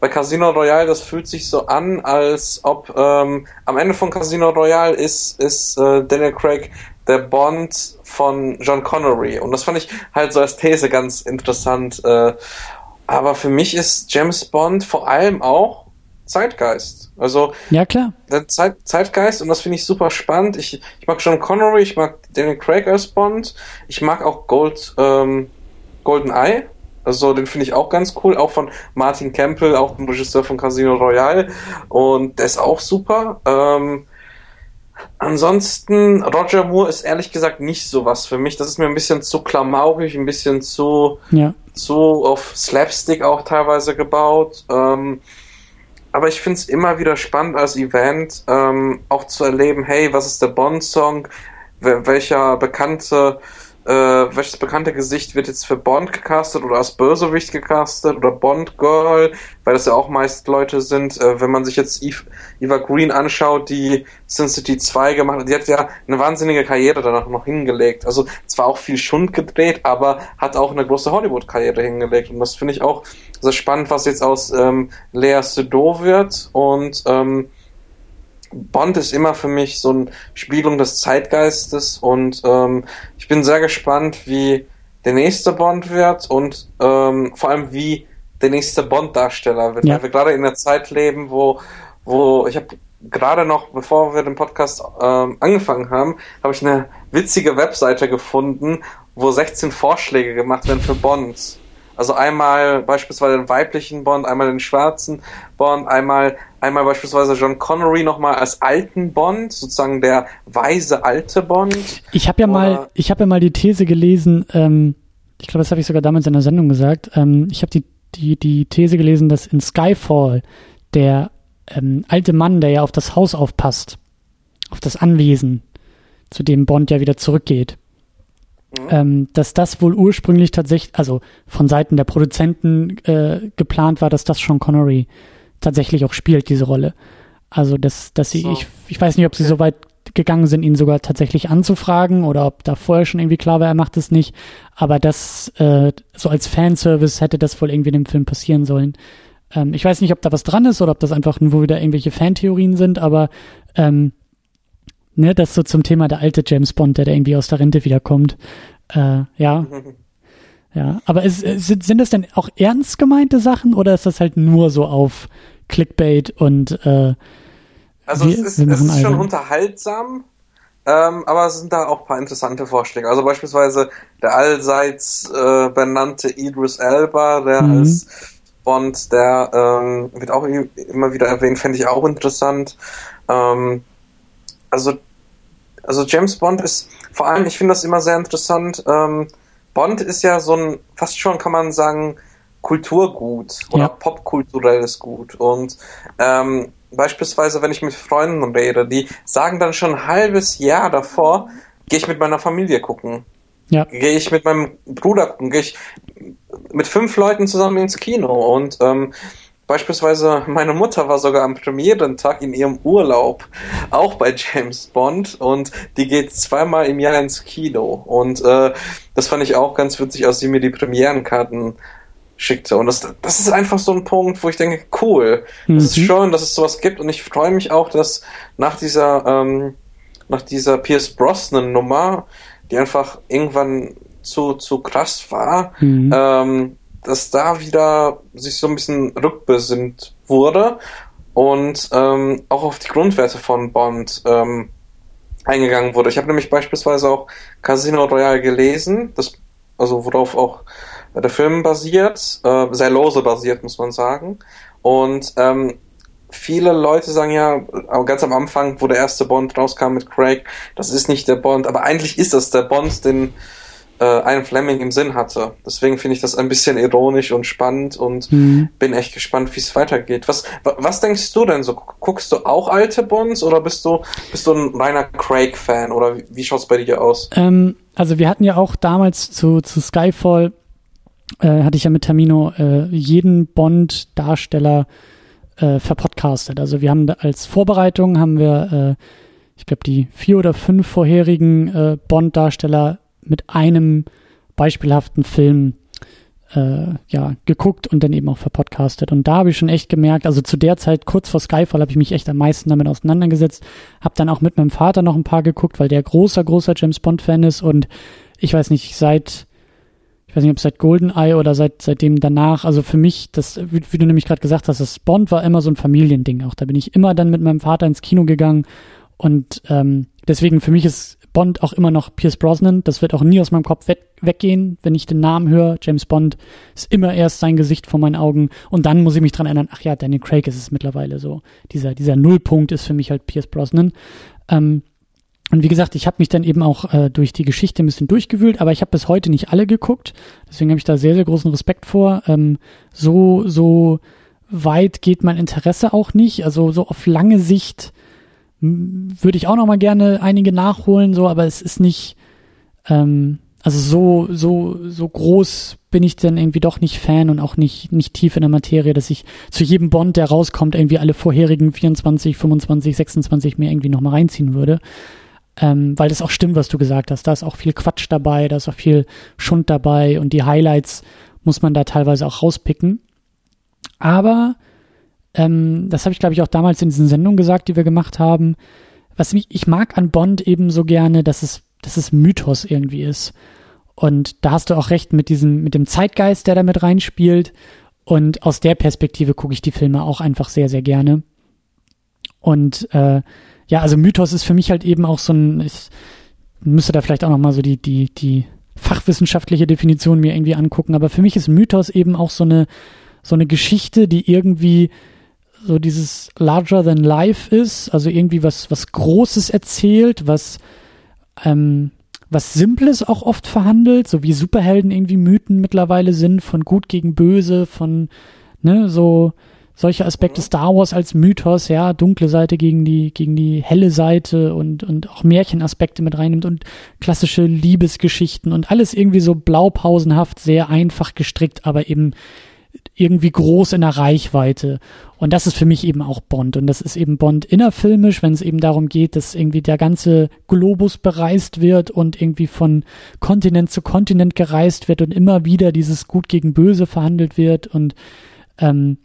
bei Casino Royale, das fühlt sich so an, als ob ähm, am Ende von Casino Royale ist, ist äh, Daniel Craig der Bond von John Connery. Und das fand ich halt so als These ganz interessant. Äh, aber für mich ist James Bond vor allem auch Zeitgeist. Also ja klar. Der Zeit, Zeitgeist und das finde ich super spannend. Ich, ich mag John Connery, ich mag Daniel Craig als Bond, ich mag auch Gold ähm, Golden Eye. Also den finde ich auch ganz cool, auch von Martin Campbell, auch dem Regisseur von Casino Royale und der ist auch super. Ähm, Ansonsten, Roger Moore ist ehrlich gesagt nicht so was für mich. Das ist mir ein bisschen zu klamaurig, ein bisschen zu, ja. zu auf Slapstick auch teilweise gebaut. Ähm, aber ich finde es immer wieder spannend als Event, ähm, auch zu erleben, hey, was ist der Bond-Song? welcher bekannte äh, welches bekannte Gesicht wird jetzt für Bond gecastet oder als Bösewicht gecastet oder Bond Girl, weil das ja auch meist Leute sind. Äh, wenn man sich jetzt Eve, Eva Green anschaut, die Sin City 2 gemacht hat, die hat ja eine wahnsinnige Karriere danach noch hingelegt. Also zwar auch viel Schund gedreht, aber hat auch eine große Hollywood-Karriere hingelegt. Und das finde ich auch sehr spannend, was jetzt aus ähm, Lea Seydoux wird und ähm, Bond ist immer für mich so eine Spiegelung des Zeitgeistes und ähm, ich bin sehr gespannt, wie der nächste Bond wird und ähm, vor allem wie der nächste Bond-Darsteller wird, ja. weil wir gerade in einer Zeit leben, wo, wo ich habe gerade noch, bevor wir den Podcast ähm, angefangen haben, habe ich eine witzige Webseite gefunden, wo 16 Vorschläge gemacht werden für Bonds. Also einmal beispielsweise den weiblichen Bond, einmal den schwarzen Bond, einmal, einmal beispielsweise John Connery nochmal als alten Bond, sozusagen der weise alte Bond. Ich habe ja mal, ich habe ja mal die These gelesen, ähm, ich glaube, das habe ich sogar damals in der Sendung gesagt. Ähm, ich habe die, die, die These gelesen, dass in Skyfall der ähm, alte Mann, der ja auf das Haus aufpasst, auf das Anwesen, zu dem Bond ja wieder zurückgeht. Ähm, dass das wohl ursprünglich tatsächlich, also von Seiten der Produzenten äh, geplant war, dass das Sean Connery tatsächlich auch spielt, diese Rolle. Also, dass, dass sie, so. ich, ich weiß nicht, ob sie so weit gegangen sind, ihn sogar tatsächlich anzufragen oder ob da vorher schon irgendwie klar war, er macht es nicht. Aber das, äh, so als Fanservice hätte das wohl irgendwie in dem Film passieren sollen. Ähm, ich weiß nicht, ob da was dran ist oder ob das einfach nur wieder irgendwelche Fantheorien sind, aber ähm, ne, das so zum Thema der alte James Bond, der da irgendwie aus der Rente wiederkommt. Äh, ja. Ja, aber ist, sind, sind das denn auch ernst gemeinte Sachen oder ist das halt nur so auf Clickbait und äh, Also wir, es ist, es ist schon unterhaltsam, ähm, aber es sind da auch ein paar interessante Vorschläge. Also beispielsweise der allseits äh, benannte Idris Elba, der mhm. als Bond, der ähm, wird auch immer wieder erwähnt, fände ich auch interessant. Ähm, also also James Bond ist, vor allem, ich finde das immer sehr interessant, ähm, Bond ist ja so ein, fast schon kann man sagen, Kulturgut oder ja. popkulturelles Gut. Und ähm, beispielsweise, wenn ich mit Freunden rede, die sagen dann schon ein halbes Jahr davor, gehe ich mit meiner Familie gucken. Ja. Gehe ich mit meinem Bruder gucken, gehe ich mit fünf Leuten zusammen ins Kino. Und ähm, Beispielsweise meine Mutter war sogar am Premierentag in ihrem Urlaub auch bei James Bond und die geht zweimal im Jahr ins Kino und äh, das fand ich auch ganz witzig, als sie mir die Premierenkarten schickte und das, das ist einfach so ein Punkt, wo ich denke, cool, mhm. das ist schön, dass es sowas gibt und ich freue mich auch, dass nach dieser ähm, nach dieser Pierce Brosnan Nummer, die einfach irgendwann zu, zu krass war, mhm. ähm, dass da wieder sich so ein bisschen rückbesinnt wurde und ähm, auch auf die Grundwerte von Bond ähm, eingegangen wurde. Ich habe nämlich beispielsweise auch Casino Royale gelesen, das, also worauf auch der Film basiert, äh, sehr lose basiert, muss man sagen. Und ähm, viele Leute sagen ja, ganz am Anfang, wo der erste Bond rauskam mit Craig, das ist nicht der Bond, aber eigentlich ist das der Bond, den äh, Ian Fleming im Sinn hatte. Deswegen finde ich das ein bisschen ironisch und spannend und mhm. bin echt gespannt, wie es weitergeht. Was, was denkst du denn so? Guckst du auch alte Bonds oder bist du, bist du ein reiner Craig-Fan oder wie, wie schaut es bei dir aus? Ähm, also wir hatten ja auch damals zu, zu Skyfall, äh, hatte ich ja mit Termino äh, jeden Bond-Darsteller äh, verpodcastet. Also wir haben da als Vorbereitung haben wir äh, ich glaube, die vier oder fünf vorherigen äh, Bond-Darsteller mit einem beispielhaften Film äh, ja, geguckt und dann eben auch verpodcastet. Und da habe ich schon echt gemerkt, also zu der Zeit, kurz vor Skyfall, habe ich mich echt am meisten damit auseinandergesetzt. Habe dann auch mit meinem Vater noch ein paar geguckt, weil der großer, großer James Bond-Fan ist. Und ich weiß nicht, seit, ich weiß nicht, ob seit GoldenEye oder seit seitdem danach, also für mich, das, wie, wie du nämlich gerade gesagt hast, das Bond war immer so ein Familiending auch. Da bin ich immer dann mit meinem Vater ins Kino gegangen. Und ähm, deswegen für mich ist Bond auch immer noch Pierce Brosnan. Das wird auch nie aus meinem Kopf we weggehen, wenn ich den Namen höre. James Bond ist immer erst sein Gesicht vor meinen Augen. Und dann muss ich mich dran erinnern, ach ja, Daniel Craig ist es mittlerweile so. Dieser, dieser Nullpunkt ist für mich halt Pierce Brosnan. Ähm, und wie gesagt, ich habe mich dann eben auch äh, durch die Geschichte ein bisschen durchgewühlt, aber ich habe bis heute nicht alle geguckt. Deswegen habe ich da sehr, sehr großen Respekt vor. Ähm, so, so weit geht mein Interesse auch nicht. Also so auf lange Sicht würde ich auch noch mal gerne einige nachholen, so, aber es ist nicht, ähm, also so, so, so groß bin ich dann irgendwie doch nicht Fan und auch nicht, nicht tief in der Materie, dass ich zu jedem Bond, der rauskommt, irgendwie alle vorherigen 24, 25, 26 mir irgendwie noch mal reinziehen würde. Ähm, weil das auch stimmt, was du gesagt hast. Da ist auch viel Quatsch dabei, da ist auch viel Schund dabei und die Highlights muss man da teilweise auch rauspicken. Aber ähm, das habe ich, glaube ich, auch damals in diesen Sendungen gesagt, die wir gemacht haben. Was mich, ich mag an Bond eben so gerne, dass es, dass es Mythos irgendwie ist. Und da hast du auch recht mit diesem, mit dem Zeitgeist, der da mit reinspielt. Und aus der Perspektive gucke ich die Filme auch einfach sehr, sehr gerne. Und äh, ja, also Mythos ist für mich halt eben auch so ein, ich müsste da vielleicht auch nochmal so die, die, die fachwissenschaftliche Definition mir irgendwie angucken, aber für mich ist Mythos eben auch so eine, so eine Geschichte, die irgendwie so dieses larger than life ist, also irgendwie was, was Großes erzählt, was, ähm, was Simples auch oft verhandelt, so wie Superhelden irgendwie Mythen mittlerweile sind, von gut gegen böse, von, ne, so, solche Aspekte mhm. Star Wars als Mythos, ja, dunkle Seite gegen die, gegen die helle Seite und, und auch Märchenaspekte mit reinnimmt und klassische Liebesgeschichten und alles irgendwie so blaupausenhaft, sehr einfach gestrickt, aber eben irgendwie groß in der Reichweite. Und das ist für mich eben auch Bond. Und das ist eben Bond innerfilmisch, wenn es eben darum geht, dass irgendwie der ganze Globus bereist wird und irgendwie von Kontinent zu Kontinent gereist wird und immer wieder dieses Gut gegen Böse verhandelt wird und ähm,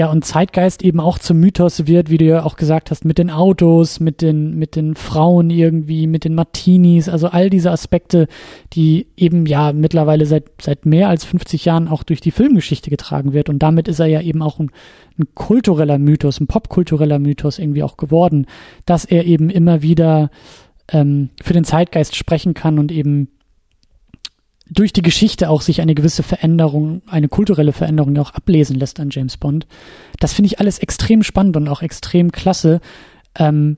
ja, und Zeitgeist eben auch zum Mythos wird, wie du ja auch gesagt hast, mit den Autos, mit den, mit den Frauen irgendwie, mit den Martinis, also all diese Aspekte, die eben ja mittlerweile seit, seit mehr als 50 Jahren auch durch die Filmgeschichte getragen wird. Und damit ist er ja eben auch ein, ein kultureller Mythos, ein popkultureller Mythos irgendwie auch geworden, dass er eben immer wieder ähm, für den Zeitgeist sprechen kann und eben durch die Geschichte auch sich eine gewisse Veränderung, eine kulturelle Veränderung auch ablesen lässt an James Bond. Das finde ich alles extrem spannend und auch extrem klasse. Ähm,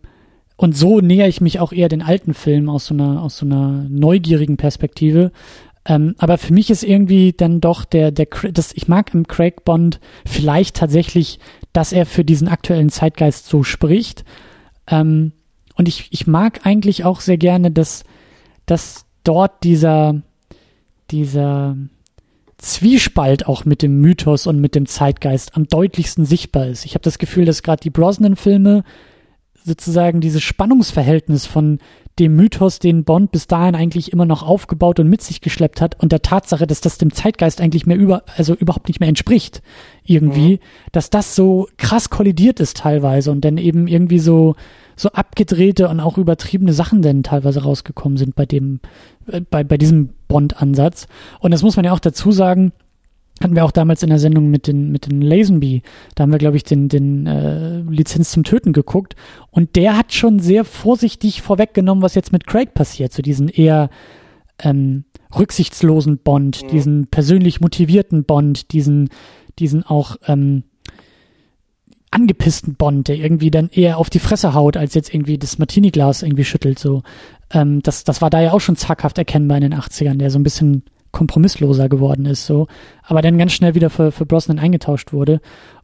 und so näher ich mich auch eher den alten Filmen aus so einer, aus so einer neugierigen Perspektive. Ähm, aber für mich ist irgendwie dann doch der, der, das, ich mag im Craig Bond vielleicht tatsächlich, dass er für diesen aktuellen Zeitgeist so spricht. Ähm, und ich, ich mag eigentlich auch sehr gerne, dass, dass dort dieser, dieser Zwiespalt auch mit dem Mythos und mit dem Zeitgeist am deutlichsten sichtbar ist. Ich habe das Gefühl, dass gerade die Brosnan-Filme sozusagen dieses Spannungsverhältnis von dem Mythos, den Bond bis dahin eigentlich immer noch aufgebaut und mit sich geschleppt hat und der Tatsache, dass das dem Zeitgeist eigentlich mehr über, also überhaupt nicht mehr entspricht, irgendwie, mhm. dass das so krass kollidiert ist teilweise und dann eben irgendwie so, so abgedrehte und auch übertriebene Sachen denn teilweise rausgekommen sind bei dem, äh, bei, bei diesem Bond-Ansatz. Und das muss man ja auch dazu sagen, hatten wir auch damals in der Sendung mit den, mit den Lazenby. Da haben wir, glaube ich, den, den äh, Lizenz zum Töten geguckt. Und der hat schon sehr vorsichtig vorweggenommen, was jetzt mit Craig passiert. So diesen eher ähm, rücksichtslosen Bond, mhm. diesen persönlich motivierten Bond, diesen, diesen auch ähm, angepissten Bond, der irgendwie dann eher auf die Fresse haut, als jetzt irgendwie das Martini-Glas irgendwie schüttelt. So, ähm, das, das war da ja auch schon zackhaft erkennbar in den 80ern, der so ein bisschen kompromissloser geworden ist, so, aber dann ganz schnell wieder für, für Brosnan eingetauscht wurde.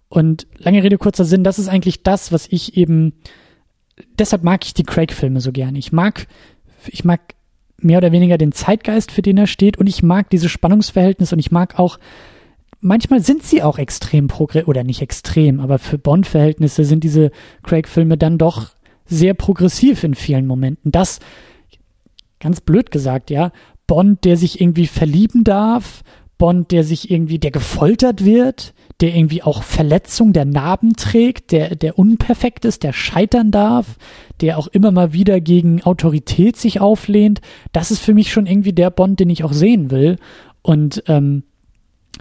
Und lange Rede, kurzer Sinn, das ist eigentlich das, was ich eben, deshalb mag ich die Craig-Filme so gerne. Ich mag, ich mag mehr oder weniger den Zeitgeist, für den er steht, und ich mag dieses Spannungsverhältnis und ich mag auch, manchmal sind sie auch extrem progressiv, oder nicht extrem, aber für Bond-Verhältnisse sind diese Craig-Filme dann doch sehr progressiv in vielen Momenten. Das, ganz blöd gesagt, ja, Bond, der sich irgendwie verlieben darf, Bond, der sich irgendwie, der gefoltert wird, der irgendwie auch Verletzung der Narben trägt, der, der unperfekt ist, der scheitern darf, der auch immer mal wieder gegen Autorität sich auflehnt. Das ist für mich schon irgendwie der Bond, den ich auch sehen will. Und ähm,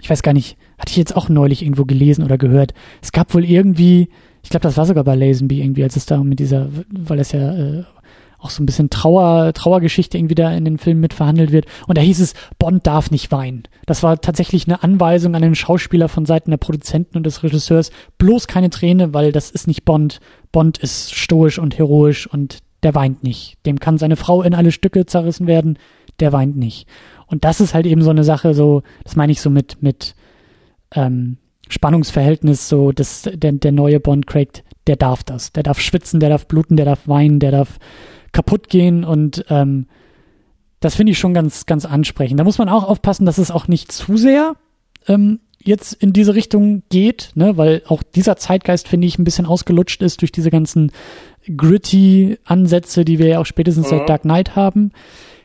ich weiß gar nicht, hatte ich jetzt auch neulich irgendwo gelesen oder gehört. Es gab wohl irgendwie, ich glaube, das war sogar bei Lazenby irgendwie, als es da mit dieser, weil es ja äh, auch so ein bisschen Trauer, Trauergeschichte irgendwie da in den Filmen mit verhandelt wird. Und da hieß es, Bond darf nicht weinen. Das war tatsächlich eine Anweisung an den Schauspieler von Seiten der Produzenten und des Regisseurs. Bloß keine Träne, weil das ist nicht Bond. Bond ist stoisch und heroisch und der weint nicht. Dem kann seine Frau in alle Stücke zerrissen werden, der weint nicht. Und das ist halt eben so eine Sache, so, das meine ich so mit, mit ähm, Spannungsverhältnis, so, dass der, der neue Bond Craig, der darf das. Der darf schwitzen, der darf bluten, der darf weinen, der darf kaputt gehen und ähm, das finde ich schon ganz, ganz ansprechend. Da muss man auch aufpassen, dass es auch nicht zu sehr ähm, jetzt in diese Richtung geht, ne, weil auch dieser Zeitgeist, finde ich, ein bisschen ausgelutscht ist durch diese ganzen gritty Ansätze, die wir ja auch spätestens mhm. seit Dark Knight haben.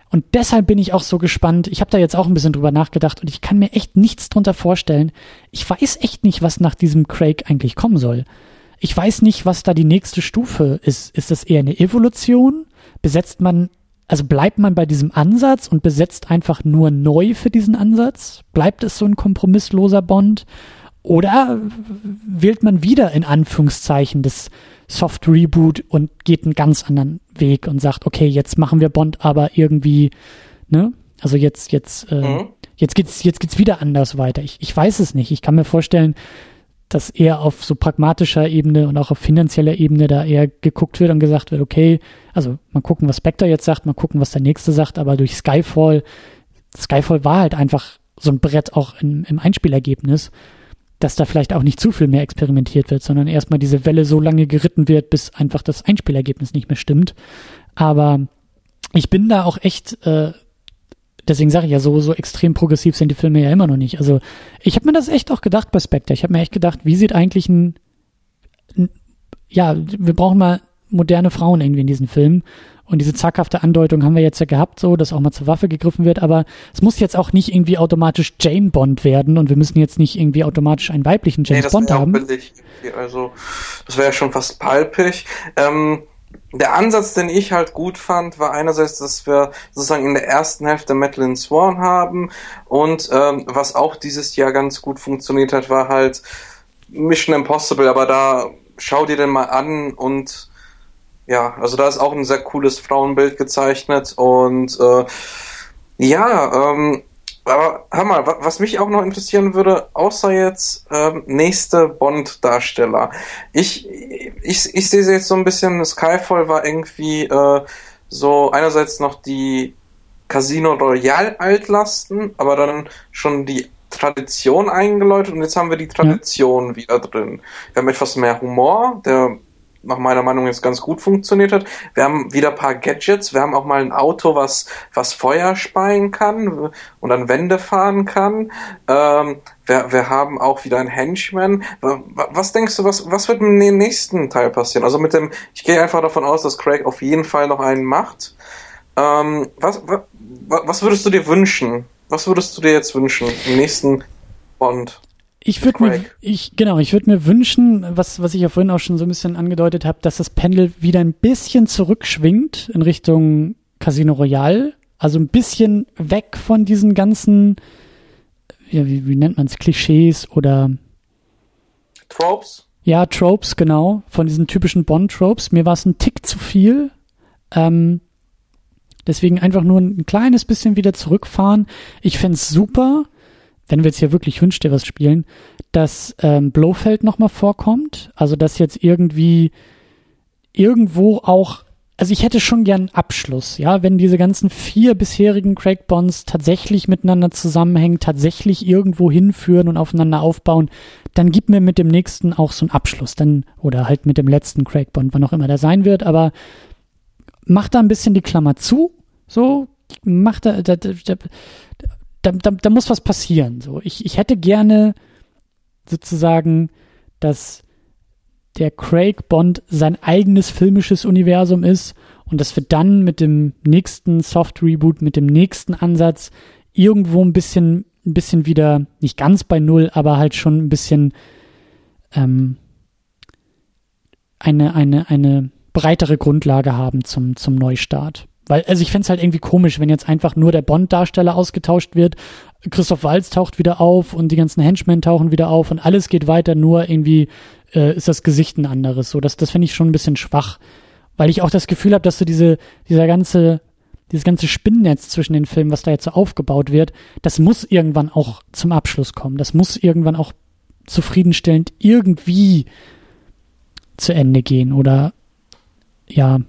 Und deshalb bin ich auch so gespannt. Ich habe da jetzt auch ein bisschen drüber nachgedacht und ich kann mir echt nichts drunter vorstellen. Ich weiß echt nicht, was nach diesem Craig eigentlich kommen soll. Ich weiß nicht, was da die nächste Stufe ist. Ist das eher eine Evolution? Besetzt man, also bleibt man bei diesem Ansatz und besetzt einfach nur neu für diesen Ansatz? Bleibt es so ein kompromissloser Bond? Oder wählt man wieder in Anführungszeichen das Soft Reboot und geht einen ganz anderen Weg und sagt, okay, jetzt machen wir Bond aber irgendwie, ne? Also jetzt, jetzt, äh, mhm. jetzt geht's, jetzt geht's wieder anders weiter. Ich, ich weiß es nicht. Ich kann mir vorstellen, dass eher auf so pragmatischer Ebene und auch auf finanzieller Ebene da eher geguckt wird und gesagt wird, okay, also mal gucken, was Spectre jetzt sagt, mal gucken, was der nächste sagt, aber durch Skyfall, Skyfall war halt einfach so ein Brett auch im, im Einspielergebnis dass da vielleicht auch nicht zu viel mehr experimentiert wird, sondern erstmal diese Welle so lange geritten wird, bis einfach das Einspielergebnis nicht mehr stimmt. Aber ich bin da auch echt, äh, deswegen sage ich ja, so, so extrem progressiv sind die Filme ja immer noch nicht. Also ich habe mir das echt auch gedacht bei Spectre. Ich habe mir echt gedacht, wie sieht eigentlich ein, ein ja, wir brauchen mal moderne Frauen irgendwie in diesen Filmen. Und diese zackhafte Andeutung haben wir jetzt ja gehabt, so, dass auch mal zur Waffe gegriffen wird, aber es muss jetzt auch nicht irgendwie automatisch Jane Bond werden und wir müssen jetzt nicht irgendwie automatisch einen weiblichen James nee, Bond haben. Billig. Also, das wäre ja schon fast palpig. Ähm, der Ansatz, den ich halt gut fand, war einerseits, dass wir sozusagen in der ersten Hälfte Madeline Swan haben und ähm, was auch dieses Jahr ganz gut funktioniert hat, war halt Mission Impossible, aber da schau dir den mal an und ja, also da ist auch ein sehr cooles Frauenbild gezeichnet und äh, ja, ähm, aber hör mal, was mich auch noch interessieren würde, außer jetzt ähm, nächste Bond-Darsteller. Ich, ich, ich sehe jetzt so ein bisschen, Skyfall war irgendwie äh, so einerseits noch die Casino Royale Altlasten, aber dann schon die Tradition eingeläutet und jetzt haben wir die Tradition ja. wieder drin. Wir haben etwas mehr Humor, der nach meiner Meinung jetzt ganz gut funktioniert hat. Wir haben wieder ein paar Gadgets. Wir haben auch mal ein Auto, was, was Feuer speien kann und an Wände fahren kann. Ähm, wir, wir haben auch wieder ein Henchman. Was denkst du, was, was wird im nächsten Teil passieren? Also mit dem, ich gehe einfach davon aus, dass Craig auf jeden Fall noch einen macht. Ähm, was, was, was würdest du dir wünschen? Was würdest du dir jetzt wünschen im nächsten Bond? Ich würde mir, ich, genau, ich würde mir wünschen, was, was ich ja vorhin auch schon so ein bisschen angedeutet habe, dass das Pendel wieder ein bisschen zurückschwingt in Richtung Casino Royale. Also ein bisschen weg von diesen ganzen, ja, wie, wie nennt man es, Klischees oder Tropes? Ja, Tropes, genau. Von diesen typischen Bond-Tropes. Mir war es ein Tick zu viel. Ähm, deswegen einfach nur ein kleines bisschen wieder zurückfahren. Ich fände super, wenn wir jetzt hier wirklich Wünsch dir was spielen, dass ähm, Blofeld nochmal vorkommt. Also dass jetzt irgendwie irgendwo auch, also ich hätte schon gern Abschluss, ja, wenn diese ganzen vier bisherigen Craig Bonds tatsächlich miteinander zusammenhängen, tatsächlich irgendwo hinführen und aufeinander aufbauen, dann gib mir mit dem nächsten auch so einen Abschluss, dann, oder halt mit dem letzten Craig Bond, wann auch immer der sein wird, aber mach da ein bisschen die Klammer zu, so, mach da, da, da, da, da, da muss was passieren. So, ich, ich hätte gerne sozusagen, dass der Craig Bond sein eigenes filmisches Universum ist und dass wir dann mit dem nächsten Soft Reboot, mit dem nächsten Ansatz irgendwo ein bisschen, ein bisschen wieder, nicht ganz bei Null, aber halt schon ein bisschen ähm, eine, eine, eine breitere Grundlage haben zum, zum Neustart. Weil, also ich fände halt irgendwie komisch, wenn jetzt einfach nur der Bond-Darsteller ausgetauscht wird, Christoph Walz taucht wieder auf und die ganzen Henchmen tauchen wieder auf und alles geht weiter, nur irgendwie äh, ist das Gesicht ein anderes. So, das, das finde ich schon ein bisschen schwach. Weil ich auch das Gefühl habe, dass so diese, dieser ganze, dieses ganze Spinnennetz zwischen den Filmen, was da jetzt so aufgebaut wird, das muss irgendwann auch zum Abschluss kommen. Das muss irgendwann auch zufriedenstellend irgendwie zu Ende gehen oder ja,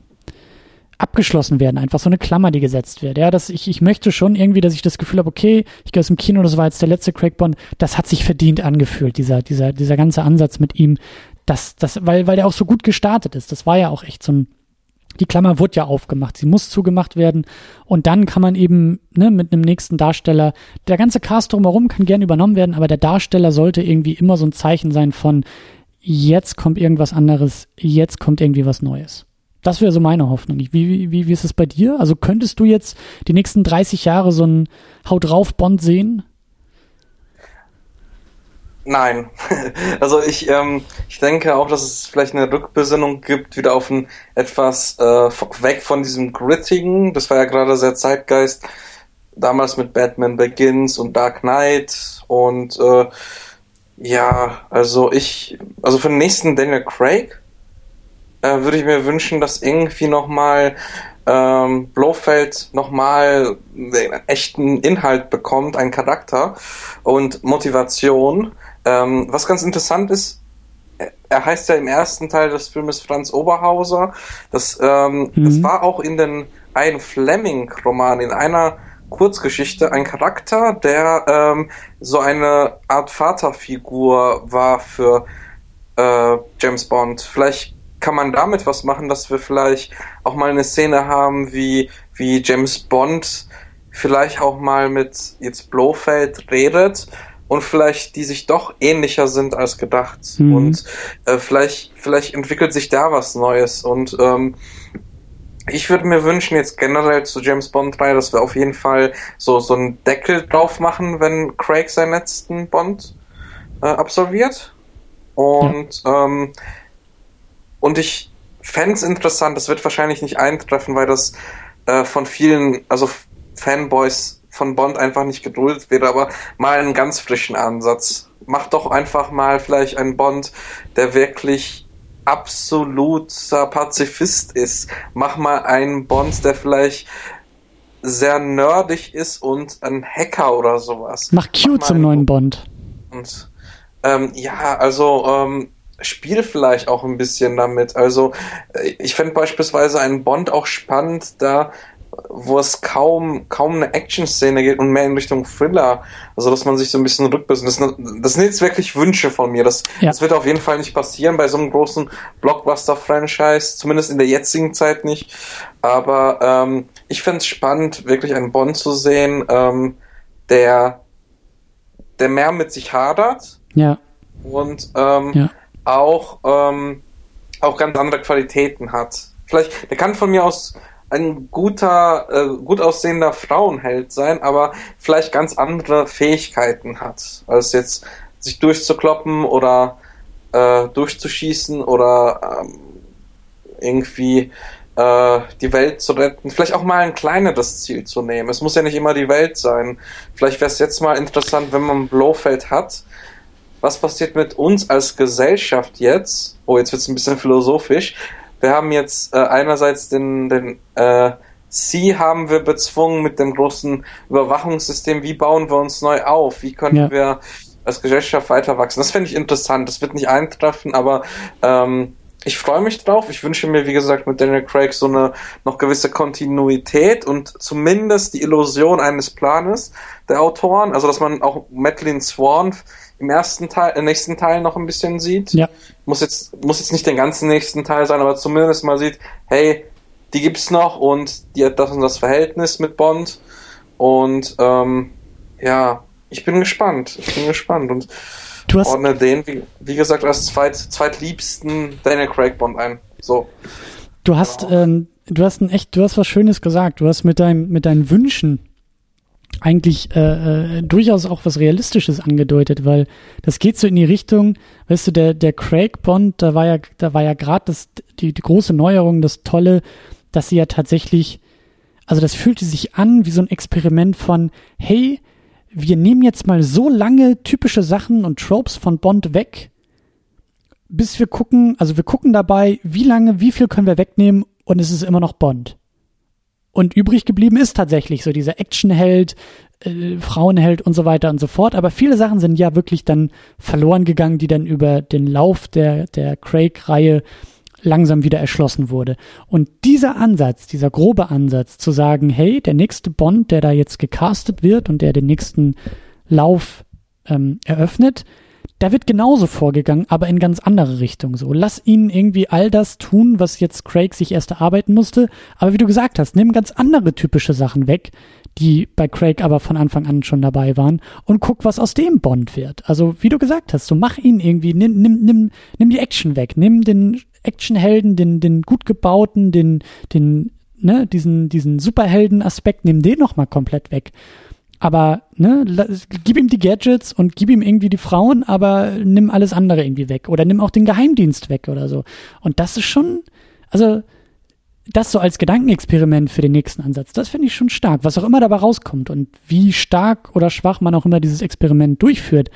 abgeschlossen werden, einfach so eine Klammer, die gesetzt wird. Ja, dass ich, ich möchte schon irgendwie, dass ich das Gefühl habe, okay, ich gehe aus dem Kino, das war jetzt der letzte Craig Bond, das hat sich verdient angefühlt, dieser, dieser, dieser ganze Ansatz mit ihm, das, das, weil, weil der auch so gut gestartet ist. Das war ja auch echt so ein, die Klammer wurde ja aufgemacht, sie muss zugemacht werden und dann kann man eben ne, mit einem nächsten Darsteller, der ganze Cast drumherum kann gern übernommen werden, aber der Darsteller sollte irgendwie immer so ein Zeichen sein von jetzt kommt irgendwas anderes, jetzt kommt irgendwie was Neues. Das wäre so meine Hoffnung. Wie, wie, wie ist es bei dir? Also könntest du jetzt die nächsten 30 Jahre so ein Haut drauf Bond sehen? Nein. Also ich, ähm, ich denke auch, dass es vielleicht eine Rückbesinnung gibt, wieder auf ein etwas äh, weg von diesem Grittigen. Das war ja gerade sehr Zeitgeist. Damals mit Batman Begins und Dark Knight und äh, ja, also ich, also für den nächsten Daniel Craig äh, würde ich mir wünschen, dass irgendwie nochmal ähm, Blofeld nochmal einen echten Inhalt bekommt, einen Charakter und Motivation ähm, was ganz interessant ist, er heißt ja im ersten Teil des Filmes Franz Oberhauser. Das, ähm, mhm. das war auch in den Ian Fleming-Roman, in einer Kurzgeschichte, ein Charakter, der ähm, so eine Art Vaterfigur war für äh, James Bond. Vielleicht kann man damit was machen, dass wir vielleicht auch mal eine Szene haben, wie, wie James Bond vielleicht auch mal mit jetzt Blofeld redet und vielleicht die sich doch ähnlicher sind als gedacht. Mhm. Und äh, vielleicht, vielleicht entwickelt sich da was Neues. Und ähm, ich würde mir wünschen, jetzt generell zu James Bond 3, dass wir auf jeden Fall so, so einen Deckel drauf machen, wenn Craig seinen letzten Bond äh, absolviert. Und, ja. ähm, und ich fände es interessant, das wird wahrscheinlich nicht eintreffen, weil das äh, von vielen, also Fanboys von Bond einfach nicht geduldet wird, aber mal einen ganz frischen Ansatz. Mach doch einfach mal vielleicht einen Bond, der wirklich absoluter Pazifist ist. Mach mal einen Bond, der vielleicht sehr nerdig ist und ein Hacker oder sowas. Mach Q Mach zum neuen Bond. Und ähm, ja, also ähm, spiel vielleicht auch ein bisschen damit. Also äh, ich fände beispielsweise einen Bond auch spannend, da wo es kaum, kaum eine Action-Szene geht und mehr in Richtung Thriller. Also, dass man sich so ein bisschen rückbüßt. Das, das sind jetzt wirklich Wünsche von mir. Das, ja. das wird auf jeden Fall nicht passieren bei so einem großen Blockbuster-Franchise. Zumindest in der jetzigen Zeit nicht. Aber ähm, ich fände es spannend, wirklich einen Bond zu sehen, ähm, der, der mehr mit sich hadert. Ja. Und ähm, ja. Auch, ähm, auch ganz andere Qualitäten hat. Vielleicht, der kann von mir aus ein guter, äh, gut aussehender Frauenheld sein, aber vielleicht ganz andere Fähigkeiten hat, als jetzt sich durchzukloppen oder äh, durchzuschießen oder ähm, irgendwie äh, die Welt zu retten. Vielleicht auch mal ein kleineres Ziel zu nehmen. Es muss ja nicht immer die Welt sein. Vielleicht wäre es jetzt mal interessant, wenn man Blofeld hat. Was passiert mit uns als Gesellschaft jetzt? Oh, jetzt wird es ein bisschen philosophisch wir haben jetzt äh, einerseits den, den äh, Sie haben wir bezwungen mit dem großen Überwachungssystem. Wie bauen wir uns neu auf? Wie können ja. wir als Gesellschaft weiter wachsen? Das finde ich interessant. Das wird nicht eintreffen, aber ähm, ich freue mich drauf. Ich wünsche mir, wie gesagt, mit Daniel Craig so eine noch gewisse Kontinuität und zumindest die Illusion eines Planes der Autoren. Also, dass man auch Madeline Swan im ersten Teil, im nächsten Teil noch ein bisschen sieht. Ja. Muss jetzt, muss jetzt nicht den ganzen nächsten Teil sein, aber zumindest mal sieht, hey, die gibt's noch und die hat das und das Verhältnis mit Bond. Und ähm, ja, ich bin gespannt. Ich bin gespannt und du hast ordne den, wie, wie gesagt, als zweit, zweitliebsten Daniel Craig Bond ein. So. Du hast, genau. ähm, du hast ein echt, du hast was Schönes gesagt. Du hast mit deinem, mit deinen Wünschen eigentlich äh, äh, durchaus auch was Realistisches angedeutet, weil das geht so in die Richtung, weißt du, der, der Craig Bond, da war ja, da war ja gerade das, die, die große Neuerung, das Tolle, dass sie ja tatsächlich, also das fühlte sich an wie so ein Experiment von, hey, wir nehmen jetzt mal so lange typische Sachen und Tropes von Bond weg, bis wir gucken, also wir gucken dabei, wie lange, wie viel können wir wegnehmen und es ist immer noch Bond. Und übrig geblieben ist tatsächlich so dieser Actionheld, äh, Frauenheld und so weiter und so fort. Aber viele Sachen sind ja wirklich dann verloren gegangen, die dann über den Lauf der, der Craig-Reihe langsam wieder erschlossen wurde. Und dieser Ansatz, dieser grobe Ansatz zu sagen, hey, der nächste Bond, der da jetzt gecastet wird und der den nächsten Lauf ähm, eröffnet, da wird genauso vorgegangen, aber in ganz andere Richtung. So, lass ihn irgendwie all das tun, was jetzt Craig sich erst erarbeiten musste. Aber wie du gesagt hast, nimm ganz andere typische Sachen weg, die bei Craig aber von Anfang an schon dabei waren und guck, was aus dem Bond wird. Also, wie du gesagt hast, so mach ihn irgendwie, nimm, nimm, nimm, nimm die Action weg, nimm den Actionhelden, den, den gut gebauten, den, den, ne, diesen, diesen Superhelden-Aspekt, nimm den nochmal komplett weg. Aber, ne, gib ihm die Gadgets und gib ihm irgendwie die Frauen, aber nimm alles andere irgendwie weg. Oder nimm auch den Geheimdienst weg oder so. Und das ist schon, also, das so als Gedankenexperiment für den nächsten Ansatz, das finde ich schon stark, was auch immer dabei rauskommt und wie stark oder schwach man auch immer dieses Experiment durchführt,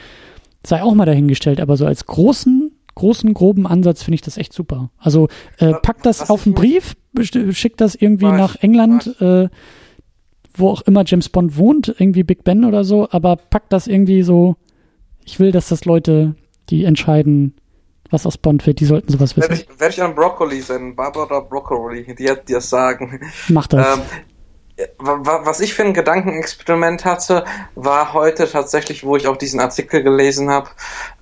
sei auch mal dahingestellt, aber so als großen, großen, groben Ansatz finde ich das echt super. Also äh, pack das was auf einen Brief, schick das irgendwie nach England, äh, wo auch immer James Bond wohnt, irgendwie Big Ben oder so, aber pack das irgendwie so, ich will, dass das Leute, die entscheiden, was aus Bond wird, die sollten sowas wissen. Werde ich, werd ich an Broccoli senden, Barbara Broccoli, die hat dir das sagen. Mach das. Ähm, was ich für ein Gedankenexperiment hatte, war heute tatsächlich, wo ich auch diesen Artikel gelesen habe,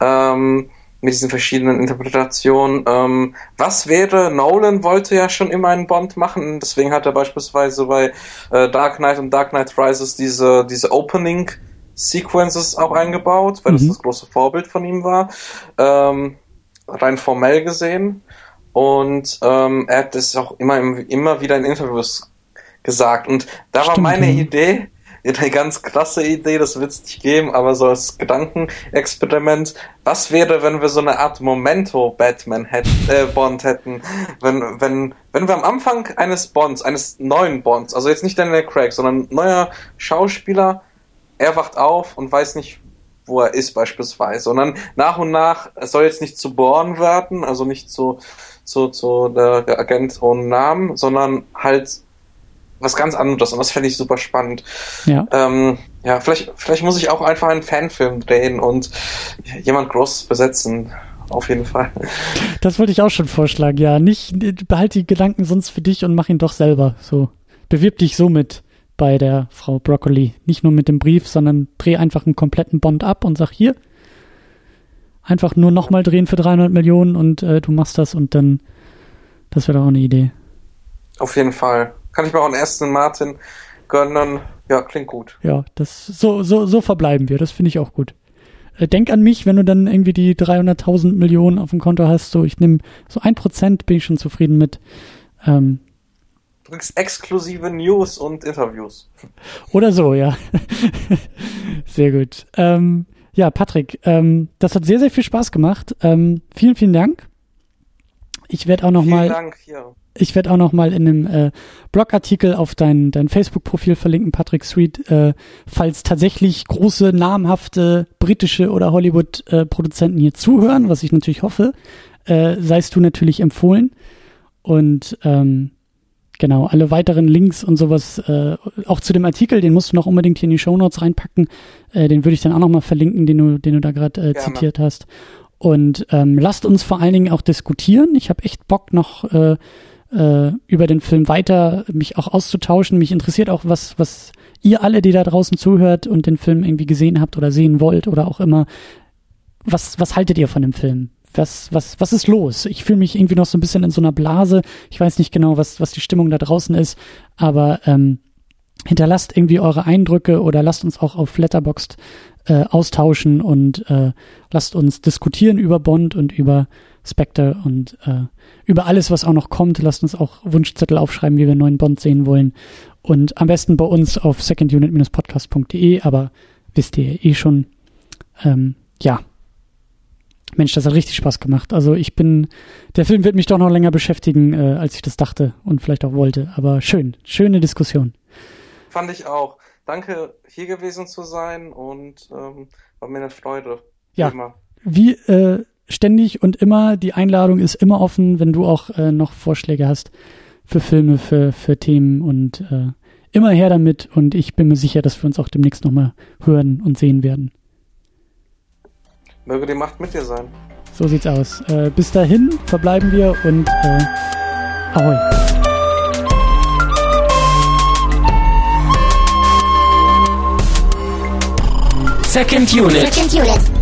ähm, mit diesen verschiedenen Interpretationen. Ähm, was wäre, Nolan wollte ja schon immer einen Bond machen, deswegen hat er beispielsweise bei äh, Dark Knight und Dark Knight Rises diese, diese Opening Sequences auch eingebaut, weil mhm. das das große Vorbild von ihm war. Ähm, rein formell gesehen. Und ähm, er hat das auch immer, immer wieder in Interviews gesagt. Und da Stimmt, war meine ja. Idee, eine ganz klasse Idee, das wird es nicht geben, aber so als Gedankenexperiment. Was wäre, wenn wir so eine Art Momento Batman hätten, äh, Bond hätten? Wenn, wenn, wenn wir am Anfang eines Bonds, eines neuen Bonds, also jetzt nicht Daniel Craig, sondern neuer Schauspieler, er wacht auf und weiß nicht, wo er ist beispielsweise. Dann nach und nach, es soll jetzt nicht zu Born werden, also nicht zu, zu, zu der Agent ohne Namen, sondern halt was ganz anderes und das fände ich super spannend. Ja. Ähm, ja, vielleicht, vielleicht muss ich auch einfach einen Fanfilm drehen und jemand groß besetzen. Auf jeden Fall. Das wollte ich auch schon vorschlagen, ja. Nicht, behalte die Gedanken sonst für dich und mach ihn doch selber. So. Bewirb dich somit bei der Frau Broccoli. Nicht nur mit dem Brief, sondern dreh einfach einen kompletten Bond ab und sag hier, einfach nur nochmal drehen für 300 Millionen und äh, du machst das und dann, das wäre doch auch eine Idee. Auf jeden Fall. Kann ich mir auch einen ersten Martin gönnen. Ja, klingt gut. Ja, das, so, so, so verbleiben wir. Das finde ich auch gut. Äh, denk an mich, wenn du dann irgendwie die 300.000 Millionen auf dem Konto hast. So, ich nehme so ein Prozent, bin ich schon zufrieden mit. Ähm, du kriegst exklusive News und Interviews. Oder so, ja. sehr gut. Ähm, ja, Patrick, ähm, das hat sehr, sehr viel Spaß gemacht. Ähm, vielen, vielen Dank. Ich werde auch noch vielen mal. Dank, ja ich werde auch noch mal in einem äh, Blogartikel auf dein, dein Facebook-Profil verlinken, Patrick Street, äh, falls tatsächlich große, namhafte britische oder Hollywood-Produzenten äh, hier zuhören, was ich natürlich hoffe, äh, seist du natürlich empfohlen. Und ähm, genau, alle weiteren Links und sowas, äh, auch zu dem Artikel, den musst du noch unbedingt hier in die Show Notes reinpacken. Äh, den würde ich dann auch noch mal verlinken, den du, den du da gerade äh, zitiert hast. Und ähm, lasst uns vor allen Dingen auch diskutieren. Ich habe echt Bock noch äh, äh, über den Film weiter mich auch auszutauschen. Mich interessiert auch, was, was ihr alle, die da draußen zuhört und den Film irgendwie gesehen habt oder sehen wollt oder auch immer, was, was haltet ihr von dem Film? Was, was, was ist los? Ich fühle mich irgendwie noch so ein bisschen in so einer Blase. Ich weiß nicht genau, was, was die Stimmung da draußen ist, aber ähm, hinterlasst irgendwie eure Eindrücke oder lasst uns auch auf Letterboxd äh, austauschen und äh, lasst uns diskutieren über Bond und über Spectre und äh, über alles, was auch noch kommt. Lasst uns auch Wunschzettel aufschreiben, wie wir einen neuen Bond sehen wollen. Und am besten bei uns auf secondunit-podcast.de, aber wisst ihr eh schon. Ähm, ja. Mensch, das hat richtig Spaß gemacht. Also ich bin, der Film wird mich doch noch länger beschäftigen, äh, als ich das dachte und vielleicht auch wollte. Aber schön, schöne Diskussion. Fand ich auch. Danke, hier gewesen zu sein und ähm, war mir eine Freude. Ja, immer. wie äh, ständig und immer. Die Einladung ist immer offen, wenn du auch äh, noch Vorschläge hast für Filme, für, für Themen und äh, immer her damit. Und ich bin mir sicher, dass wir uns auch demnächst nochmal hören und sehen werden. Möge die Macht mit dir sein. So sieht's aus. Äh, bis dahin verbleiben wir und äh, Ahoi. Second Unit. Second Unit.